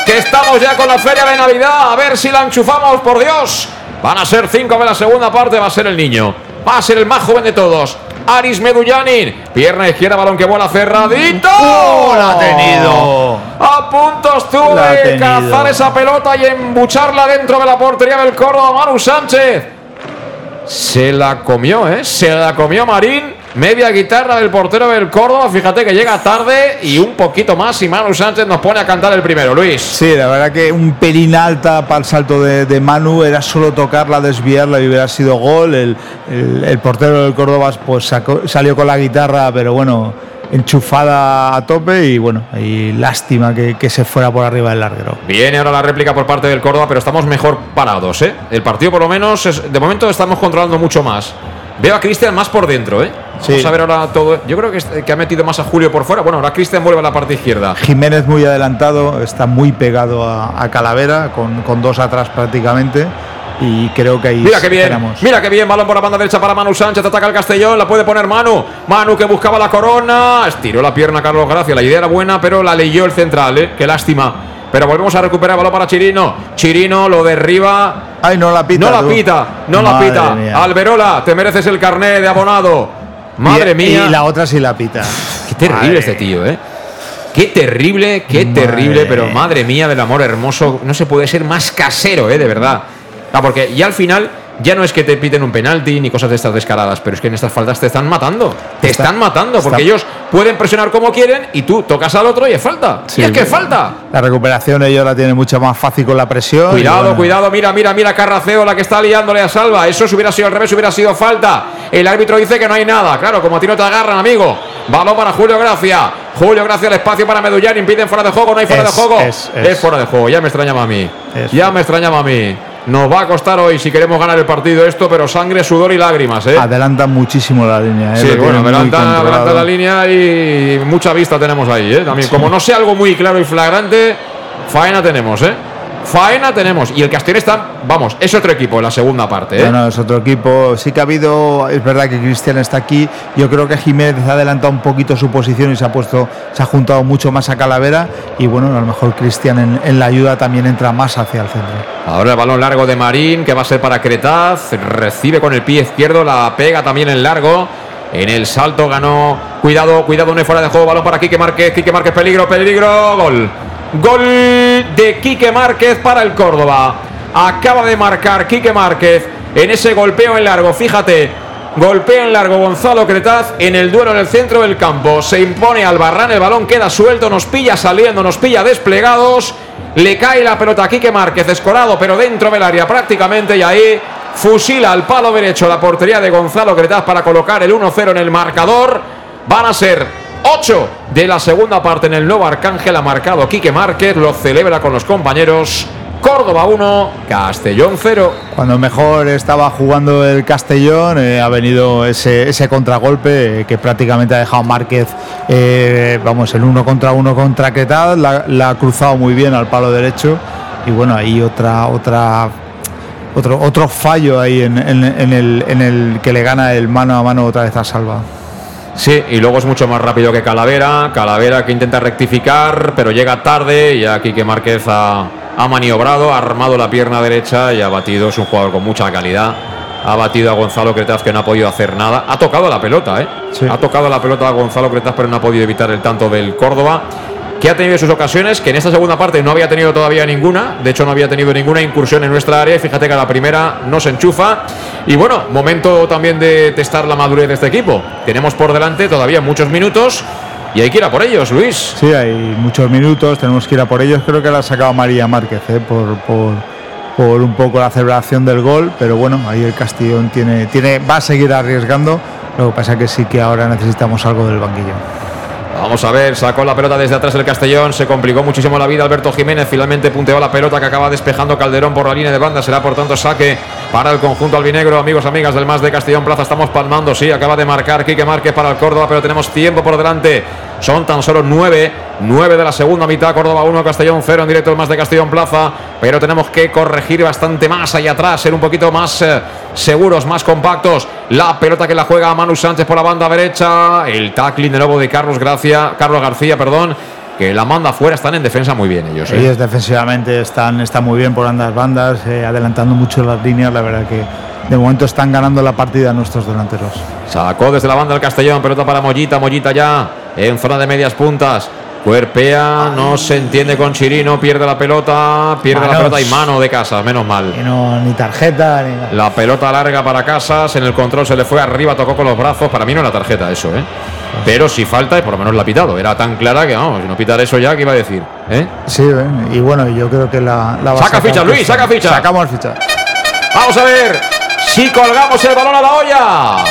Que estamos ya con la feria de Navidad. A ver si la enchufamos, por Dios. Van a ser cinco de la segunda parte. Va a ser el niño. Va a ser el más joven de todos. Aris Medullanin. Pierna izquierda, balón que vuela cerradito. ¡La ha tenido! A punto estuvo de cazar esa pelota y embucharla dentro de la portería del Córdoba. Manu Sánchez. Se la comió, ¿eh? Se la comió Marín. Media guitarra del portero del Córdoba. Fíjate que llega tarde y un poquito más. Y Manu Sánchez nos pone a cantar el primero, Luis. Sí, la verdad que un pelín alta para el salto de, de Manu. Era solo tocarla, desviarla y hubiera sido gol. El, el- el portero del Córdoba pues sacó- salió con la guitarra, pero bueno, enchufada a tope. Y bueno, y lástima que, que se fuera por arriba del larguero. Viene ahora la réplica por parte del Córdoba, pero estamos mejor parados, ¿eh? El partido, por lo menos, es- de momento estamos controlando mucho más. Veo a Cristian más por dentro, ¿eh? Sí. Vamos a ver ahora todo. Yo creo que, es- que ha metido más a Julio por fuera. Bueno, ahora Cristian vuelve a la parte izquierda. Jiménez muy adelantado, está muy pegado a, a Calavera, con, con dos atrás prácticamente. Y creo que ahí Mira qué bien, esperamos. mira qué bien, balón por la banda derecha para Manu Sánchez, ataca el Castellón, la puede poner Manu, Manu que buscaba la corona, estiró la pierna Carlos Gracia, la idea era buena, pero la leyó el central, ¿eh? qué lástima. Pero volvemos a recuperar balón para Chirino, Chirino lo derriba, Ay, no la pita. no la tú. pita, no la Madre pita, mía. Alberola, te mereces el carné de abonado, madre Y- mía, Y la otra sí la pita. qué terrible Madre. este tío, ¿eh? Qué terrible, qué Madre. terrible, pero madre mía del amor hermoso, no se puede ser más casero, ¿eh? De verdad. Ah, porque ya al final ya no es que te piten un penalti ni cosas de estas descaradas, pero es que en estas faltas te están matando. Te Está- están matando, porque está- ellos pueden presionar como quieren y tú tocas al otro y es falta. Sí, y es que falta. La recuperación ellos la tienen mucho más fácil con la presión. Cuidado, bueno, cuidado, mira, mira, mira Carraceo, la que está liándole a Salva. Eso si hubiera sido al revés, hubiera sido falta. El árbitro dice que no hay nada. Claro, como a ti no te agarran, amigo. Balón para Julio Gracia. Julio Gracia, el espacio para Medullán. Impiden fuera de juego, no hay fuera Es, de juego. es, es. fuera de juego, ya me extrañaba a mí. Ya me extrañaba a mí. Nos va a costar hoy si queremos ganar el partido esto, pero sangre, sudor y lágrimas, ¿eh? Adelantan muchísimo la línea. ¿eh? Sí, bueno, adelanta la línea y mucha vista tenemos ahí, ¿eh? También, como no sea algo muy claro y flagrante, faena tenemos, ¿eh? Faena tenemos. Y el Castellón está, vamos, es otro equipo en la segunda parte, ¿eh? No, no, es otro equipo. Sí que ha habido, es verdad que Cristian está aquí. Yo creo que Jiménez ha adelantado un poquito su posición y se ha puesto, se ha juntado mucho más a Calavera. Y bueno, a lo mejor Cristian en, en la ayuda también entra más hacia el centro. Ahora el balón largo de Marín, que va a ser para Cretaz. Recibe con el pie izquierdo, la pega también en largo. En el salto ganó. Cuidado, cuidado, no hay fuera de juego. Balón para Quique Márquez. Quique Márquez, peligro, peligro. Gol. Gol de Quique Márquez para el Córdoba. Acaba de marcar Quique Márquez en ese golpeo en largo. Fíjate. Golpea en largo Gonzalo Cretaz en el duelo en el centro del campo. Se impone al Barran, el balón queda suelto, nos pilla saliendo, nos pilla desplegados. Le cae la pelota a Quique Márquez, escorado, pero dentro del área prácticamente. Y ahí fusila al palo derecho la portería de Gonzalo Cretaz para colocar el 1-0 en el marcador. Van a ser 8 de la segunda parte en el nuevo Arcángel. Ha marcado Quique Márquez, lo celebra con los compañeros. Córdoba 1, Castellón 0. Cuando mejor estaba jugando el Castellón, eh, ha venido ese, contragolpe que prácticamente ha dejado Márquez, eh, vamos, el uno contra uno contra Cretaz, la, ha cruzado muy bien al palo derecho. Y bueno, ahí otra, otra, otro, otro fallo ahí en el, en el que le gana el mano a mano otra vez a Salva. Sí, y luego es mucho más rápido que Calavera. Calavera que intenta rectificar, pero llega tarde. Y aquí que Márquez ha, ha maniobrado, ha armado la pierna derecha y ha batido. Es un jugador con mucha calidad. Ha batido a Gonzalo Cretaz que no ha podido hacer nada. Ha tocado la pelota, ¿eh? Sí. Ha tocado la pelota a Gonzalo Cretaz, pero no ha podido evitar el tanto del Córdoba. Que ha tenido sus ocasiones, que en esta segunda parte no había tenido todavía ninguna. De hecho, no había tenido ninguna incursión en nuestra área. Y fíjate que a la primera no se enchufa. Y bueno, momento también de testar la madurez de este equipo. Tenemos por delante todavía muchos minutos. Y hay que ir a por ellos, Luis. Sí, hay muchos minutos, tenemos que ir a por ellos. Creo que la ha sacado María Márquez eh, por, por, por un poco la celebración del gol, pero bueno, ahí el Castellón tiene, tiene, va a seguir arriesgando. Lo que pasa que sí que ahora necesitamos algo del banquillo. Vamos a ver, sacó la pelota desde atrás el Castellón, se complicó muchísimo la vida Alberto Jiménez, finalmente punteó la pelota que acaba despejando Calderón por la línea de banda, será por tanto saque para el conjunto albinegro, amigos, amigas del más de Castellón Plaza, estamos palmando, sí, acaba de marcar Quique Márquez para el Córdoba, pero tenemos tiempo por delante, son tan solo nueve, nueve de la segunda mitad, Córdoba 1, Castellón 0 en directo el más de Castellón Plaza, pero tenemos que corregir bastante más allá atrás, ser un poquito más eh, seguros, más compactos, la pelota que la juega Manu Sánchez por la banda derecha, el tackling de nuevo de Carlos Gracia, Carlos García, perdón, que la manda afuera, están en defensa muy bien ellos. ¿eh? Ellos defensivamente están, están muy bien por ambas bandas, eh, adelantando mucho las líneas. La verdad que de momento están ganando la partida nuestros delanteros. Sacó desde la banda el Castellón, pelota para Mollita, Mollita ya en zona de medias puntas. Cuerpea, no se entiende con Chirino, pierde la pelota, pierde la pelota y mano de Casas, menos mal. Y no, ni tarjeta, ni nada. La pelota larga para Casas, en el control se le fue arriba, tocó con los brazos. Para mí no era tarjeta eso, ¿eh? Pero si falta, y por lo menos la ha pitado. Era tan clara que, vamos, si no pitar eso ya, ¿qué iba a decir? ¿Eh? Sí, ¿eh? y bueno, yo creo que la, la va a Saca ficha, Luis, saca ficha. Sacamos ficha. Vamos a ver si colgamos el balón a la olla.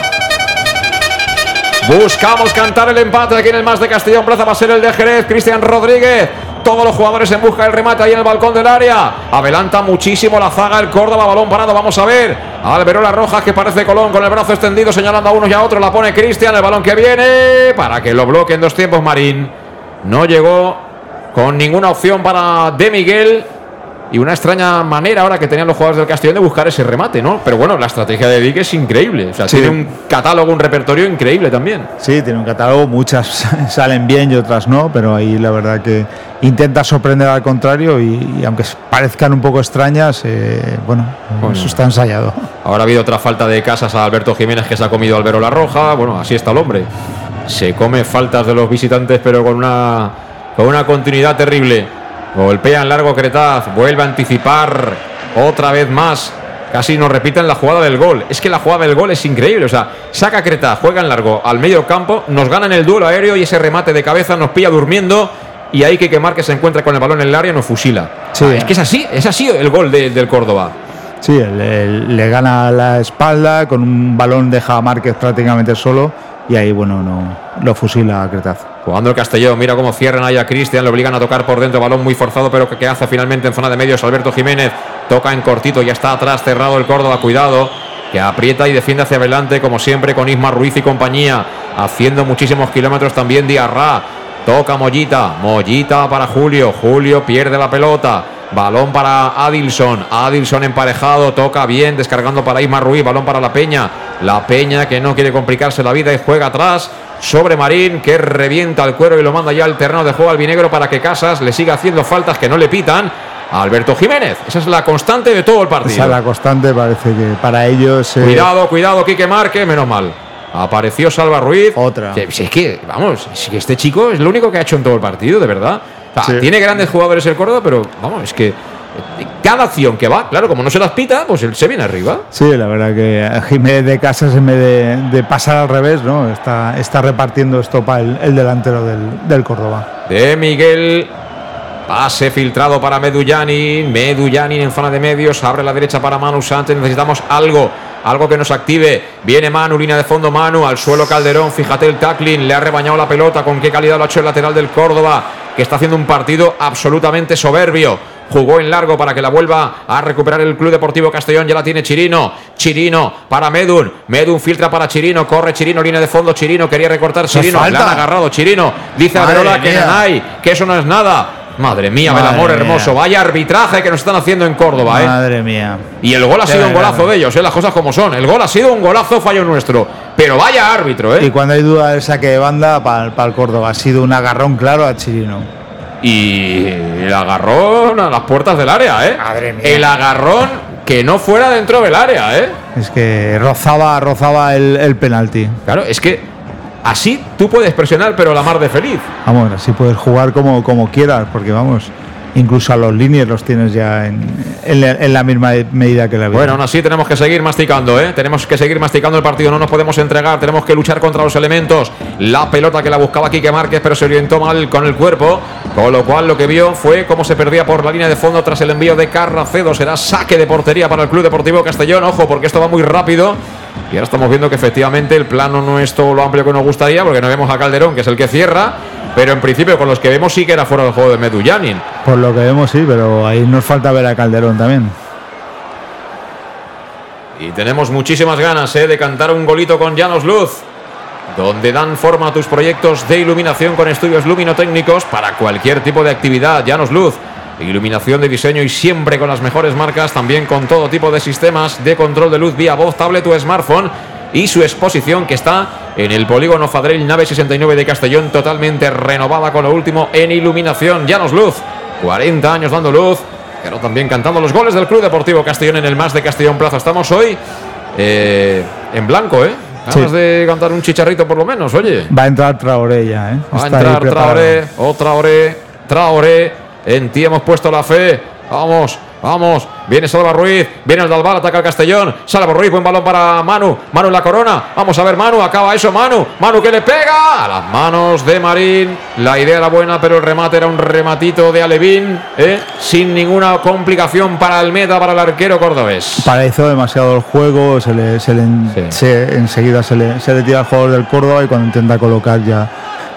Buscamos cantar el empate aquí en el más de Castellón Plaza. Va a ser el de Jerez, Cristian Rodríguez. Todos los jugadores en busca del remate ahí en el balcón del área. Adelanta muchísimo la zaga el Córdoba. Balón parado. Vamos a ver. Alberola Rojas que parece Colón con el brazo extendido señalando a uno y a otro. La pone Cristian. El balón que viene para que lo bloquee en dos tiempos Marín. No llegó con ninguna opción para De Miguel. Y una extraña manera ahora que tenían los jugadores del Castellón de buscar ese remate, ¿no? Pero bueno, la estrategia de Vic es increíble. O sea, Sí. tiene un catálogo, un repertorio increíble también. Sí, tiene un catálogo, muchas salen bien y otras no, pero ahí la verdad que intenta sorprender al contrario y, y aunque parezcan un poco extrañas, eh, bueno, Bueno. eso está ensayado. Ahora ha habido otra falta de casas a Alberto Jiménez que se ha comido Albero la Roja. Bueno, así está el hombre. Se come faltas de los visitantes, pero con una, con una continuidad terrible. Golpea en largo Cretaz, vuelve a anticipar otra vez más. Casi nos repiten la jugada del gol. Es que la jugada del gol es increíble. O sea, saca Cretaz, juega en largo al medio campo, nos gana en el duelo aéreo y ese remate de cabeza nos pilla durmiendo. Y ahí que Márquez se encuentra con el balón en el área nos fusila. Sí. Ah, es que es así, es así el gol de- del Córdoba. Sí, le, le gana la espalda, con un balón deja a Márquez prácticamente solo y ahí, bueno, no lo fusila a Cretaz. Jugando el Castellón, mira cómo cierran ahí a Cristian, le obligan a tocar por dentro, balón muy forzado, pero que, que hace finalmente en zona de medios Alberto Jiménez, toca en cortito, ya está atrás, cerrado el Córdoba, cuidado, que aprieta y defiende hacia adelante, como siempre, con Isma Ruiz y compañía, haciendo muchísimos kilómetros también Diarra, toca Mollita, Mollita para Julio, Julio pierde la pelota, balón para Adilson, Adilson emparejado, toca bien, descargando para Isma Ruiz, balón para la Peña, la Peña que no quiere complicarse la vida y juega atrás, sobre Marín que revienta el cuero y lo manda ya al terreno de juego albinegro para que Casas le siga haciendo faltas que no le pitan a Alberto Jiménez. Esa es la constante de todo el Esa partido. es la constante, parece que para ellos... eh, Cuidado, cuidado, Quique Marque, menos mal. Apareció Salva Ruiz. Otra. Que- si es que, vamos, si este chico es lo único que ha hecho en todo el partido, de verdad. O sea, Sí. Tiene grandes jugadores el Córdoba, pero vamos, es que cada acción que va, claro, como no se las pita, pues él se viene arriba. Sí, la verdad que Jiménez de Casas en vez de, de pasar al revés, ¿no? Está, está repartiendo estopa el, el delantero del, del Córdoba. de Miguel. Pase filtrado para Medullanin. Medullanin en zona de medios. Abre la derecha para Manu Sánchez. Necesitamos algo. Algo que nos active. Viene Manu, línea de fondo Manu. Al suelo Calderón. Fíjate el tackling. Le ha rebañado la pelota. Con qué calidad lo ha hecho el lateral del Córdoba. Que está haciendo un partido absolutamente soberbio. Jugó en largo para que la vuelva a recuperar el Club Deportivo Castellón. Ya la tiene Chirino. Chirino para Medun. Medun filtra para Chirino. Corre Chirino, línea de fondo. Chirino quería recortar Chirino. Falta. han agarrado Chirino. Dice Madre Averola que mía. Nanay, que eso no es nada. Madre mía, Madre el amor mía. hermoso. Vaya arbitraje que nos están haciendo en Córdoba, ¿eh? Madre mía. Y el gol ha Qué sido un golazo de ellos, ¿eh? Las cosas como son. El gol ha sido un golazo, fallo nuestro. Pero vaya árbitro, Y ¿eh? cuando hay duda del saque de banda para el Córdoba, ha sido un agarrón claro a Chirino. Y el agarrón a las puertas del área, ¿eh? Madre mía. El agarrón que no fuera dentro del área, ¿eh? Es que rozaba, rozaba el, el penalti. Claro, es que así tú puedes presionar, pero la mar de feliz. Vamos, así puedes jugar como, como quieras, porque vamos, incluso a los líneas los tienes ya en, en la, en la misma medida que la vida. Bueno, aún así tenemos que seguir masticando, ¿eh? Tenemos que seguir masticando el partido, no nos podemos entregar, tenemos que luchar contra los elementos. La pelota que la buscaba Quique Márquez, pero se orientó mal con el cuerpo, con lo cual lo que vio fue cómo se perdía por la línea de fondo tras el envío de Carracedo. Será saque de portería para el Club Deportivo Castellón, ojo, porque esto va muy rápido. Y ahora estamos viendo que efectivamente el plano no es todo lo amplio que nos gustaría, porque no vemos a Calderón, que es el que cierra, pero en principio con los que vemos sí que era fuera del juego de Medullanin. Por lo que vemos, sí, pero ahí nos falta ver a Calderón también. Y tenemos muchísimas ganas ¿eh? de cantar un golito con Llanos Luz, donde dan forma a tus proyectos de iluminación con estudios luminotécnicos para cualquier tipo de actividad. Llanos Luz, iluminación de diseño y siempre con las mejores marcas, también con todo tipo de sistemas de control de luz vía voz, tablet o smartphone. Y su exposición que está en el polígono Fadrell Nave 69 de Castellón, totalmente renovada con lo último en iluminación. Llanos Luz, 40 años dando luz, pero también cantando los goles del Club Deportivo Castellón en el Más de Castellón Plaza. Estamos hoy eh, en blanco, ¿eh? Ganas de cantar un chicharrito por lo menos, oye. Va a entrar Traoré ya, ¿eh? Va a entrar. Traoré, o Traoré, Traoré. En ti hemos puesto la fe. Vamos, vamos. Viene Salva Ruiz, viene el Dalbal, ataca el Castellón. Salva Ruiz, buen balón para Manu. Manu en la corona. Vamos a ver, Manu, acaba eso, Manu. Manu que le pega a las manos de Marín. La idea era buena, pero el remate era un rematito de Alevín, ¿eh? sin ninguna complicación para el meta, para el arquero cordobés. Paralizó demasiado el juego, se le, se le en- Sí. se- enseguida se le, se le tira al jugador del Córdoba y cuando intenta colocar ya,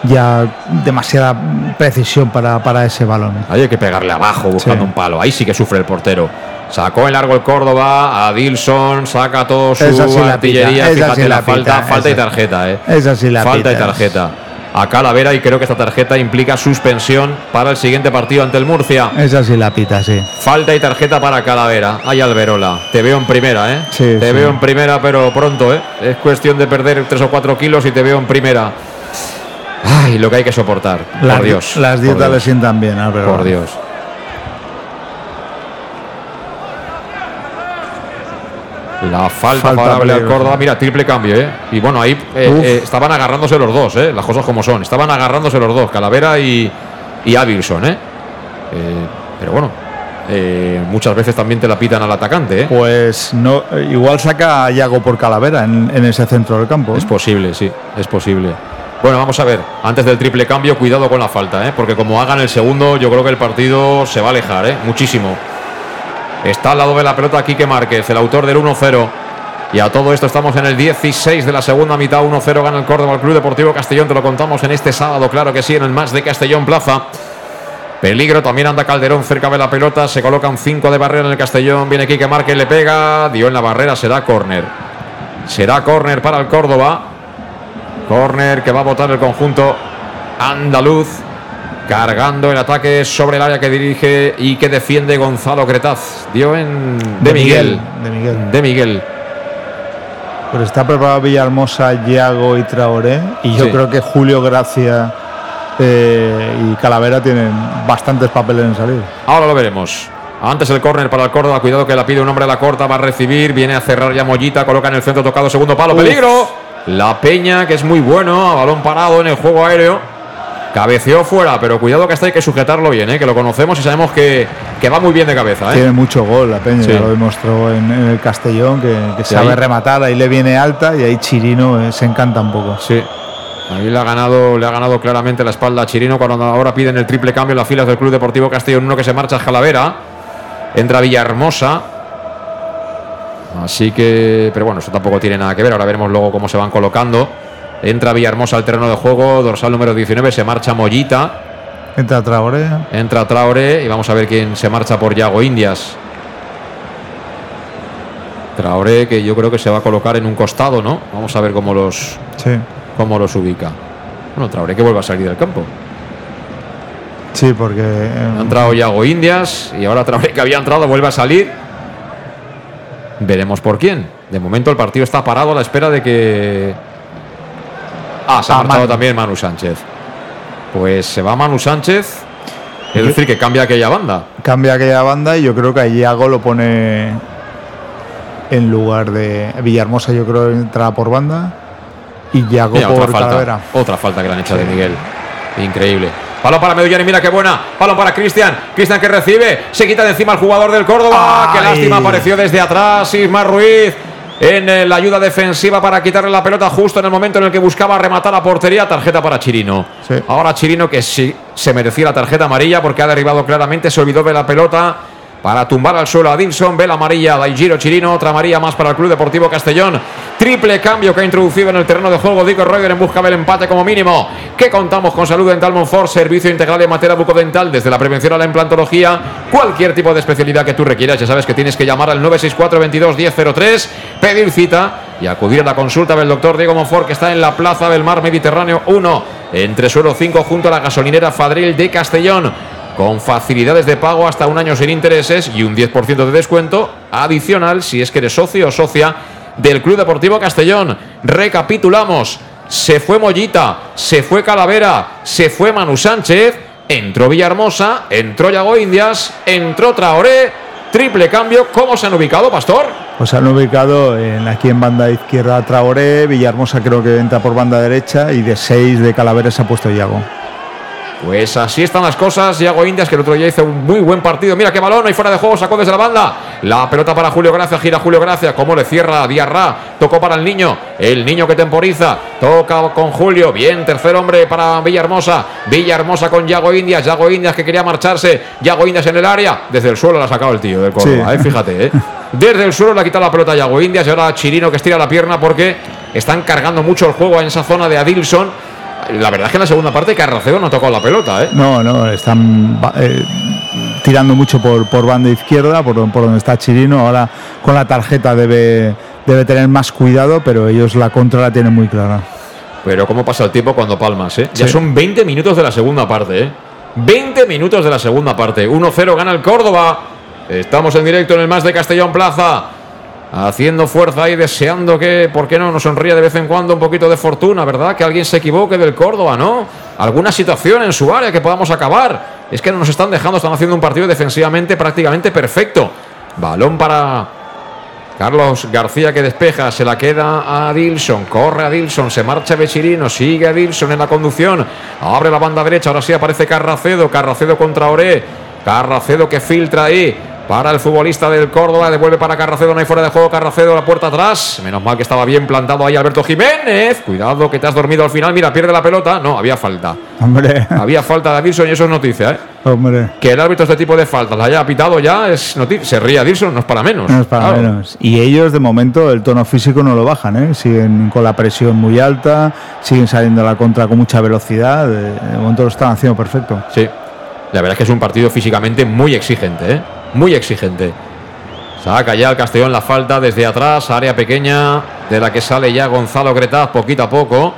ya demasiada precisión para, para ese balón. Ahí hay que pegarle abajo buscando Sí. un palo. Ahí sí que sufre el portero. Sacó en largo el Córdoba, a Dilson, saca todo su sí artillería. Fíjate sí la, la falta, pita, falta y tarjeta, eh. Esa sí la falta y tarjeta. A Calavera y creo que esta tarjeta implica suspensión para el siguiente partido ante el Murcia. Esa sí la pita, sí. Falta y tarjeta para Calavera. Ay, Alberola. Te veo en primera, ¿eh? Sí, te veo en primera, pero pronto, ¿eh? Es cuestión de perder 3 o 4 kilos y te veo en primera. Ay, lo que hay que soportar. Por Dios. las dietas Dios. le sientan bien, Álvaro. Por Dios. La falta, Falta favorable al. Córdoba. Mira, triple cambio, ¿eh? Y bueno, ahí eh, eh, estaban agarrándose los dos, ¿eh? Las cosas como son. Estaban agarrándose los dos, Calavera y, y Avilson, ¿eh? Eh, Pero bueno, eh, muchas veces también te la pitan al atacante, ¿eh? Pues no, igual saca a Yago por Calavera en, en ese centro del campo. ¿eh? Es posible, sí, es posible. Bueno, vamos a ver. Antes del triple cambio, cuidado con la falta, ¿eh? porque como hagan el segundo, yo creo que el partido se va a alejar, ¿eh? muchísimo. Está al lado de la pelota Quique Márquez, el autor del 1-0. Y a todo esto estamos en el 16 de la segunda mitad. 1-0 gana el Córdoba al Club Deportivo Castellón. Te lo contamos en este sábado, claro que sí, en el más de Castellón Plaza. Peligro, también anda Calderón cerca de la pelota. Se colocan 5 de barrera en el Castellón. Viene Quique Márquez, le pega. Dio en la barrera, será córner. Será córner para el Córdoba. Córner que va a votar el conjunto andaluz. Cargando el ataque sobre el área que dirige y que defiende Gonzalo Cretaz. Dio en. De, De Miguel. Miguel, de Miguel. De Miguel. Pues está preparado Villahermosa, Yago y Traoré. Y yo Sí. creo que Julio Gracia eh, y Calavera tienen bastantes papeles en salir. Ahora lo veremos. Antes el córner para el Córdoba. Cuidado que la pide un hombre a la corta. Va a recibir. Viene a cerrar ya Mollita. Coloca en el centro tocado. Segundo palo. Uf. Peligro. La Peña, que es muy bueno. A balón parado en el juego aéreo. Cabeceó fuera. Pero cuidado que hasta hay que sujetarlo bien. ¿eh? Que lo conocemos y sabemos que, que va muy bien de cabeza. ¿eh? Tiene mucho gol la Peña, Sí. ya lo demostró en, en el Castellón, que, que sabe ahí- rematar, ahí le viene alta y ahí Chirino eh, se encanta un poco. Sí. Ahí le ha ganado, le ha ganado claramente la espalda a Chirino cuando ahora piden el triple cambio en las filas del Club Deportivo Castellón. Uno que se marcha es Jalavera. Entra Villahermosa. Así que, pero bueno, eso tampoco tiene nada que ver. Ahora veremos luego cómo se van colocando. Entra Villahermosa al terreno de juego. Dorsal número 19. Se marcha Mollita. Entra Traoré. Entra Traoré. Y vamos a ver quién se marcha por Yago Indias. Traoré, que yo creo que se va a colocar en un costado, ¿no? Vamos a ver cómo los, Sí, cómo los ubica. Bueno, Traoré que vuelva a salir del campo. sí, porque eh, Ha entrado Yago Indias y ahora Traoré que había entrado vuelve a salir. Veremos por quién. De momento el partido está parado a la espera de que. Ah, se ha Ah, marchado Manu. también Manu Sánchez. Pues se va Manu Sánchez. Es decir, que cambia aquella banda. cambia aquella banda y yo creo que a Yago lo pone en lugar de Villahermosa, yo creo que entra por banda y Yago Mira, otra por falta. Calavera. Otra falta que le han hecho de Miguel. Increíble. Balón para Medullani, mira qué buena. Balón para Cristian. Cristian que recibe. Se quita de encima el jugador del Córdoba. Qué Ay. lástima, apareció desde atrás. Ismar Ruiz en eh, la ayuda defensiva para quitarle la pelota justo en el momento en el que buscaba rematar a portería. Tarjeta para Chirino. Sí. Ahora Chirino que sí se merecía la tarjeta amarilla porque ha derribado claramente. Se olvidó de la pelota. Para tumbar al suelo a Dilson, vela amarilla, Daigiro Chirino, otra amarilla más para el Club Deportivo Castellón. Triple cambio que ha introducido en el terreno de juego Dico Roger en busca del empate como mínimo. Que contamos con Salud Dental Monfort, servicio integral en materia bucodental, desde la prevención a la implantología, cualquier tipo de especialidad que tú requieras. Ya sabes que tienes que llamar al 964 22 1003, pedir cita y acudir a la consulta del doctor Diego Monfort, que está en la Plaza del Mar Mediterráneo 1, entre suelo 5, junto a la gasolinera Fadril de Castellón con facilidades de pago hasta un año sin intereses y un 10% de descuento adicional si es que eres socio o socia del Club Deportivo Castellón. Recapitulamos. Se fue Mollita, se fue Calavera, se fue Manu Sánchez, entró Villahermosa, entró Yago Indias, entró Traoré. Triple cambio. ¿Cómo se han ubicado, Pastor? Pues han ubicado en, aquí en banda izquierda Traoré, Villahermosa creo que entra por banda derecha y de 6 de Calaveras ha puesto Iago. Pues así están las cosas. Yago Indias, que el otro día hizo un muy buen partido. Mira qué balón, ahí fuera de juego, sacó desde la banda. La pelota para Julio Gracia, gira Julio Gracia. Cómo le cierra Diarra. Tocó para el niño. El niño que temporiza. Toca con Julio. Bien, tercer hombre para Villahermosa. Villahermosa con Yago Indias. Yago Indias que quería marcharse. Yago Indias en el área. Desde el suelo la ha sacado el tío del Córdoba, eh, fíjate. Eh. Desde el suelo le ha quitado la pelota a Yago Indias. Y ahora Chirino que estira la pierna porque están cargando mucho el juego en esa zona de Adilson la verdad es que en la segunda parte Carracedo no ha tocado la pelota, ¿eh? No, no, están eh, tirando mucho por, por banda izquierda, por, por, donde está Chirino. Ahora con la tarjeta debe, debe tener más cuidado, pero ellos la contra la tienen muy clara. Pero cómo pasa el tiempo cuando palmas, ¿eh? Ya son 20 minutos de la segunda parte, ¿eh? 20 minutos de la segunda parte. 1-0 gana el Córdoba. Estamos en directo en el más de Castellón Plaza haciendo fuerza y deseando que, ¿por qué no?, nos sonría de vez en cuando un poquito de fortuna, ¿verdad? Que alguien se equivoque del Córdoba, ¿no? Alguna situación en su área que podamos acabar. Es que no nos están dejando, están haciendo un partido defensivamente prácticamente perfecto. Balón para Carlos García que despeja, se la queda a Dilson, corre a Dilson, se marcha Bechirino, sigue a Dilson en la conducción, abre la banda derecha, ahora sí aparece Carracedo, Carracedo contra Oré, Carracedo que filtra ahí, para el futbolista del Córdoba. Devuelve para Carracedo, no hay fuera de juego. Carracedo, la puerta atrás. Menos mal que estaba bien plantado ahí Alberto Jiménez. Cuidado que te has dormido al final. Mira, pierde la pelota. No, había falta. Hombre. Había falta de Adilson y eso es noticia, ¿eh? Hombre. Que el árbitro este tipo de faltas la haya pitado ya es noticia. Se ríe Adilson, no es para menos. No es para menos. Y ellos, de momento, el tono físico no lo bajan, ¿eh? Siguen con la presión muy alta, siguen saliendo a la contra con mucha velocidad. De momento lo están haciendo perfecto. Sí. La verdad es que es un partido físicamente muy exigente, ¿eh? Muy exigente. Saca ya el Castellón la falta desde atrás, área pequeña de la que sale ya Gonzalo Gretaz poquito a poco.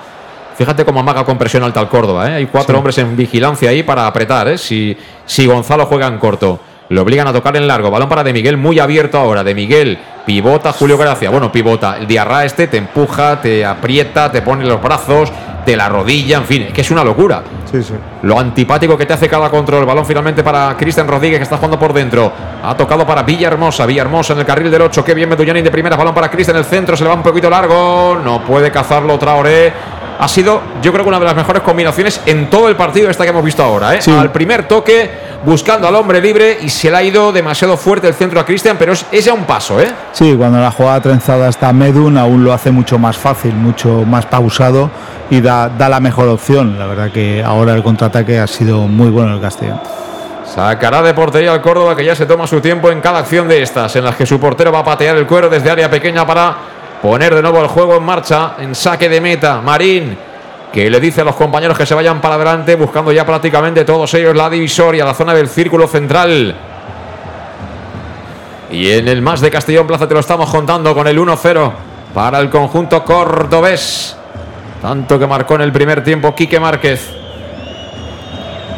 Fíjate cómo amaga con presión alta el Córdoba. ¿eh? Hay cuatro hombres en vigilancia ahí para apretar. ¿eh? Si, si Gonzalo juega en corto. Lo obligan a tocar en largo. Balón para De Miguel, muy abierto ahora. De Miguel, pivota Julio Gracia. Bueno, pivota. El Diarra este te empuja, te aprieta, te pone los brazos, de la rodilla, en fin, es que es una locura. Sí, sí. Lo antipático que te hace cada control. Balón finalmente para Cristian Rodríguez que está jugando por dentro. Ha tocado para Villahermosa. Villahermosa en el carril del 8. Qué bien Medullani de primera. Balón para Cristian en el centro. Se le va un poquito largo. No puede cazarlo Traoré. Ha sido, yo creo que una de las mejores combinaciones en todo el partido esta que hemos visto ahora. ¿eh? Al primer toque, buscando al hombre libre y se le ha ido demasiado fuerte el centro a Cristian, pero es, es, ya un paso. ¿eh? Sí, cuando la jugada trenzada está Medun, aún lo hace mucho más fácil, mucho más pausado y da, da la mejor opción. La verdad que ahora el contraataque ha sido muy bueno el Castellón. Sacará de portería al Córdoba que ya se toma su tiempo en cada acción de estas, en las que su portero va a patear el cuero desde área pequeña para poner de nuevo el juego en marcha, en saque de meta. Marín, que le dice a los compañeros que se vayan para adelante, buscando ya prácticamente todos ellos la divisoria, la zona del círculo central. Y en el más de Castellón Plaza te lo estamos contando con el 1-0 para el conjunto cordobés. Tanto que marcó en el primer tiempo Quique Márquez.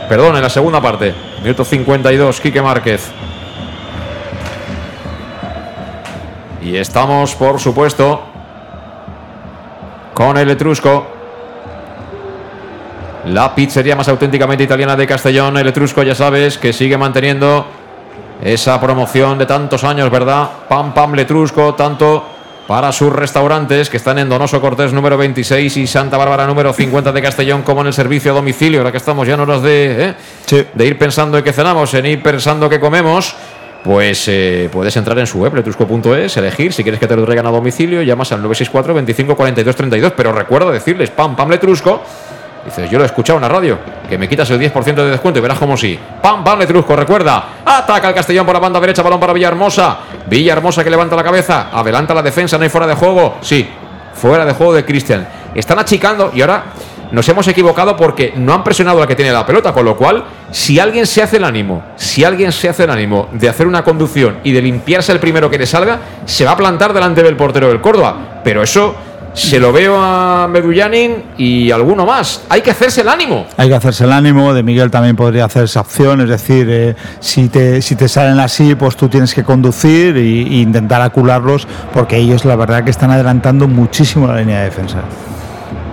Perdón, en la segunda parte. Minuto 52, Quique Márquez. Y estamos, por supuesto, con el Etrusco. La pizzería más auténticamente italiana de Castellón. El Etrusco, ya sabes, que sigue manteniendo esa promoción de tantos años, ¿verdad? Pam, pam, Letrusco, tanto para sus restaurantes que están en Donoso Cortés número 26 y Santa Bárbara número 50 de Castellón como en el servicio a domicilio. Ahora que estamos ya en horas de, ¿eh? de ir pensando en qué cenamos, en ir pensando qué comemos pues eh, puedes entrar en su web, letrusco.es, elegir si quieres que te lo traigan a domicilio, llamas al 964 25 42 32, pero recuerda decirles pam, pam, letrusco. Dices, yo lo he escuchado en la radio, que me quitas el 10% de descuento y verás como sí. Pam, pam, letrusco, recuerda. Ataca el Castellón por la banda derecha, balón para Villahermosa. Villahermosa que levanta la cabeza, adelanta la defensa, no hay fuera de juego. Sí, fuera de juego de Cristian. Están achicando y ahora nos hemos equivocado porque no han presionado al que tiene la pelota, con lo cual, si alguien se hace el ánimo, si alguien se hace el ánimo de hacer una conducción y de limpiarse el primero que le salga, se va a plantar delante del portero del Córdoba. Pero eso se lo veo a Medullanin y alguno más. Hay que hacerse el ánimo. Hay que hacerse el ánimo. De Miguel también podría hacer esa opción. Es decir, eh, si, te, si te salen así, pues tú tienes que conducir e intentar acularlos, porque ellos la verdad que están adelantando muchísimo la línea de defensa.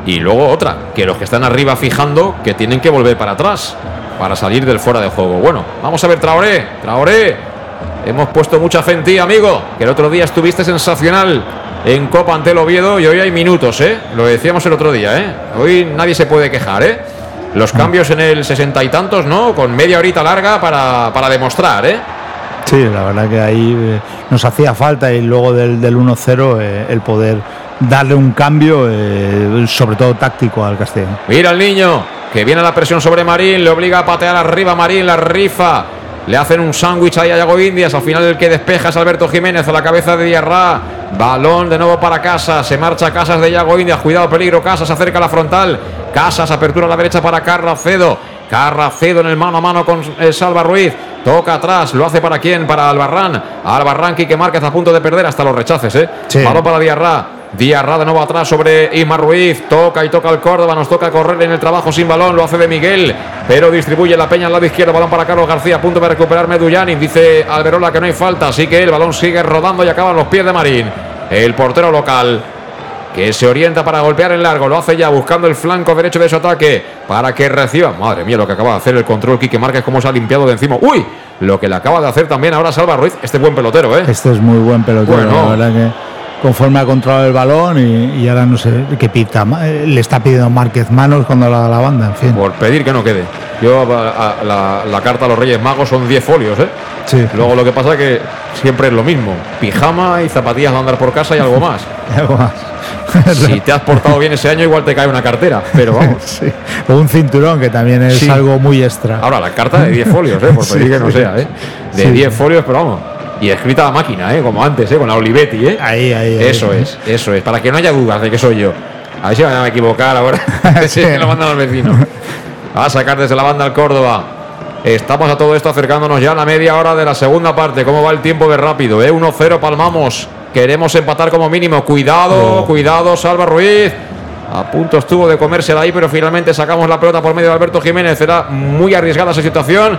Y luego otra, que los que están arriba fijando que tienen que volver para atrás para salir del fuera de juego. Bueno, vamos a ver Traoré, Traoré. Hemos puesto mucha fe en ti, amigo, que el otro día estuviste sensacional en Copa ante el Oviedo y hoy hay minutos, ¿eh? Lo decíamos el otro día, ¿eh? Hoy nadie se puede quejar, ¿eh? Los cambios en el sesenta y tantos, ¿no? Con media horita larga para, para demostrar, ¿eh? Sí, la verdad que ahí eh, nos hacía falta y luego del, del 1-0 eh, el poder darle un cambio, eh, sobre todo táctico al Castellón. Mira el niño, que viene la presión sobre Marín, le obliga a patear arriba Marín, la rifa. Le hacen un sándwich ahí a Yago Indias. Al final el que despeja es Alberto Jiménez a la cabeza de Diarra. Balón de nuevo para Casas. Se marcha Casas de Yago Indias. Cuidado, peligro. Casas acerca a la frontal. Casas, apertura a la derecha para Carracedo. Carracedo en el mano a mano con eh, Salva Ruiz. Toca atrás. Lo hace para quién? Para Albarrán. Albarrán, que Márquez a punto de perder hasta los rechaces. ¿eh? Sí. Balón para Diarra. De nuevo atrás sobre Isma Ruiz. Toca y toca el Córdoba. Nos toca correr en el trabajo sin balón. Lo hace de Miguel. Pero distribuye la peña al lado izquierdo. Balón para Carlos García. A punto de recuperar Medullani. Dice Alberola que no hay falta. Así que el balón sigue rodando y acaba en los pies de Marín. El portero local. Que se orienta para golpear en largo. Lo hace ya buscando el flanco derecho de su ataque. Para que reciba. Madre mía, lo que acaba de hacer el control Quique Márquez. Cómo se ha limpiado de encima. ¡Uy! Lo que le acaba de hacer también ahora Salva Ruiz. Este buen pelotero, ¿eh? Este es muy buen pelotero, Bueno. la verdad que conforme ha controlado el balón y, y ahora no sé qué pita. Eh, Le está pidiendo Márquez manos cuando la da la banda, en fin. Por pedir que no quede. Yo, a- a- la, la carta a los Reyes Magos son 10 folios, ¿eh? Sí. Luego lo que pasa es que siempre es lo mismo. Pijama y zapatillas de andar por casa y algo más. Algo más. Si te has portado bien ese año, igual te cae una cartera. Pero vamos. Sí. O un cinturón, que también es Sí. algo muy extra. Ahora, la carta de 10 folios, ¿eh? Por pedir Sí, que no sea, ¿eh? De Sí. 10 folios, pero vamos. Y escrita a máquina, ¿eh? Como antes, ¿eh? Con la Olivetti, ¿eh? Ahí, ahí, ahí. Eso es, eso es. Para que no haya dudas de que soy yo. A ver si me van a equivocar ahora. Sí. lo mandan al vecino. Va a sacar desde la banda al Córdoba. Estamos a todo esto acercándonos ya a la media hora de la segunda parte. ¿Cómo va el tiempo de rápido? ¿eh? 1-0 palmamos. Queremos empatar como mínimo. Cuidado, Oh. cuidado, Salva Ruiz. A punto estuvo de comérsela ahí, pero finalmente sacamos la pelota por medio de Alberto Jiménez. Será muy arriesgada esa situación.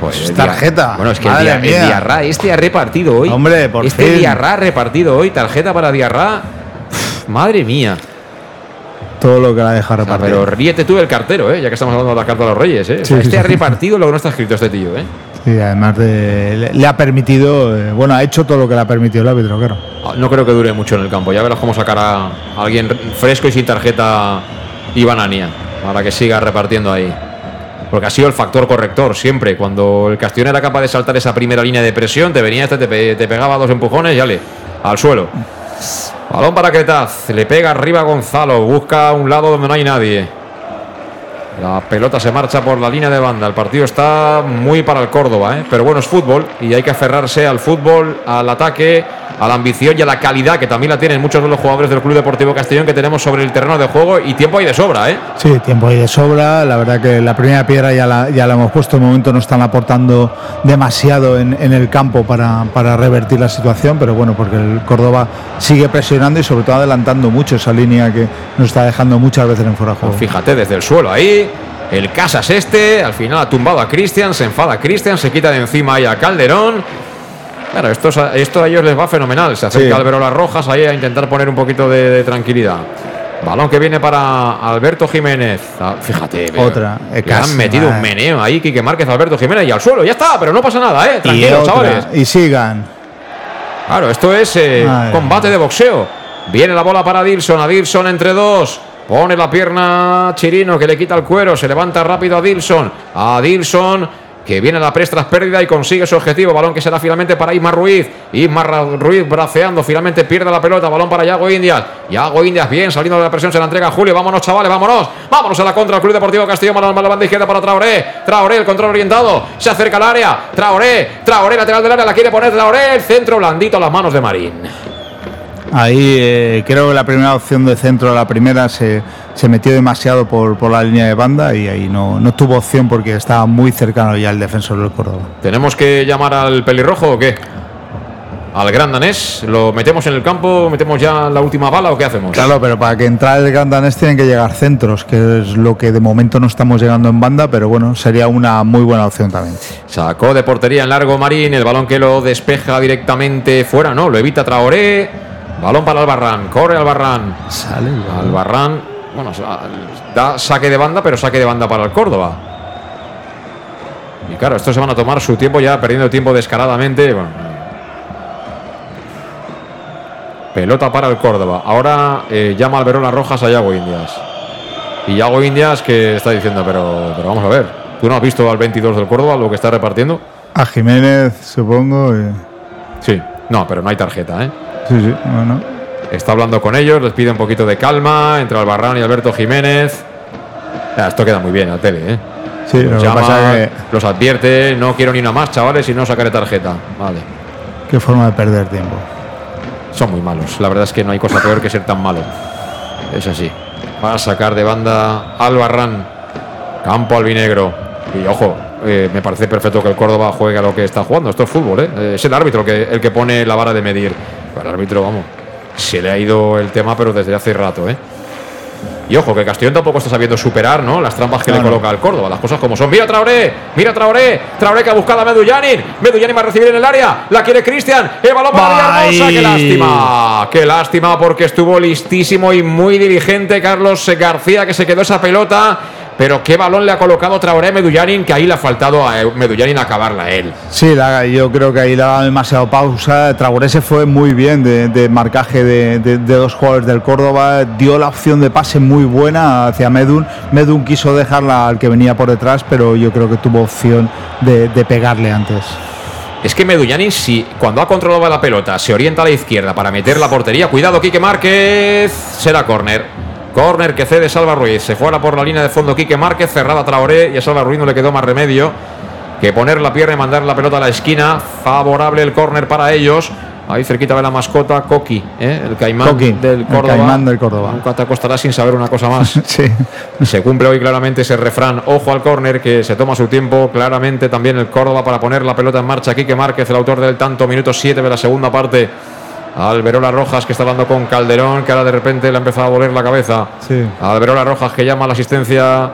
Pues Es tarjeta. Bueno, es que el, Madre el mía. Diarra, este ha repartido hoy. Hombre, por este fin. Diarra ha repartido hoy. Tarjeta para Diarra. Uf, Madre mía. Todo lo que la deja O sea, repartir. pero ríete tú del cartero, ¿eh? ya que estamos hablando de la carta de los Reyes. ¿eh? O sea, Sí, este sí, ha sí. repartido lo que no está escrito este tío. ¿eh? Sí, además de, le, le ha permitido, eh, bueno, ha hecho todo lo que le ha permitido el árbitro, claro. Ah, No creo que dure mucho en el campo. Ya verás cómo sacará a alguien fresco y sin tarjeta Iván Ania para que siga repartiendo ahí. Porque ha sido el factor corrector siempre. Cuando el Castellón era capaz de saltar esa primera línea de presión, te venía este, te, pe- te pegaba dos empujones y ale, al suelo. Balón para Cretaz. Le pega arriba Gonzalo. Busca un lado donde no hay nadie. La pelota se marcha por la línea de banda. El partido está muy para el Córdoba, ¿eh? pero bueno, es fútbol y hay que aferrarse al fútbol, al ataque, a la ambición y a la calidad que también la tienen muchos de los jugadores del Club Deportivo Castellón que tenemos sobre el terreno de juego y tiempo hay de sobra. ¿eh? Sí, tiempo ahí de sobra. La verdad que la primera piedra ya la, ya la hemos puesto. De momento no están aportando demasiado en, en el campo para, para revertir la situación, pero bueno, porque el Córdoba sigue presionando y sobre todo adelantando mucho esa línea que nos está dejando muchas veces en fuera de juego. Fíjate, desde el suelo ahí. El Casas este, al final ha tumbado a Cristian, se enfada Cristian, se quita de encima ahí a Calderón. Claro, esto, esto a ellos les va fenomenal. Se acerca Sí. Alberola Rojas ahí a intentar poner un poquito de, de tranquilidad. Balón que viene para Alberto Jiménez. Ah, fíjate, Otra, le casi, han metido un madre. meneo ahí, Quique Márquez, Alberto Jiménez y al suelo. Ya está, pero no pasa nada, ¿eh? y Tranquilos, otra, chavales. y sigan. Claro, esto es eh, combate de boxeo. Viene la bola para Dilson, a Dilson entre dos. Pone la pierna Chirino que le quita el cuero, se levanta rápido a Dilson. A Dilson que viene a la presta pérdida y consigue su objetivo. Balón que será finalmente para Isma Ruiz. Isma Ra- Ruiz braceando, finalmente pierde la pelota. Balón para Yago Indias. Yago Indias bien, saliendo de la presión, se la entrega a Julio. Vámonos, chavales, vámonos. Vámonos a la contra del Club Deportivo Castillo. Para la banda izquierda para Traoré. Traoré, el control orientado. Se acerca al área. Traoré, Traoré, lateral del área, la quiere poner Traoré. El centro blandito a las manos de Marín. Ahí eh, creo que la primera opción de centro, la primera, se, se metió demasiado por, por la línea de banda y ahí no, no tuvo opción porque estaba muy cercano ya el defensor del Córdoba. ¿Tenemos que llamar al pelirrojo o qué? ¿Al gran danés? ¿Lo metemos en el campo? ¿Metemos ya la última bala o qué hacemos? Claro, pero para que entrar el Gran Danés tienen que llegar centros, que es lo que de momento no estamos llegando en banda, pero bueno, sería una muy buena opción también. Sacó de portería en largo Marín, el balón que lo despeja directamente fuera, no, lo evita Traoré. Balón para Albarrán, corre Albarrán. Sale el balón. Albarrán, bueno, da saque de banda, pero saque de banda para el Córdoba. Y claro, estos se van a tomar su tiempo ya perdiendo tiempo descaradamente. Bueno. Pelota para el Córdoba. Ahora eh, llama Alberola Rojas a Yago Indias. Y Yago Indias que está diciendo, pero, pero vamos a ver. ¿Tú no has visto al 22 del Córdoba lo que está repartiendo? A Jiménez, supongo. y- Sí. No, pero no hay tarjeta, ¿eh? Sí, sí, bueno. Está hablando con ellos, les pide un poquito de calma entre Albarrán y Alberto Jiménez. Ya, esto queda muy bien en la tele, ¿eh? Sí, Los que llama, pasa es que los advierte, no quiero ni una más, chavales, y no sacaré tarjeta. Vale. qué forma de perder tiempo. Son muy malos. La verdad es que no hay cosa peor que ser tan malo. Es así. Va a sacar de banda Albarrán. Campo albinegro. Y ojo, eh, me parece perfecto que el Córdoba juegue a lo que está jugando. Esto es fútbol, ¿eh? Es el árbitro que, el que pone la vara de medir. El árbitro, vamos, se le ha ido el tema, pero desde hace rato, ¿eh? Y ojo, que Castellón tampoco está sabiendo superar, ¿no? Las trampas que le coloca al Córdoba, las cosas como son. Mira Traoré, mira Traoré, Traoré que ha buscado a Medullanin. Medullanin va a recibir en el área, la quiere Cristian. El balón para Villahermosa, Ay. qué lástima. Qué lástima porque estuvo listísimo y muy dirigente Carlos García que se quedó esa pelota. Pero qué balón le ha colocado Traoré a Medullanin que ahí le ha faltado a Medullanin acabarla él. Sí, la- yo creo que ahí le ha dado demasiado pausa. Traoré se fue muy bien de, de marcaje de, de- de dos jugadores del Córdoba. Dio la opción de pase muy buena hacia Medun. Medun quiso dejarla al que venía por detrás, pero yo creo que tuvo opción de, de pegarle antes. Es que Medullanin, si cuando ha controlado la pelota se orienta a la izquierda para meter la portería, cuidado, Quique Márquez, será córner. Córner que cede Salva Ruiz. Se fuera por la línea de fondo Quique Márquez, cerrada Traoré y a Salva Ruiz no le quedó más remedio que poner la pierna y mandar la pelota a la esquina. Favorable el córner para ellos. Ahí cerquita de la mascota, Coqui, ¿eh? el caimán Coqui, del el Córdoba. caimán del Córdoba. Nunca te acostarás sin saber una cosa más. Sí. Se cumple hoy claramente ese refrán. Ojo al córner que se toma su tiempo. Claramente también el Córdoba para poner la pelota en marcha. Quique Márquez, el autor del tanto, minuto 7 de la segunda parte. Alberola Rojas que está hablando con Calderón, que ahora de repente le ha empezado a doler la cabeza. Sí. Alberola Rojas que llama a la asistencia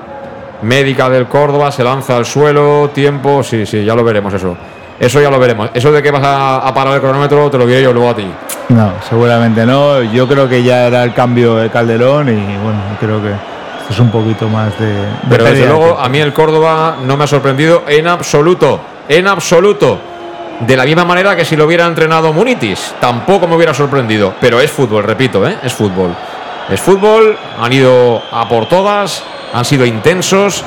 médica del Córdoba, se lanza al suelo, tiempo, sí, sí, ya lo veremos eso. Eso ya lo veremos. Eso de que vas a, a parar el cronómetro te lo diré yo luego a ti. No, seguramente no. Yo creo que ya era el cambio de Calderón y bueno, creo que es un poquito más de. de Pero desde luego a mí el Córdoba no me ha sorprendido en absoluto. En absoluto. De la misma manera que si lo hubiera entrenado Munitis, tampoco me hubiera sorprendido. Pero es fútbol, repito, ¿eh? es fútbol. Es fútbol, han ido a por todas, han sido intensos,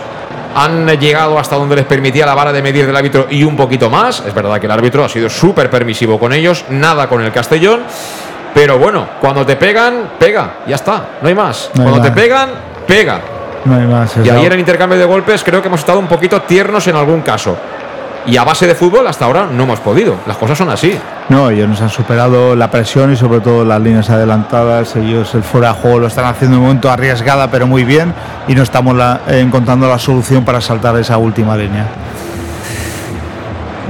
han llegado hasta donde les permitía la vara de medir del árbitro y un poquito más. Es verdad que el árbitro ha sido súper permisivo con ellos, nada con el Castellón. Pero bueno, cuando te pegan, pega, ya está, no hay más. No hay cuando te pegan, pega. No hay más. Y ayer en intercambio de golpes creo que hemos estado un poquito tiernos en algún caso. Y a base de fútbol hasta ahora no hemos podido. Las cosas son así. No, ellos nos han superado la presión y sobre todo las líneas adelantadas. Ellos el fuera de juego lo están haciendo en un momento arriesgada, pero muy bien. Y no estamos la- eh, encontrando la solución para saltar esa última línea.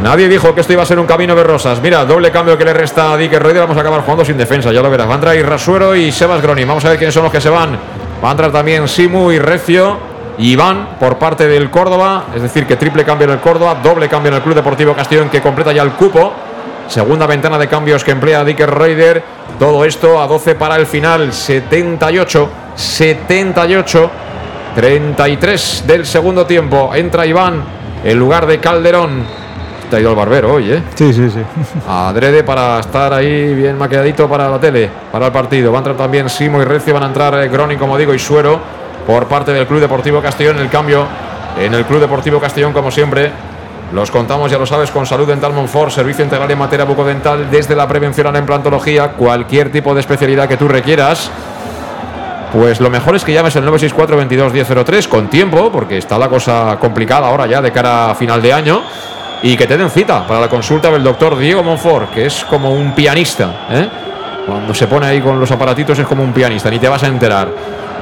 Nadie dijo que esto iba a ser un camino de rosas. Mira, doble cambio que le resta a Dicker Reuter. Vamos a acabar jugando sin defensa, ya lo verás. Va a entrar Irrasuero y Sebas Groni. Vamos a ver quiénes son los que se van. Va a entrar también Simu y Recio. Iván por parte del Córdoba. Es decir, que triple cambio en el Córdoba, doble cambio en el Club Deportivo Castellón que completa ya el cupo. Segunda ventana de cambios que emplea Dicker Reuter. Todo esto a 12 para el final. 78, 78, 33 del segundo tiempo. Entra Iván en lugar de Calderón. Te ha ido el barbero hoy, ¿eh? Sí, sí, sí. Adrede para estar ahí bien maquilladito para la tele, para el partido. Va a entrar también Simo y Recio, van a entrar eh, Groni, como digo, y Suero por parte del Club Deportivo Castellón. El cambio en el Club Deportivo Castellón, como siempre. Los contamos, ya lo sabes, con Salud Dental Monfort, servicio integral en materia bucodental, desde la prevención a la implantología, cualquier tipo de especialidad que tú requieras. Pues lo mejor es que llames el 964 22 1003 con tiempo, porque está la cosa complicada ahora ya de cara a final de año. Y que te den cita para la consulta del doctor Diego Monfort, que es como un pianista. ¿eh? Cuando se pone ahí con los aparatitos es como un pianista, ni te vas a enterar.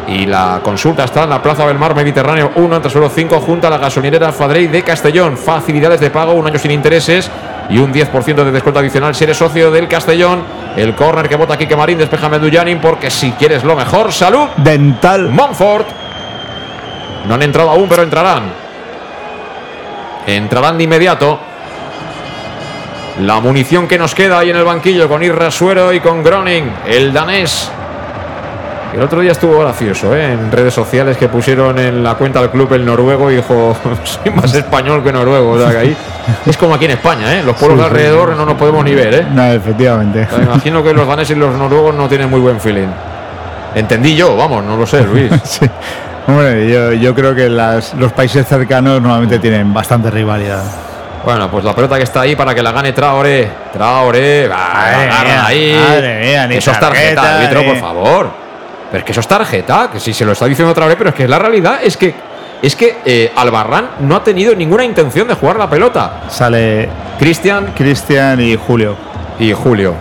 Y la consulta está en la Plaza del Mar Mediterráneo 1, entre suelo 5, junto a la gasolinera Fadrey de Castellón. Facilidades de pago, un año sin intereses y un 10% de descuento adicional si eres socio del Castellón. El córner que vota Quique Marín, despeja Medullanin, porque si quieres lo mejor, salud. Dental. Montfort. No han entrado aún, pero entrarán. Entrarán de inmediato. La munición que nos queda ahí en el banquillo con Irra Suero y con Groning, el danés. El otro día estuvo gracioso, ¿eh? En redes sociales que pusieron en la cuenta del club el noruego y dijo, soy más español que noruego. O sea, que ahí es como aquí en España, ¿eh? Los pueblos Sí, de alrededor sí. no nos podemos ni ver, ¿eh? No, efectivamente. Me imagino que los daneses y los noruegos no tienen muy buen feeling. Entendí yo, vamos, no lo sé, Luis. Sí. Hombre, yo, yo creo que las- los países cercanos normalmente tienen bastante rivalidad. Bueno, pues la pelota que está ahí para que la gane Traoré. Traoré, va, ahí. madre mía, ni eso es tarjeta, árbitro, por favor. Pero es que eso es tarjeta, que si se lo está diciendo Traoré, pero es que la realidad es que es que eh, Albarrán no ha tenido ninguna intención de jugar la pelota. Sale Cristian Cristian y Julio. y Julio.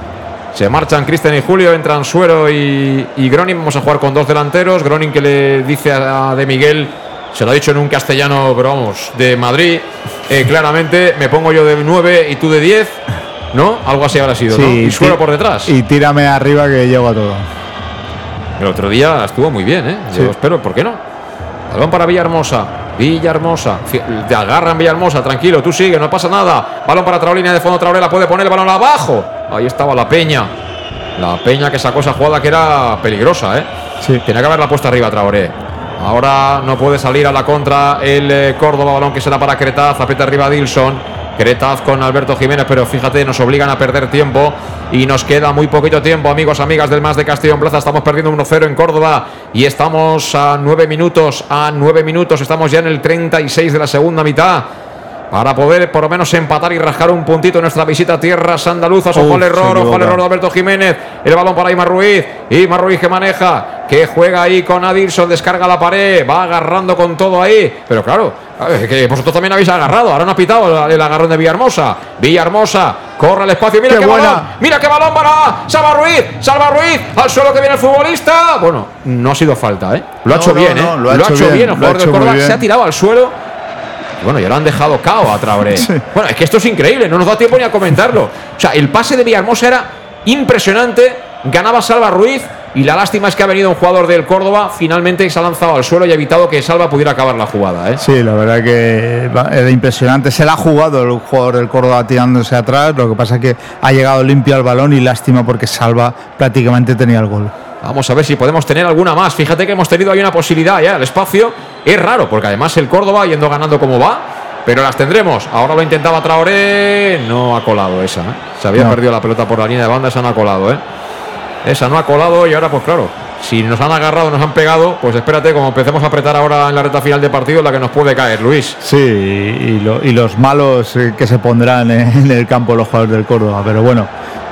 Se marchan Cristian y Julio, entran Suero y, y Gronin. Vamos a jugar con dos delanteros. Gronin que le dice a De Miguel, se lo ha dicho en un castellano, pero vamos, de Madrid, eh, claramente, me pongo yo de 9 y tú de 10. ¿No? Algo así habrá sido, ¿no? Y Suero por detrás. Y tírame arriba que llego a todo. El otro día estuvo muy bien, ¿eh? Yo Sí. espero, ¿por qué no? Balón para Villahermosa. Villahermosa. Te agarran Villahermosa, tranquilo, tú sigue, no pasa nada. Balón para Traoré, de fondo, Traoré la puede poner el balón abajo. Ahí estaba la Peña. La Peña que sacó esa jugada que era peligrosa, ¿eh? Sí. Tenía que haberla puesta arriba Traoré. Ahora no puede salir a la contra el eh, Córdoba, balón que será para Cretaz, aprieta arriba Dilson. Cretaz con Alberto Jiménez, pero fíjate, nos obligan a perder tiempo y nos queda muy poquito tiempo, amigos, amigas del Más de Castillo en Plaza. Estamos perdiendo 1-0 en Córdoba y estamos a 9 minutos, a 9 minutos, estamos ya en el 36 de la segunda mitad. Para poder por lo menos empatar y rascar un puntito en nuestra visita a tierras andaluzas. Ojo al error, ojo al error de Alberto Jiménez. El balón para Imar Ruiz. Imar Ruiz que maneja, que juega ahí con Adilson, descarga la pared, va agarrando con todo ahí. Pero claro, ver, que vosotros también habéis agarrado. Ahora no ha pitado el, el agarrón de Villahermosa. Villahermosa corre al espacio. Mira ¡Qué qué, buena! balón. Mira qué balón para Salva Ruiz. Salva Ruiz. Al suelo que viene el futbolista. Bueno, no ha sido falta, ¿eh? Lo ha hecho no, bien, no, ¿eh? lo ha hecho bien, El ha del Córdoba bien. se ha tirado al suelo. Bueno, ya lo han dejado cao a Traoré. Bueno, es que esto es increíble, no nos da tiempo ni a comentarlo. O sea, el pase de Villahermosa era impresionante, ganaba Salva Ruiz y la lástima es que ha venido un jugador del Córdoba, finalmente se ha lanzado al suelo y ha evitado que Salva pudiera acabar la jugada. ¿eh? Sí, la verdad que era impresionante. Se la ha jugado el jugador del Córdoba tirándose atrás. Lo que pasa es que ha llegado limpio al balón y lástima porque Salva prácticamente tenía el gol. Vamos a ver si podemos tener alguna más. Fíjate que hemos tenido ahí una posibilidad ya. El espacio es raro, porque además el Córdoba yendo ganando como va, pero las tendremos. Ahora lo intentaba Traoré, no ha colado esa. ¿eh? Se había No. perdido la pelota por la línea de banda, esa no ha colado. ¿eh? Esa no ha colado y ahora, pues claro, si nos han agarrado, nos han pegado, pues espérate, como empecemos a apretar ahora en la recta final de partido, la que nos puede caer, Luis. Sí, y, lo- y los malos eh, que se pondrán eh, en el campo los jugadores del Córdoba. Pero bueno,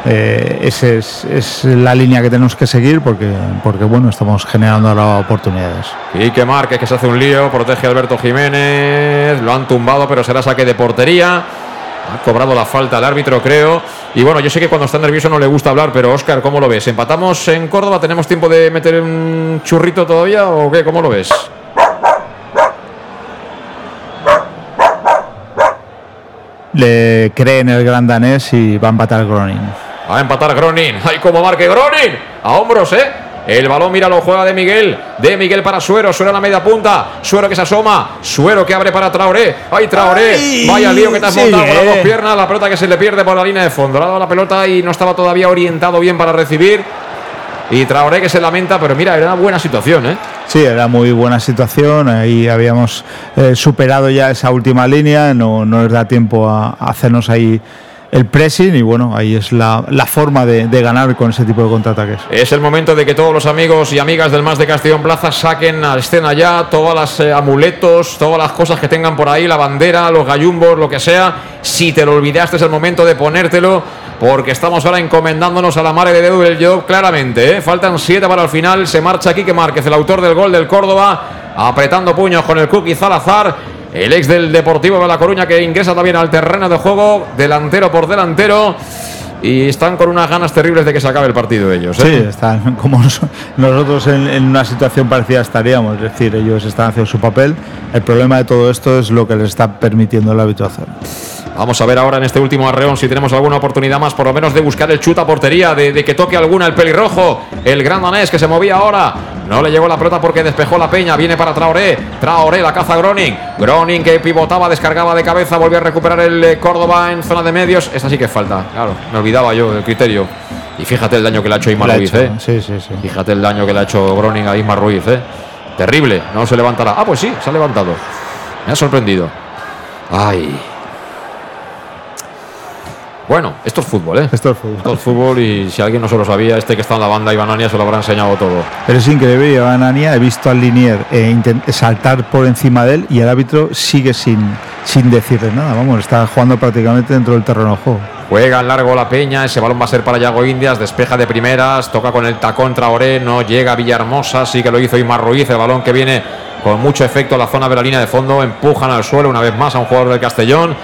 eh, esa es, es la línea que tenemos que seguir porque, porque bueno, estamos generando ahora oportunidades. Y que Márquez que se hace un lío, protege a Alberto Jiménez, lo han tumbado, pero será saque de portería. Ha cobrado la falta el árbitro, creo. Y bueno, yo sé que cuando está nervioso no le gusta hablar, pero Óscar, ¿cómo lo ves? ¿Empatamos en Córdoba? ¿Tenemos tiempo de meter un churrito todavía o qué? ¿Cómo lo ves? Le cree en el gran danés y va a empatar Gronin. Va a empatar Gronin. ¡Ay, cómo marque Gronin! A hombros, ¿eh? El balón, mira, lo juega de Miguel. De Miguel para Suero. Suero a la media punta. Suero que se asoma. Suero que abre para Traoré. ¡Ay, Traoré! Ay, Vaya lío que te has montado con las dos piernas. La pelota que se le pierde por la línea de fondo. Le ha dado la pelota y no estaba todavía orientado bien para recibir. Y Traoré que se lamenta, pero mira, era una buena situación, ¿eh? Sí, era muy buena situación. Ahí habíamos eh, superado ya esa última línea. No, no nos da tiempo a, a hacernos ahí el pressing. Y bueno, ahí es la, la forma de, ganar con ese tipo de contraataques. Es el momento de que todos los amigos y amigas del Más de Castellón Plaza saquen a escena ya todas las eh, amuletos, todas las cosas que tengan por ahí, la bandera, los gallumbos, lo que sea. Si te lo olvidaste es el momento de ponértelo, porque estamos ahora encomendándonos a la madre de Dedo del Job claramente. ¿eh? Faltan siete para el final, se marcha Quique Márquez, el autor del gol del Córdoba, apretando puños con el Cookie Salazar. El ex del Deportivo de La Coruña que ingresa también al terreno de juego, delantero por delantero. Y están con unas ganas terribles de que se acabe el partido ellos. ¿eh? Sí, están como nos- nosotros en, una situación parecida estaríamos. Es decir, ellos están haciendo su papel. El problema de todo esto es lo que les está permitiendo el hábito hacer. Vamos a ver ahora en este último arreón si tenemos alguna oportunidad más, por lo menos de buscar el chuta portería, de, de que toque alguna el pelirrojo, el gran danés que se movía ahora. No le llegó la pelota porque despejó la peña, viene para Traoré. Traoré la caza Groning. Groning que pivotaba, descargaba de cabeza, volvió a recuperar el eh, Córdoba en zona de medios. Esta sí que falta, claro, me olvidaba yo del criterio. Y fíjate el daño que le ha hecho Isma Ruiz, hecho, ¿eh? Sí, sí, sí. Fíjate el daño que le ha hecho Groning a Isma Ruiz, ¿eh? Terrible, no se levantará. Ah, pues sí, se ha levantado. Me ha sorprendido. Ay. Bueno, esto es fútbol, ¿eh? Esto es fútbol. Esto es fútbol y si alguien no se lo sabía, este que está en la banda, Iván Ania, se lo habrá enseñado todo. Pero es increíble, Iván Ania, he visto al Linier eh, saltar por encima de él y el árbitro sigue sin, sin decirle nada. Vamos, está jugando prácticamente dentro del terreno de juego. Juega en largo la peña, ese balón va a ser para Yago Indias, despeja de primeras, toca con el tacón Traoré, no llega Villahermosa, sí que lo hizo Imar Ruiz, el balón que viene con mucho efecto a la zona de la línea de fondo, empujan al suelo una vez más a un jugador del Castellón.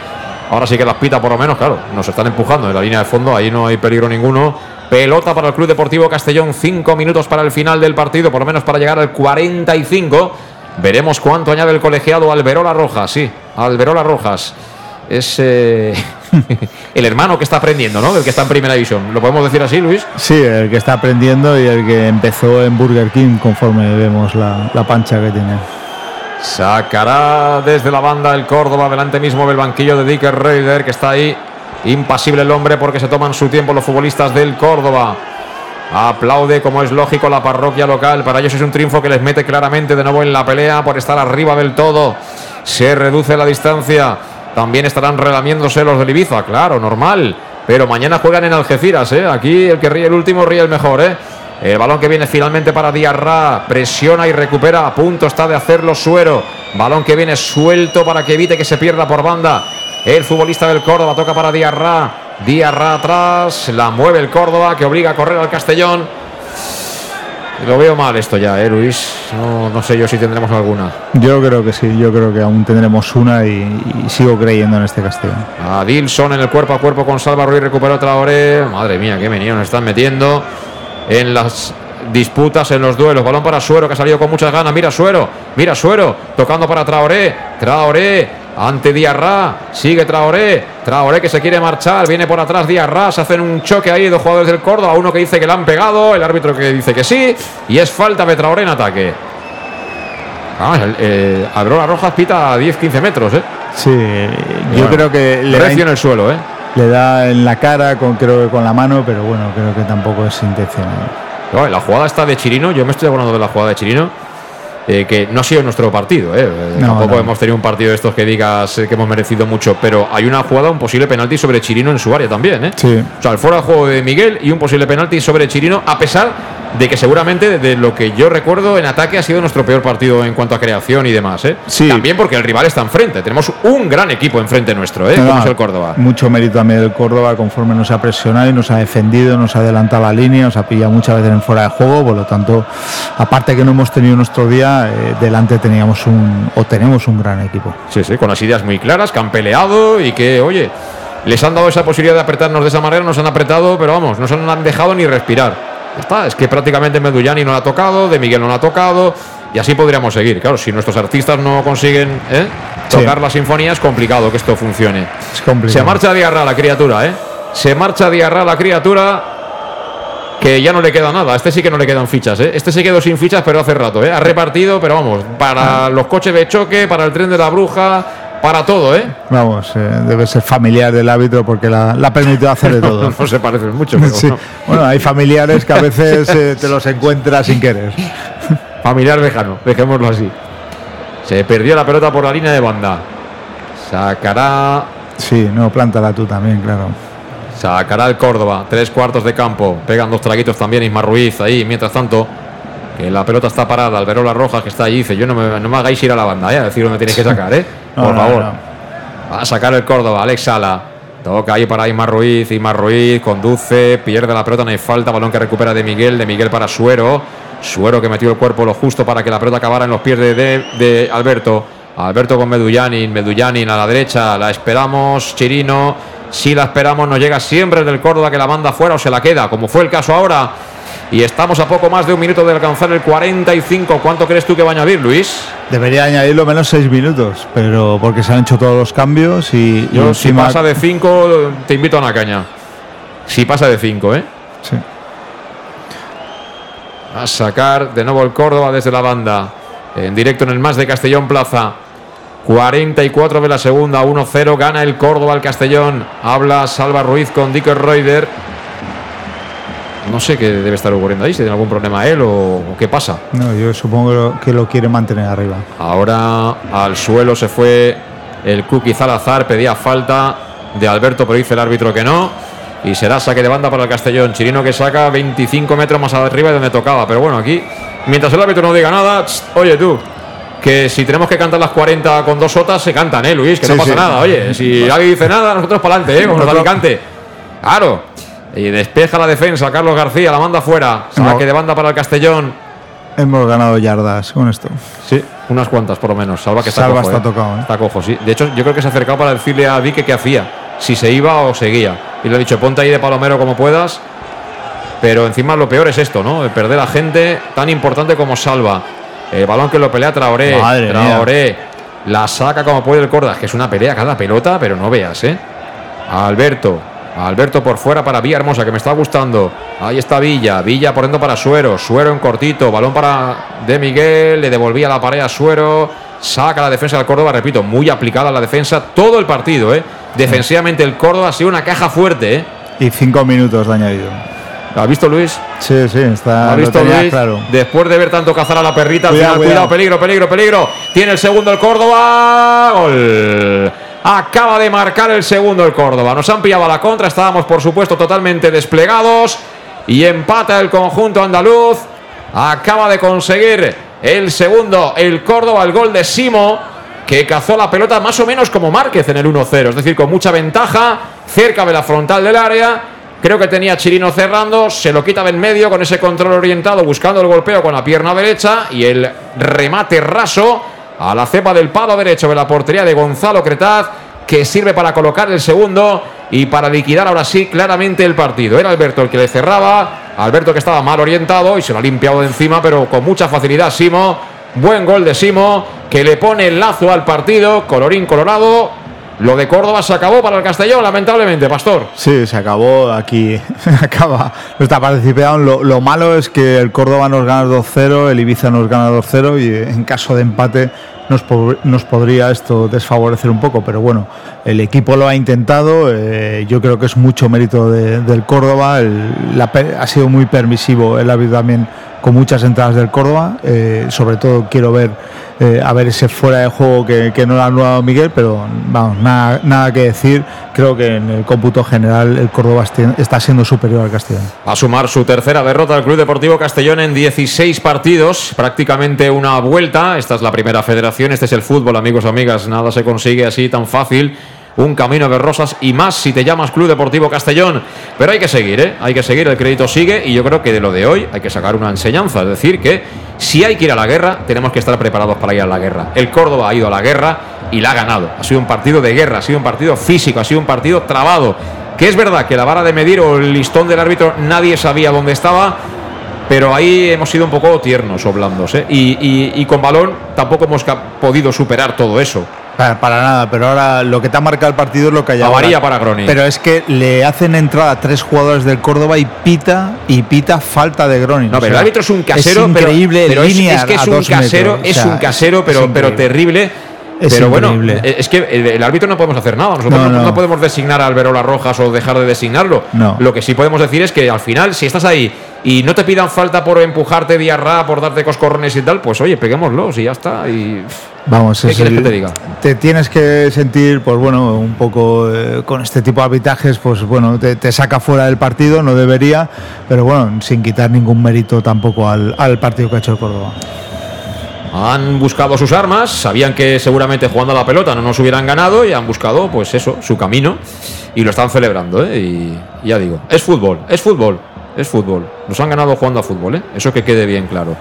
Ahora sí que las pita por lo menos, claro, nos están empujando en la línea de fondo, ahí no hay peligro ninguno. Pelota para el Club Deportivo Castellón, cinco minutos para el final del partido, por lo menos para llegar al 45. Veremos cuánto añade el colegiado Alberola Rojas, sí, Alberola Rojas. Es eh, el hermano que está aprendiendo, ¿no? El que está en primera división. ¿Lo podemos decir así, Luis? Sí, el que está aprendiendo y el que empezó en Burger King conforme vemos la, la pancha que tiene. Sacará desde la banda el Córdoba, delante mismo del banquillo de Dicker Reuter, que está ahí impasible el hombre porque se toman su tiempo los futbolistas del Córdoba. Aplaude, como es lógico, la parroquia local. Para ellos es un triunfo que les mete claramente de nuevo en la pelea por estar arriba del todo. Se reduce la distancia. También estarán relamiéndose los del Ibiza, claro, normal. Pero mañana juegan en Algeciras, ¿eh? Aquí el que ríe el último ríe el mejor, ¿eh? El balón que viene finalmente para Diarra. Presiona y recupera. A punto está de hacerlo Suero. Balón que viene suelto para que evite que se pierda por banda. El futbolista del Córdoba toca para Diarra. Diarra atrás. La mueve el Córdoba que obliga a correr al Castellón. Lo veo mal esto ya, ¿eh, Luis? No, no sé yo si tendremos alguna. Yo creo que sí, yo creo que aún tendremos una y, y sigo creyendo en este Castellón. A Dilson en el cuerpo a cuerpo con Salva Ruiz. Recuperó Traoré. Madre mía, qué menino nos están metiendo en las disputas, en los duelos. Balón para Suero que ha salido con muchas ganas. Mira Suero, mira Suero, tocando para Traoré. Traoré ante Diarra. Sigue Traoré. Traoré que se quiere marchar. Viene por atrás Diarra. Se hacen un choque ahí dos jugadores del Córdoba. Uno que dice que le han pegado. El árbitro que dice que sí. Y es falta de Traoré en ataque. Ah, el, eh, Abrola Rojas pita a 10-15 metros, ¿eh? Sí, yo Bueno, creo que le Recio en el suelo, ¿eh? Le da en la cara, con, creo que con la mano, pero bueno, creo que tampoco es intencional. No, la jugada está de Chirino, yo me estoy acordando de la jugada de Chirino, eh, que no ha sido nuestro partido. eh, eh, No, Tampoco no. hemos tenido un partido de estos que digas eh, que hemos merecido mucho, pero hay una jugada, un posible penalti sobre Chirino en su área también. ¿eh? Sí. O sea, el fuera de juego de Miguel y un posible penalti sobre Chirino, a pesar de que seguramente, de lo que yo recuerdo, en ataque ha sido nuestro peor partido en cuanto a creación y demás. ¿eh? Sí. También porque el rival está enfrente. Tenemos un gran equipo enfrente nuestro, ¿eh? Como es el Córdoba. Mucho mérito también del Córdoba conforme nos ha presionado y nos ha defendido, nos ha adelantado la línea, nos ha pillado muchas veces en fuera de juego, por lo tanto, aparte que no hemos tenido nuestro día, eh, delante teníamos un o tenemos un gran equipo. Sí, sí, con las ideas muy claras, que han peleado y que, oye, les han dado esa posibilidad de apretarnos de esa manera, nos han apretado, pero vamos, no se han dejado ni respirar. Ya está, es que prácticamente Medullani no la ha tocado, De Miguel no la ha tocado, y así podríamos seguir. Claro, si nuestros artistas no consiguen ¿eh? Sí. tocar la sinfonía, es complicado que esto funcione. Es complicado. Se marcha Diarra la criatura, ¿eh? Se marcha Diarra la criatura. Que ya no le queda nada. A Este sí que no le quedan fichas, ¿eh? Este se quedó sin fichas, pero hace rato, ¿eh? Ha repartido, pero vamos, para los coches de choque, para el tren de la bruja, para todo, ¿eh? Vamos, eh, debe ser familiar del árbitro porque la, la ha permitido hacer de todo. No se parecen mucho, pero Sí. Bueno, hay familiares que a veces eh, te los encuentras sin querer. Familiar lejano, dejémoslo así. Se perdió la pelota por la línea de banda. Sacará. Sí, no, plántala tú también, claro. Sacará el Córdoba. Tres cuartos de campo. Pegan dos traguitos también Isma Ruiz ahí. Mientras tanto, que la pelota está parada. Alberola Rojas que está allí. Dice: Yo no me, no me hagáis ir a la banda, ¿eh? A decir dónde tenéis que sacar, ¿eh? No, Por no, favor. Va a sacar el Córdoba. Alex Sala. Toca ahí para Isma Ruiz. Isma Ruiz conduce. Pierde la pelota. No hay falta. Balón que recupera de Miguel. De Miguel para Suero. Suero que metió el cuerpo lo justo para que la pelota acabara en los pies de, de- de Alberto. Alberto con Medullanin. Medullanin a la derecha. La esperamos. Chirino. Si la esperamos, nos llega siempre el del Córdoba que la manda fuera o se la queda, como fue el caso ahora. Y estamos a poco más de un minuto de alcanzar el 45. ¿Cuánto crees tú que va a añadir, Luis? Debería añadirlo menos seis minutos, pero porque se han hecho todos los cambios y, y Yo, si pasa de 5, te invito a una caña. Si pasa de 5, ¿eh? Sí. A sacar de nuevo el Córdoba desde la banda. En directo en el más de Castellón Plaza. 44 de la segunda, 1-0. Gana el Córdoba al Castellón. Habla Salva Ruiz con Dicker Reuter. No sé qué debe estar ocurriendo ahí, si tiene algún problema él o, o qué pasa. No, yo supongo que lo, que lo quiere mantener arriba. Ahora al suelo se fue el Cookie Zalazar, pedía falta de Alberto, pero dice el árbitro que no. Y será saque de banda para el Castellón. Chirino que saca 25 metros más arriba de donde tocaba. Pero bueno, aquí, mientras el árbitro no diga nada, tss, oye tú, que si tenemos que cantar las 40 con dos sotas, se cantan, ¿eh, Luis? Que no pasa sí. nada. Oye, si alguien dice nada, nosotros para adelante, ¿eh? Da Alicante. Claro. Y despeja la defensa, Carlos García, la manda fuera. Saque de banda para el Castellón. Hemos ganado yardas con esto. Sí, unas cuantas por lo menos. Salva que está Salva cojo. está ¿eh? tocado, ¿eh? Está cojo, sí. De hecho, yo creo que se ha acercado para decirle a Vique qué hacía. Si se iba o seguía. Y le he dicho, ponte ahí de palomero como puedas. Pero encima lo peor es esto, ¿no? Perder a gente tan importante como Salva. El balón que lo pelea Traoré. Madre mía. Traoré. La saca como puede el Cordas, que es una pelea cada pelota, pero no veas, ¿eh? Alberto. Alberto por fuera para Villa Hermosa, que me está gustando. Ahí está Villa. Villa por dentro para Suero. Suero en cortito. Balón para De Miguel. Le devolvía la pared a Suero. Saca la defensa del Córdoba. Repito, muy aplicada la defensa todo el partido, ¿eh? Defensivamente el Córdoba ha sido una caja fuerte, ¿eh? Y cinco minutos de añadido. ¿Lo has visto, Luis? Sí, sí, está. ¿Lo has visto, Luis? claro. Después de ver tanto cazar a la perrita, al Cuidado, final, cuidado, cuidado. peligro, peligro, peligro. Tiene el segundo el Córdoba. Gol. Acaba de marcar el segundo el Córdoba. Nos han pillado a la contra. Estábamos, por supuesto, totalmente desplegados. Y empata el conjunto andaluz. Acaba de conseguir el segundo el Córdoba, el gol de Simo. Que cazó la pelota más o menos como Márquez en el 1-0. Es decir, con mucha ventaja. Cerca de la frontal del área. Creo que tenía Chirino cerrando, se lo quita en medio con ese control orientado, buscando el golpeo con la pierna derecha y el remate raso a la cepa del palo derecho de la portería de Gonzalo Cretaz, que sirve para colocar el segundo y para liquidar ahora sí claramente el partido. Era Alberto el que le cerraba, Alberto que estaba mal orientado y se lo ha limpiado de encima, pero con mucha facilidad Simo. Buen gol de Simo, que le pone el lazo al partido, colorín colorado. Lo de Córdoba se acabó para el Castellón, lamentablemente, Pastor. Sí, se acabó aquí. Acaba nuestra participación. Lo, lo malo es que el Córdoba nos gana 2-0, el Ibiza nos gana 2-0 y en caso de empate nos, nos podría esto desfavorecer un poco. Pero bueno, el equipo lo ha intentado. eh, yo creo que es mucho mérito de- del Córdoba. la ha sido muy permisivo el árbitro también con muchas entradas del Córdoba. eh, sobre todo quiero ver eh, a ver ese fuera de juego que, no lo ha anulado Miguel, pero vamos, nada, que decir. Creo que en el cómputo general el Córdoba está siendo superior al Castellón. A sumar su tercera derrota al Club Deportivo Castellón en 16 partidos, prácticamente una vuelta. Esta es la primera federación, este es el fútbol, amigos amigas. Nada se consigue así tan fácil. Un camino de rosas y más si te llamas Club Deportivo Castellón. Pero hay que seguir, ¿eh? Hay que seguir, el crédito sigue y yo creo que de lo de hoy hay que sacar una enseñanza. Es decir, que si hay que ir a la guerra, tenemos que estar preparados para ir a la guerra. El Córdoba ha ido a la guerra y la ha ganado. Ha sido un partido de guerra, ha sido un partido físico, ha sido un partido trabado. Que es verdad que la vara de medir o el listón del árbitro nadie sabía dónde estaba, pero ahí hemos sido un poco tiernos o blandos. ¿eh? Y, y- con balón tampoco hemos podido superar todo eso. Para, para nada, pero ahora lo que te ha marcado el partido es lo que hay ahora. para Groning. Pero es que le hacen entrada a tres jugadores del Córdoba y pita y pita falta de Groning. No, O pero el árbitro es un casero, es pero- increíble pero, es, que es un casero, metros. es O sea, un casero, pero, pero increíble. terrible. Es pero bueno, increíble. eh, es que el, el árbitro no podemos hacer nada. Nosotros No, no, no. no podemos designar a Alberola Rojas o dejar de designarlo. No. Lo que sí podemos decir es que al final, si estás ahí y no te pidan falta por empujarte diarra, por darte coscorrones y tal, pues oye, peguémoslos y ya está. Y Vamos, ¿Qué es quieres el- que te diga? te tienes que sentir, pues bueno, un poco eh, con este tipo de arbitrajes, pues bueno, te, te saca fuera del partido, no debería, pero bueno, sin quitar ningún mérito tampoco al, al partido que ha hecho el Córdoba. Han buscado sus armas, sabían que seguramente jugando a la pelota no nos hubieran ganado y han buscado, pues eso, su camino y lo están celebrando. ¿eh? Y ya digo, es fútbol, es fútbol, es fútbol. Nos han ganado jugando a fútbol, ¿eh? eso que quede bien claro.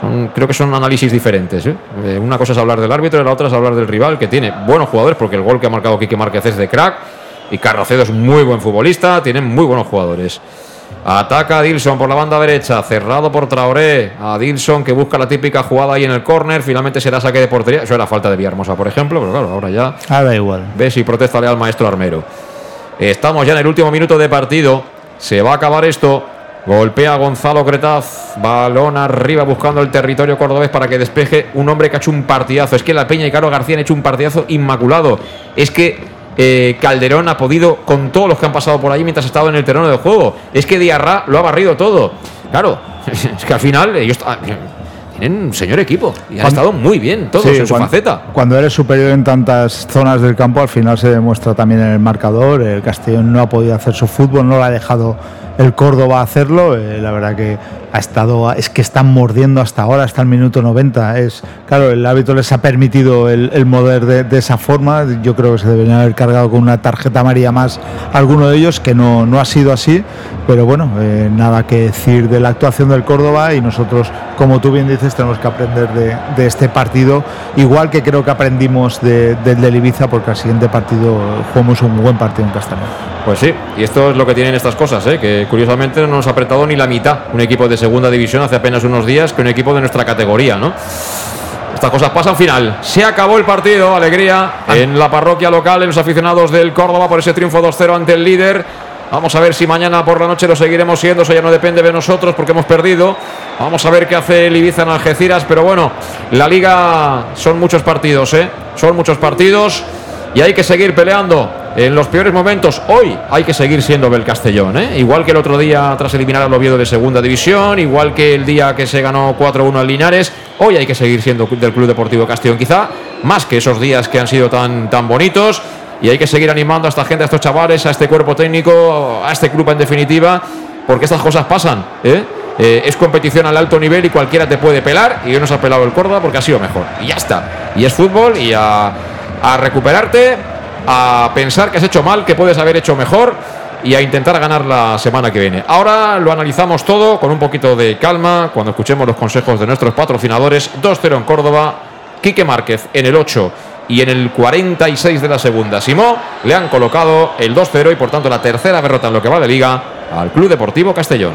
Son- creo que son análisis diferentes. ¿eh? Eh, una cosa es hablar del árbitro y la otra es hablar del rival, que tiene buenos jugadores, porque el gol que ha marcado Quique Márquez es de crack y Carracedo es muy buen futbolista, tienen muy buenos jugadores. Ataca a Dilson por la banda derecha, cerrado por Traoré. A Dilson que busca la típica jugada ahí en el córner. Finalmente será saque de portería. Eso era falta de Villahermosa, por ejemplo, pero claro, ahora ya Ahora igual. ves y protesta al maestro Armero. Estamos ya en el último minuto de partido. Se va a acabar esto. Golpea Gonzalo Cretaz. Balón arriba buscando el territorio cordobés para que despeje un hombre que ha hecho un partidazo. Es que la Peña y Carlos García han hecho un partidazo inmaculado. Es que eh, Calderón ha podido con todos los que han pasado por ahí mientras ha estado en el terreno de juego. Es que Diarra lo ha barrido todo. Claro, es que al final ellos tienen un señor equipo y han estado muy bien todos en su cuando, faceta. Cuando eres superior en tantas zonas del campo, al final se demuestra también en el marcador. El Castellón no ha podido hacer su fútbol, no lo ha dejado el Córdoba hacerlo. Eh, la verdad que ha estado, es que están mordiendo hasta ahora, hasta el minuto 90. Es, claro, el árbitro les ha permitido el, el mover de, esa forma. Yo creo que se deberían haber cargado con una tarjeta amarilla más alguno de ellos, que no, no ha sido así. Pero bueno, eh, nada que decir de la actuación del Córdoba y nosotros, como tú bien dices, tenemos que aprender de, de este partido, igual que creo que aprendimos de, del del Ibiza, porque al siguiente partido jugamos un buen partido en Castellón. Pues sí, y esto es lo que tienen estas cosas, ¿eh? que curiosamente no nos ha apretado ni la mitad un equipo de segunda división hace apenas unos días que un equipo de nuestra categoría, ¿no? Estas cosas pasan final. Se acabó el partido, alegría en la parroquia local, en los aficionados del Córdoba por ese triunfo 2-0 ante el líder. Vamos a ver si mañana por la noche lo seguiremos siendo, eso ya no depende de nosotros porque hemos perdido. Vamos a ver qué hace el Ibiza en Algeciras, pero bueno, la liga son muchos partidos, ¿eh? Son muchos partidos y hay que seguir peleando en los peores momentos. Hoy hay que seguir siendo Bel Castellón, ¿eh? igual que el otro día tras eliminar al Oviedo de segunda división, igual que el día que se ganó 4-1 al Linares. Hoy hay que seguir siendo del Club Deportivo Castellón, quizá más que esos días que han sido tan, tan bonitos. Y hay que seguir animando a esta gente, a estos chavales, a este cuerpo técnico, a este club en definitiva, porque estas cosas pasan. ¿eh? Eh, es competición al alto nivel y cualquiera te puede pelar. Y hoy nos ha pelado el Córdoba porque ha sido mejor. Y ya está. Y es fútbol y a, a recuperarte, a pensar que has hecho mal, que puedes haber hecho mejor y a intentar ganar la semana que viene. Ahora lo analizamos todo con un poquito de calma cuando escuchemos los consejos de nuestros patrocinadores. 2-0 en Córdoba, Quique Márquez en el 8 y en el 46 de la segunda. Simó le han colocado el 2-0 y por tanto la tercera derrota en lo que va de liga al Club Deportivo Castellón.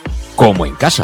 como en casa.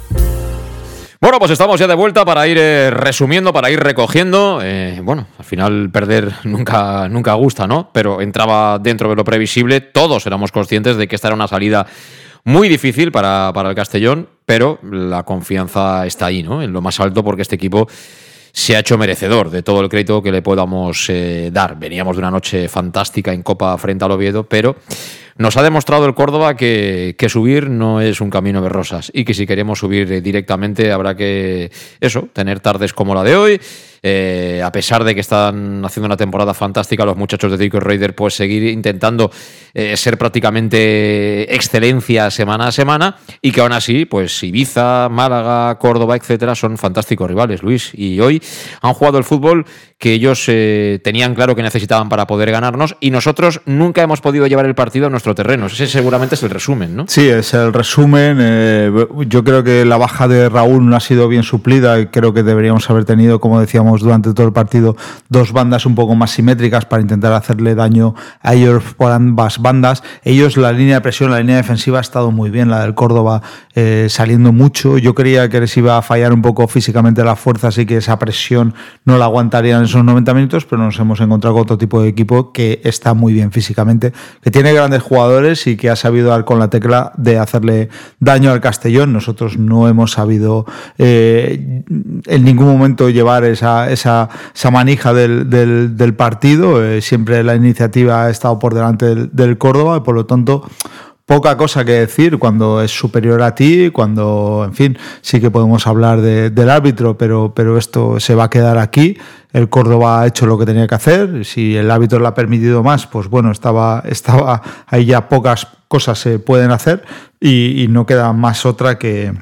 Bueno, pues estamos ya de vuelta para ir eh, resumiendo, para ir recogiendo. Eh, bueno, al final perder nunca, nunca gusta, ¿no? Pero entraba dentro de lo previsible. Todos éramos conscientes de que esta era una salida muy difícil para, para el Castellón, pero la confianza está ahí, ¿no? En lo más alto, porque este equipo se ha hecho merecedor de todo el crédito que le podamos eh, dar. Veníamos de una noche fantástica en Copa frente al Oviedo, pero nos ha demostrado el Córdoba que, que, subir no es un camino de rosas y que si queremos subir directamente habrá que, eso, tener tardes como la de hoy. Eh, a pesar de que están haciendo una temporada fantástica los muchachos de Tico Raider, pues seguir intentando eh, ser prácticamente excelencia semana a semana y que aún así, pues Ibiza, Málaga, Córdoba, etcétera, son fantásticos rivales, Luis. Y hoy han jugado el fútbol que ellos eh, tenían claro que necesitaban para poder ganarnos y nosotros nunca hemos podido llevar el partido a nuestro terreno. Ese seguramente es el resumen, ¿no? Sí, es el resumen. Yo creo que la baja de Raúl no ha sido bien suplida y creo que deberíamos haber tenido, como decíamos durante todo el partido, dos bandas un poco más simétricas para intentar hacerle daño a ellos por ambas bandas. Ellos, la línea de presión, la línea defensiva ha estado muy bien, la del Córdoba eh, saliendo mucho. Yo creía que les iba a fallar un poco físicamente la fuerza, así que esa presión no la aguantarían esos 90 minutos, pero nos hemos encontrado con otro tipo de equipo que está muy bien físicamente, que tiene grandes jugadores y que ha sabido dar con la tecla de hacerle daño al Castellón. Nosotros no hemos sabido eh, en ningún momento llevar esa, esa, esa manija del, del, del partido. Eh, siempre la iniciativa ha estado por delante del, del Córdoba y por lo tanto poca cosa que decir cuando es superior a ti, cuando, en fin, sí que podemos hablar de, del árbitro, pero, pero esto se va a quedar aquí. El Córdoba ha hecho lo que tenía que hacer. Si el árbitro le ha permitido más, pues bueno, estaba, estaba ahí ya pocas cosas se pueden hacer y, y no queda más otra que,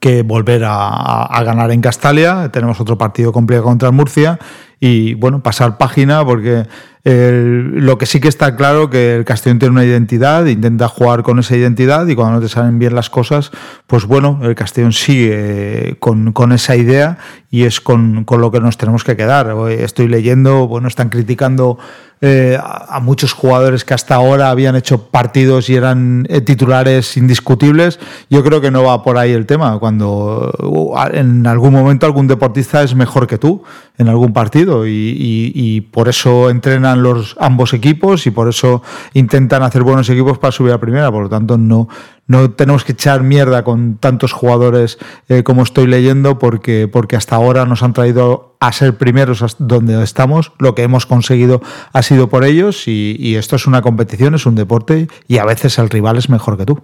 que volver a, ganar en Castalia. Tenemos otro partido complicado contra Murcia y bueno, pasar página porque lo que sí que está claro que el Castellón tiene una identidad, intenta jugar con esa identidad y cuando no te salen bien las cosas, pues bueno, el Castellón sigue con, esa idea y es con, lo que nos tenemos que quedar. Estoy leyendo, bueno, están criticando eh, a, muchos jugadores que hasta ahora habían hecho partidos y eran eh, titulares indiscutibles. Yo creo que no va por ahí el tema. Cuando uh, en algún momento algún deportista es mejor que tú en algún partido y, por eso entrenan los ambos equipos y por eso intentan hacer buenos equipos para subir a primera. Por lo tanto, no, no tenemos que echar mierda con tantos jugadores eh, como estoy leyendo porque, porque hasta ahora nos han traído a ser primeros donde estamos. Lo que hemos conseguido ha sido por ellos y, y esto es una competición, es un deporte y a veces el rival es mejor que tú.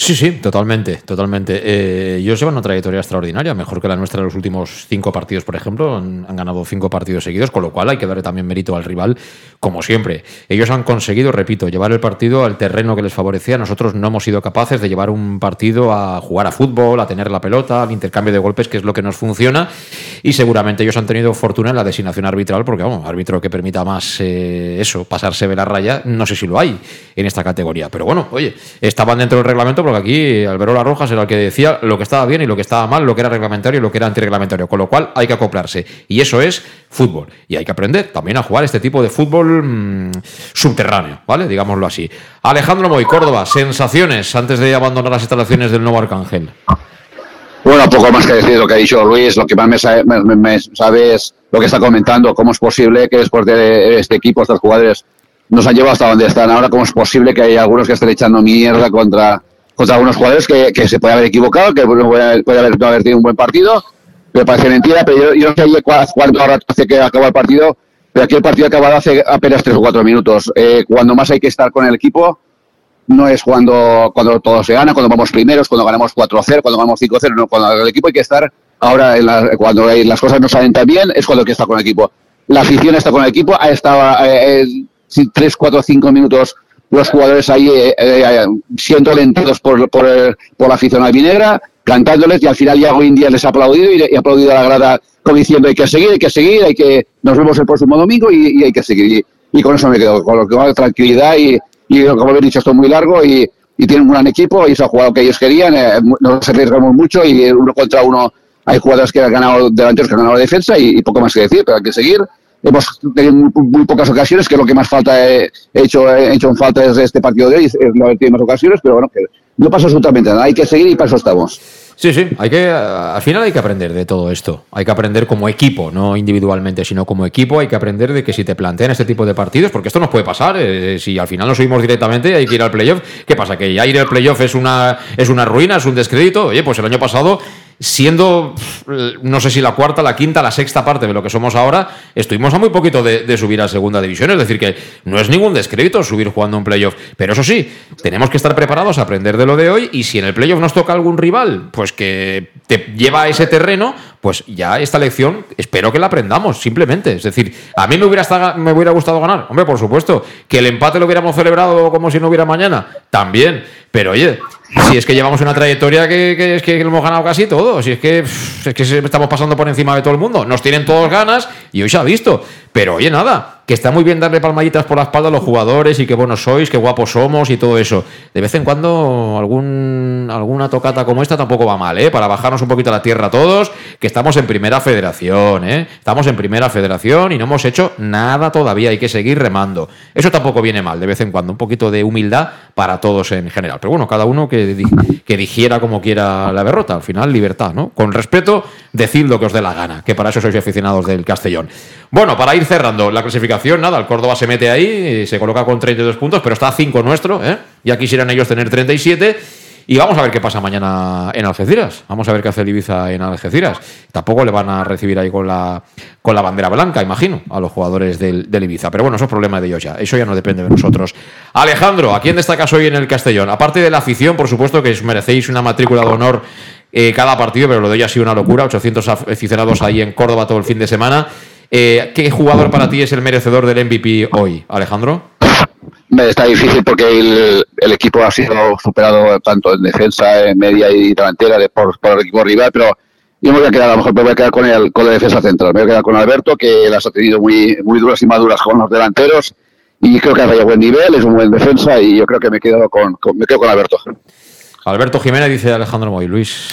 Sí, sí, totalmente, totalmente. Eh, ellos llevan una trayectoria extraordinaria, mejor que la nuestra en los últimos cinco partidos, por ejemplo. Han, ganado cinco partidos seguidos, con lo cual hay que darle también mérito al rival, como siempre. Ellos han conseguido, repito, llevar el partido al terreno que les favorecía. Nosotros no hemos sido capaces de llevar un partido a jugar a fútbol, a tener la pelota, al intercambio de golpes, que es lo que nos funciona. Y seguramente ellos han tenido fortuna en la designación arbitral, porque, vamos, árbitro que permita más eh, eso, pasarse de la raya, no sé si lo hay en esta categoría. Pero bueno, oye, estaban dentro del reglamento porque aquí Alberola Rojas era el que decía lo que estaba bien y lo que estaba mal, lo que era reglamentario y lo que era antirreglamentario, con lo cual hay que acoplarse. Y eso es fútbol. Y hay que aprender también a jugar este tipo de fútbol mm, subterráneo, ¿vale? Digámoslo así. Alejandro Moy, Córdoba, sensaciones antes de abandonar las instalaciones del nuevo Arcángel. Bueno, poco más que decir lo que ha dicho Luis, lo que más me sabe, es lo que está comentando, cómo es posible que después de este equipo, estos jugadores nos han llevado hasta donde están ahora, cómo es posible que hay algunos que estén echando mierda contra contra algunos jugadores que, que se puede haber equivocado, que puede haber, no haber tenido un buen partido. Me parece mentira, pero yo, no sé cuánto rato hace que acabó el partido, pero aquí el partido ha acabado hace apenas tres o cuatro minutos. Eh, cuando más hay que estar con el equipo, no es cuando, cuando todo se gana, cuando vamos primeros, cuando ganamos 4-0, cuando ganamos 5-0, no, cuando el equipo hay que estar ahora, en cuando las cosas no salen tan bien, es cuando hay que estar con el equipo. La afición está con el equipo, ha estado eh, 3, 4, 5 minutos los jugadores ahí eh, eh, siendo alentados por, por, por la afición albinegra, cantándoles y al final ya hoy en día les ha aplaudido y, ha aplaudido a la grada como diciendo hay que seguir, hay que seguir, hay que nos vemos el próximo domingo y, hay que seguir. Y, con eso me quedo, con lo que va tranquilidad y, y como he dicho, esto es muy largo y, y tienen un gran equipo y se ha jugado lo que ellos querían, eh, nos arriesgamos mucho y uno contra uno hay jugadores que han ganado delanteros que han ganado la defensa y, y poco más que decir, pero hay que seguir hemos tenido muy, pocas ocasiones, que lo que más falta he hecho, he hecho en falta desde este partido de hoy, es no haber tenido más ocasiones, pero bueno, no pasa absolutamente nada, hay que seguir y para eso estamos. Sí, sí, hay que, al final hay que aprender de todo esto. Hay que aprender como equipo, no individualmente, sino como equipo. Hay que aprender de que si te plantean este tipo de partidos, porque esto nos puede pasar, eh, si al final no subimos directamente, hay que ir al playoff. ¿Qué pasa? Que ya ir al playoff es una, es una ruina, es un descrédito. Oye, pues el año pasado siendo, no sé si la cuarta, la quinta, la sexta parte de lo que somos ahora, estuvimos a muy poquito de, subir a segunda división. Es decir, que no es ningún descrédito subir jugando un playoff. Pero eso sí, tenemos que estar preparados a aprender de lo de hoy y si en el playoff nos toca algún rival, pues que te lleva a ese terreno, pues ya esta lección espero que la aprendamos, simplemente. Es decir, a mí me hubiera, me hubiera gustado ganar. Hombre, por supuesto, que el empate lo hubiéramos celebrado como si no hubiera mañana, también. Pero oye, si es que llevamos una trayectoria que, es que lo hemos ganado casi todo, si es que, es que estamos pasando por encima de todo el mundo, nos tienen todos ganas y hoy se ha visto. Pero oye, nada, que está muy bien darle palmaditas por la espalda a los jugadores y qué buenos sois, qué guapos somos y todo eso. De vez en cuando alguna tocata como esta tampoco va mal, ¿eh? Para bajarnos un poquito a la tierra todos, que estamos en primera federación, ¿eh? Estamos en primera federación y no hemos hecho nada todavía, hay que seguir remando. Eso tampoco viene mal, de vez en cuando, un poquito de humildad para todos en general. Pero bueno, cada uno que, que digiera como quiera la derrota, al final libertad, ¿no? Con respeto, decid lo que os dé la gana, que para eso sois aficionados del Castellón. Bueno, para ir cerrando la clasificación, nada, el Córdoba se mete ahí, se coloca con 32 puntos, pero está a 5 nuestro, ¿eh? Ya quisieran ellos tener 37. Y vamos a ver qué pasa mañana en Algeciras. Vamos a ver qué hace el Ibiza en Algeciras. Tampoco le van a recibir ahí con la, con la bandera blanca, imagino, a los jugadores del, Ibiza. Pero bueno, eso es problema de ellos ya. Eso ya no depende de nosotros. Alejandro, ¿a quién destacas hoy en el Castellón? Aparte de la afición, por supuesto que os merecéis una matrícula de honor eh, cada partido, pero lo de hoy ha sido una locura. 800 aficionados ahí en Córdoba todo el fin de semana. Eh, ¿Qué jugador para ti es el merecedor del MVP hoy, Alejandro? Está difícil porque el, equipo ha sido superado tanto en defensa, en media y delantera de, por, el equipo rival, pero yo me voy a quedar, a lo mejor me voy a quedar con, el, con la defensa central. Me voy a quedar con Alberto, que las ha tenido muy, muy duras y maduras con los delanteros y creo que ha buen nivel, es un buen defensa y yo creo que me quedo con, me quedo con Alberto. Alberto Jiménez dice Alejandro Moy, Luis.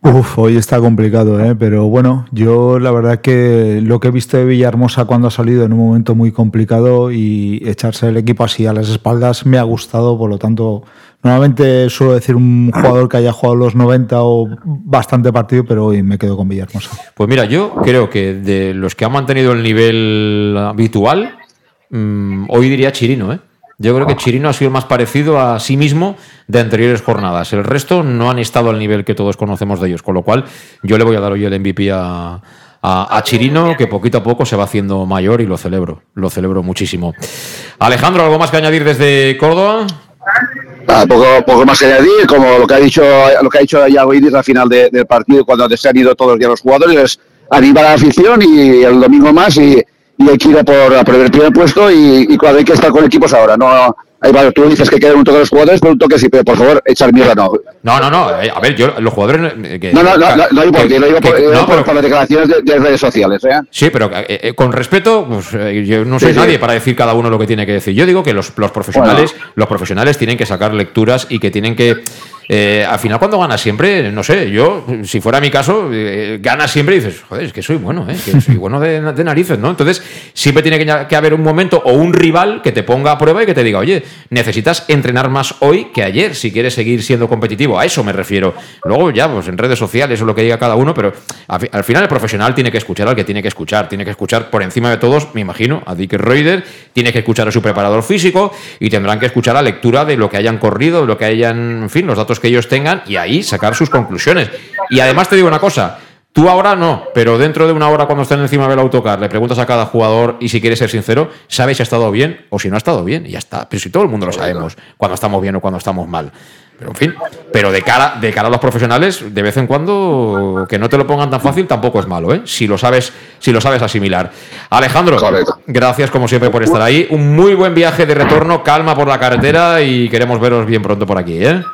Uf, hoy está complicado, ¿eh? pero bueno, yo la verdad que lo que he visto de Villahermosa cuando ha salido en un momento muy complicado y echarse el equipo así a las espaldas me ha gustado, por lo tanto, normalmente suelo decir un jugador que haya jugado los 90 o bastante partido, pero hoy me quedo con Villahermosa. Pues mira, yo creo que de los que han mantenido el nivel habitual, mm, hoy diría Chirino, ¿eh? Yo creo que Chirino ha sido más parecido a sí mismo de anteriores jornadas. El resto no han estado al nivel que todos conocemos de ellos, con lo cual yo le voy a dar hoy el MVP a, a, Chirino, que poquito a poco se va haciendo mayor y lo celebro, lo celebro muchísimo. Alejandro, ¿algo más que añadir desde Córdoba? Ah, poco, poco más que añadir, como lo que ha dicho, lo que ha dicho ya hoy al final del partido, cuando se han ido todos ya los jugadores, animar a la afición y el domingo más y y hay que ir a por, por el primer puesto y, y hay que estar con equipos ahora. No, Ahí va, tú dices que quedan un toque de los jugadores, pero un toque sí, pero por favor, echar mierda no. No, no, no. Eh, a ver, yo, los jugadores. Eh, que, no, no, no, no, no digo por ti, lo digo por, no, por, por, las declaraciones de, de, redes sociales. ¿eh? Sí, pero eh, con respeto, pues, yo no soy sí, nadie sí. para decir cada uno lo que tiene que decir. Yo digo que los, los profesionales, bueno. los profesionales tienen que sacar lecturas y que tienen que. Eh, al final, cuando ganas siempre, no sé, yo, si fuera mi caso, eh, ganas siempre y dices, joder, es que soy bueno, ¿eh? que soy bueno de, narices, ¿no? Entonces, siempre tiene que, que, haber un momento o un rival que te ponga a prueba y que te diga, oye, necesitas entrenar más hoy que ayer si quieres seguir siendo competitivo. A eso me refiero. Luego, ya, pues en redes sociales o lo que diga cada uno, pero al, al final el profesional tiene que escuchar al que tiene que escuchar. Tiene que escuchar por encima de todos, me imagino, a Dick Reuter, tiene que escuchar a su preparador físico y tendrán que escuchar la lectura de lo que hayan corrido, de lo que hayan, en fin, los datos que ellos tengan y ahí sacar sus conclusiones. Y además te digo una cosa, Tú ahora no, pero dentro de una hora cuando estén encima del autocar le preguntas a cada jugador y si quieres ser sincero, sabes si ha estado bien o si no ha estado bien y ya está. Pero si todo el mundo lo sabemos, cuando estamos bien o cuando estamos mal. Pero en fin, pero de cara, de cara a los profesionales, de vez en cuando que no te lo pongan tan fácil tampoco es malo, ¿eh? Si lo sabes, si lo sabes asimilar. Alejandro, Correcto. gracias como siempre por estar ahí. Un muy buen viaje de retorno, calma por la carretera y queremos veros bien pronto por aquí, ¿eh?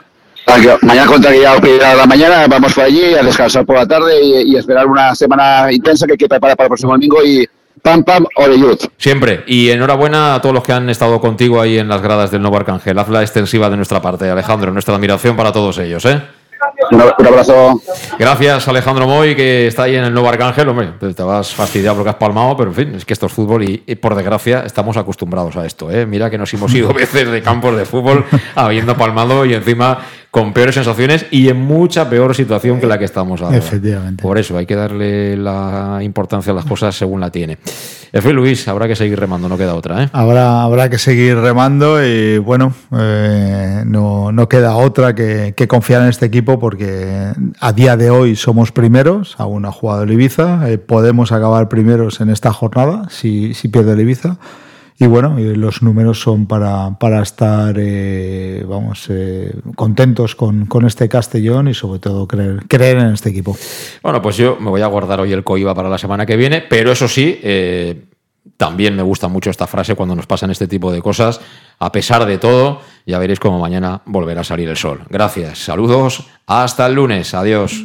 Mañana contra a la mañana vamos por allí a descansar por la tarde y, esperar una semana intensa que hay que preparar para el próximo domingo y pam pam. Siempre. Y enhorabuena a todos los que han estado contigo ahí en las gradas del Nuevo Arcángel. Hazla extensiva de nuestra parte, Alejandro. Nuestra admiración para todos ellos, ¿eh? Un abrazo. Gracias, Alejandro Moy, que está ahí en el Nuevo Arcángel. Hombre, te vas fastidiado porque has palmado, pero en fin, es que esto es fútbol y, y por desgracia estamos acostumbrados a esto. ¿eh? Mira que nos hemos ido veces de campos de fútbol habiendo palmado y encima con peores sensaciones y en mucha peor situación que la que estamos ahora. Efectivamente. Por eso hay que darle la importancia a las cosas según la tiene. Efe Luis, habrá que seguir remando, no queda otra. ¿eh? Habrá, habrá que seguir remando y bueno, eh, no, no, queda otra que, que, confiar en este equipo porque a día de hoy somos primeros, aún ha jugado el Ibiza, eh, podemos acabar primeros en esta jornada si, si pierde el Ibiza. Y bueno, los números son para, para estar, eh, vamos, eh, contentos con, con, este Castellón y sobre todo creer, creer en este equipo. Bueno, pues yo me voy a guardar hoy el COIBA para la semana que viene, pero eso sí, eh, también me gusta mucho esta frase cuando nos pasan este tipo de cosas. A pesar de todo, ya veréis cómo mañana volverá a salir el sol. Gracias, saludos, hasta el lunes, adiós.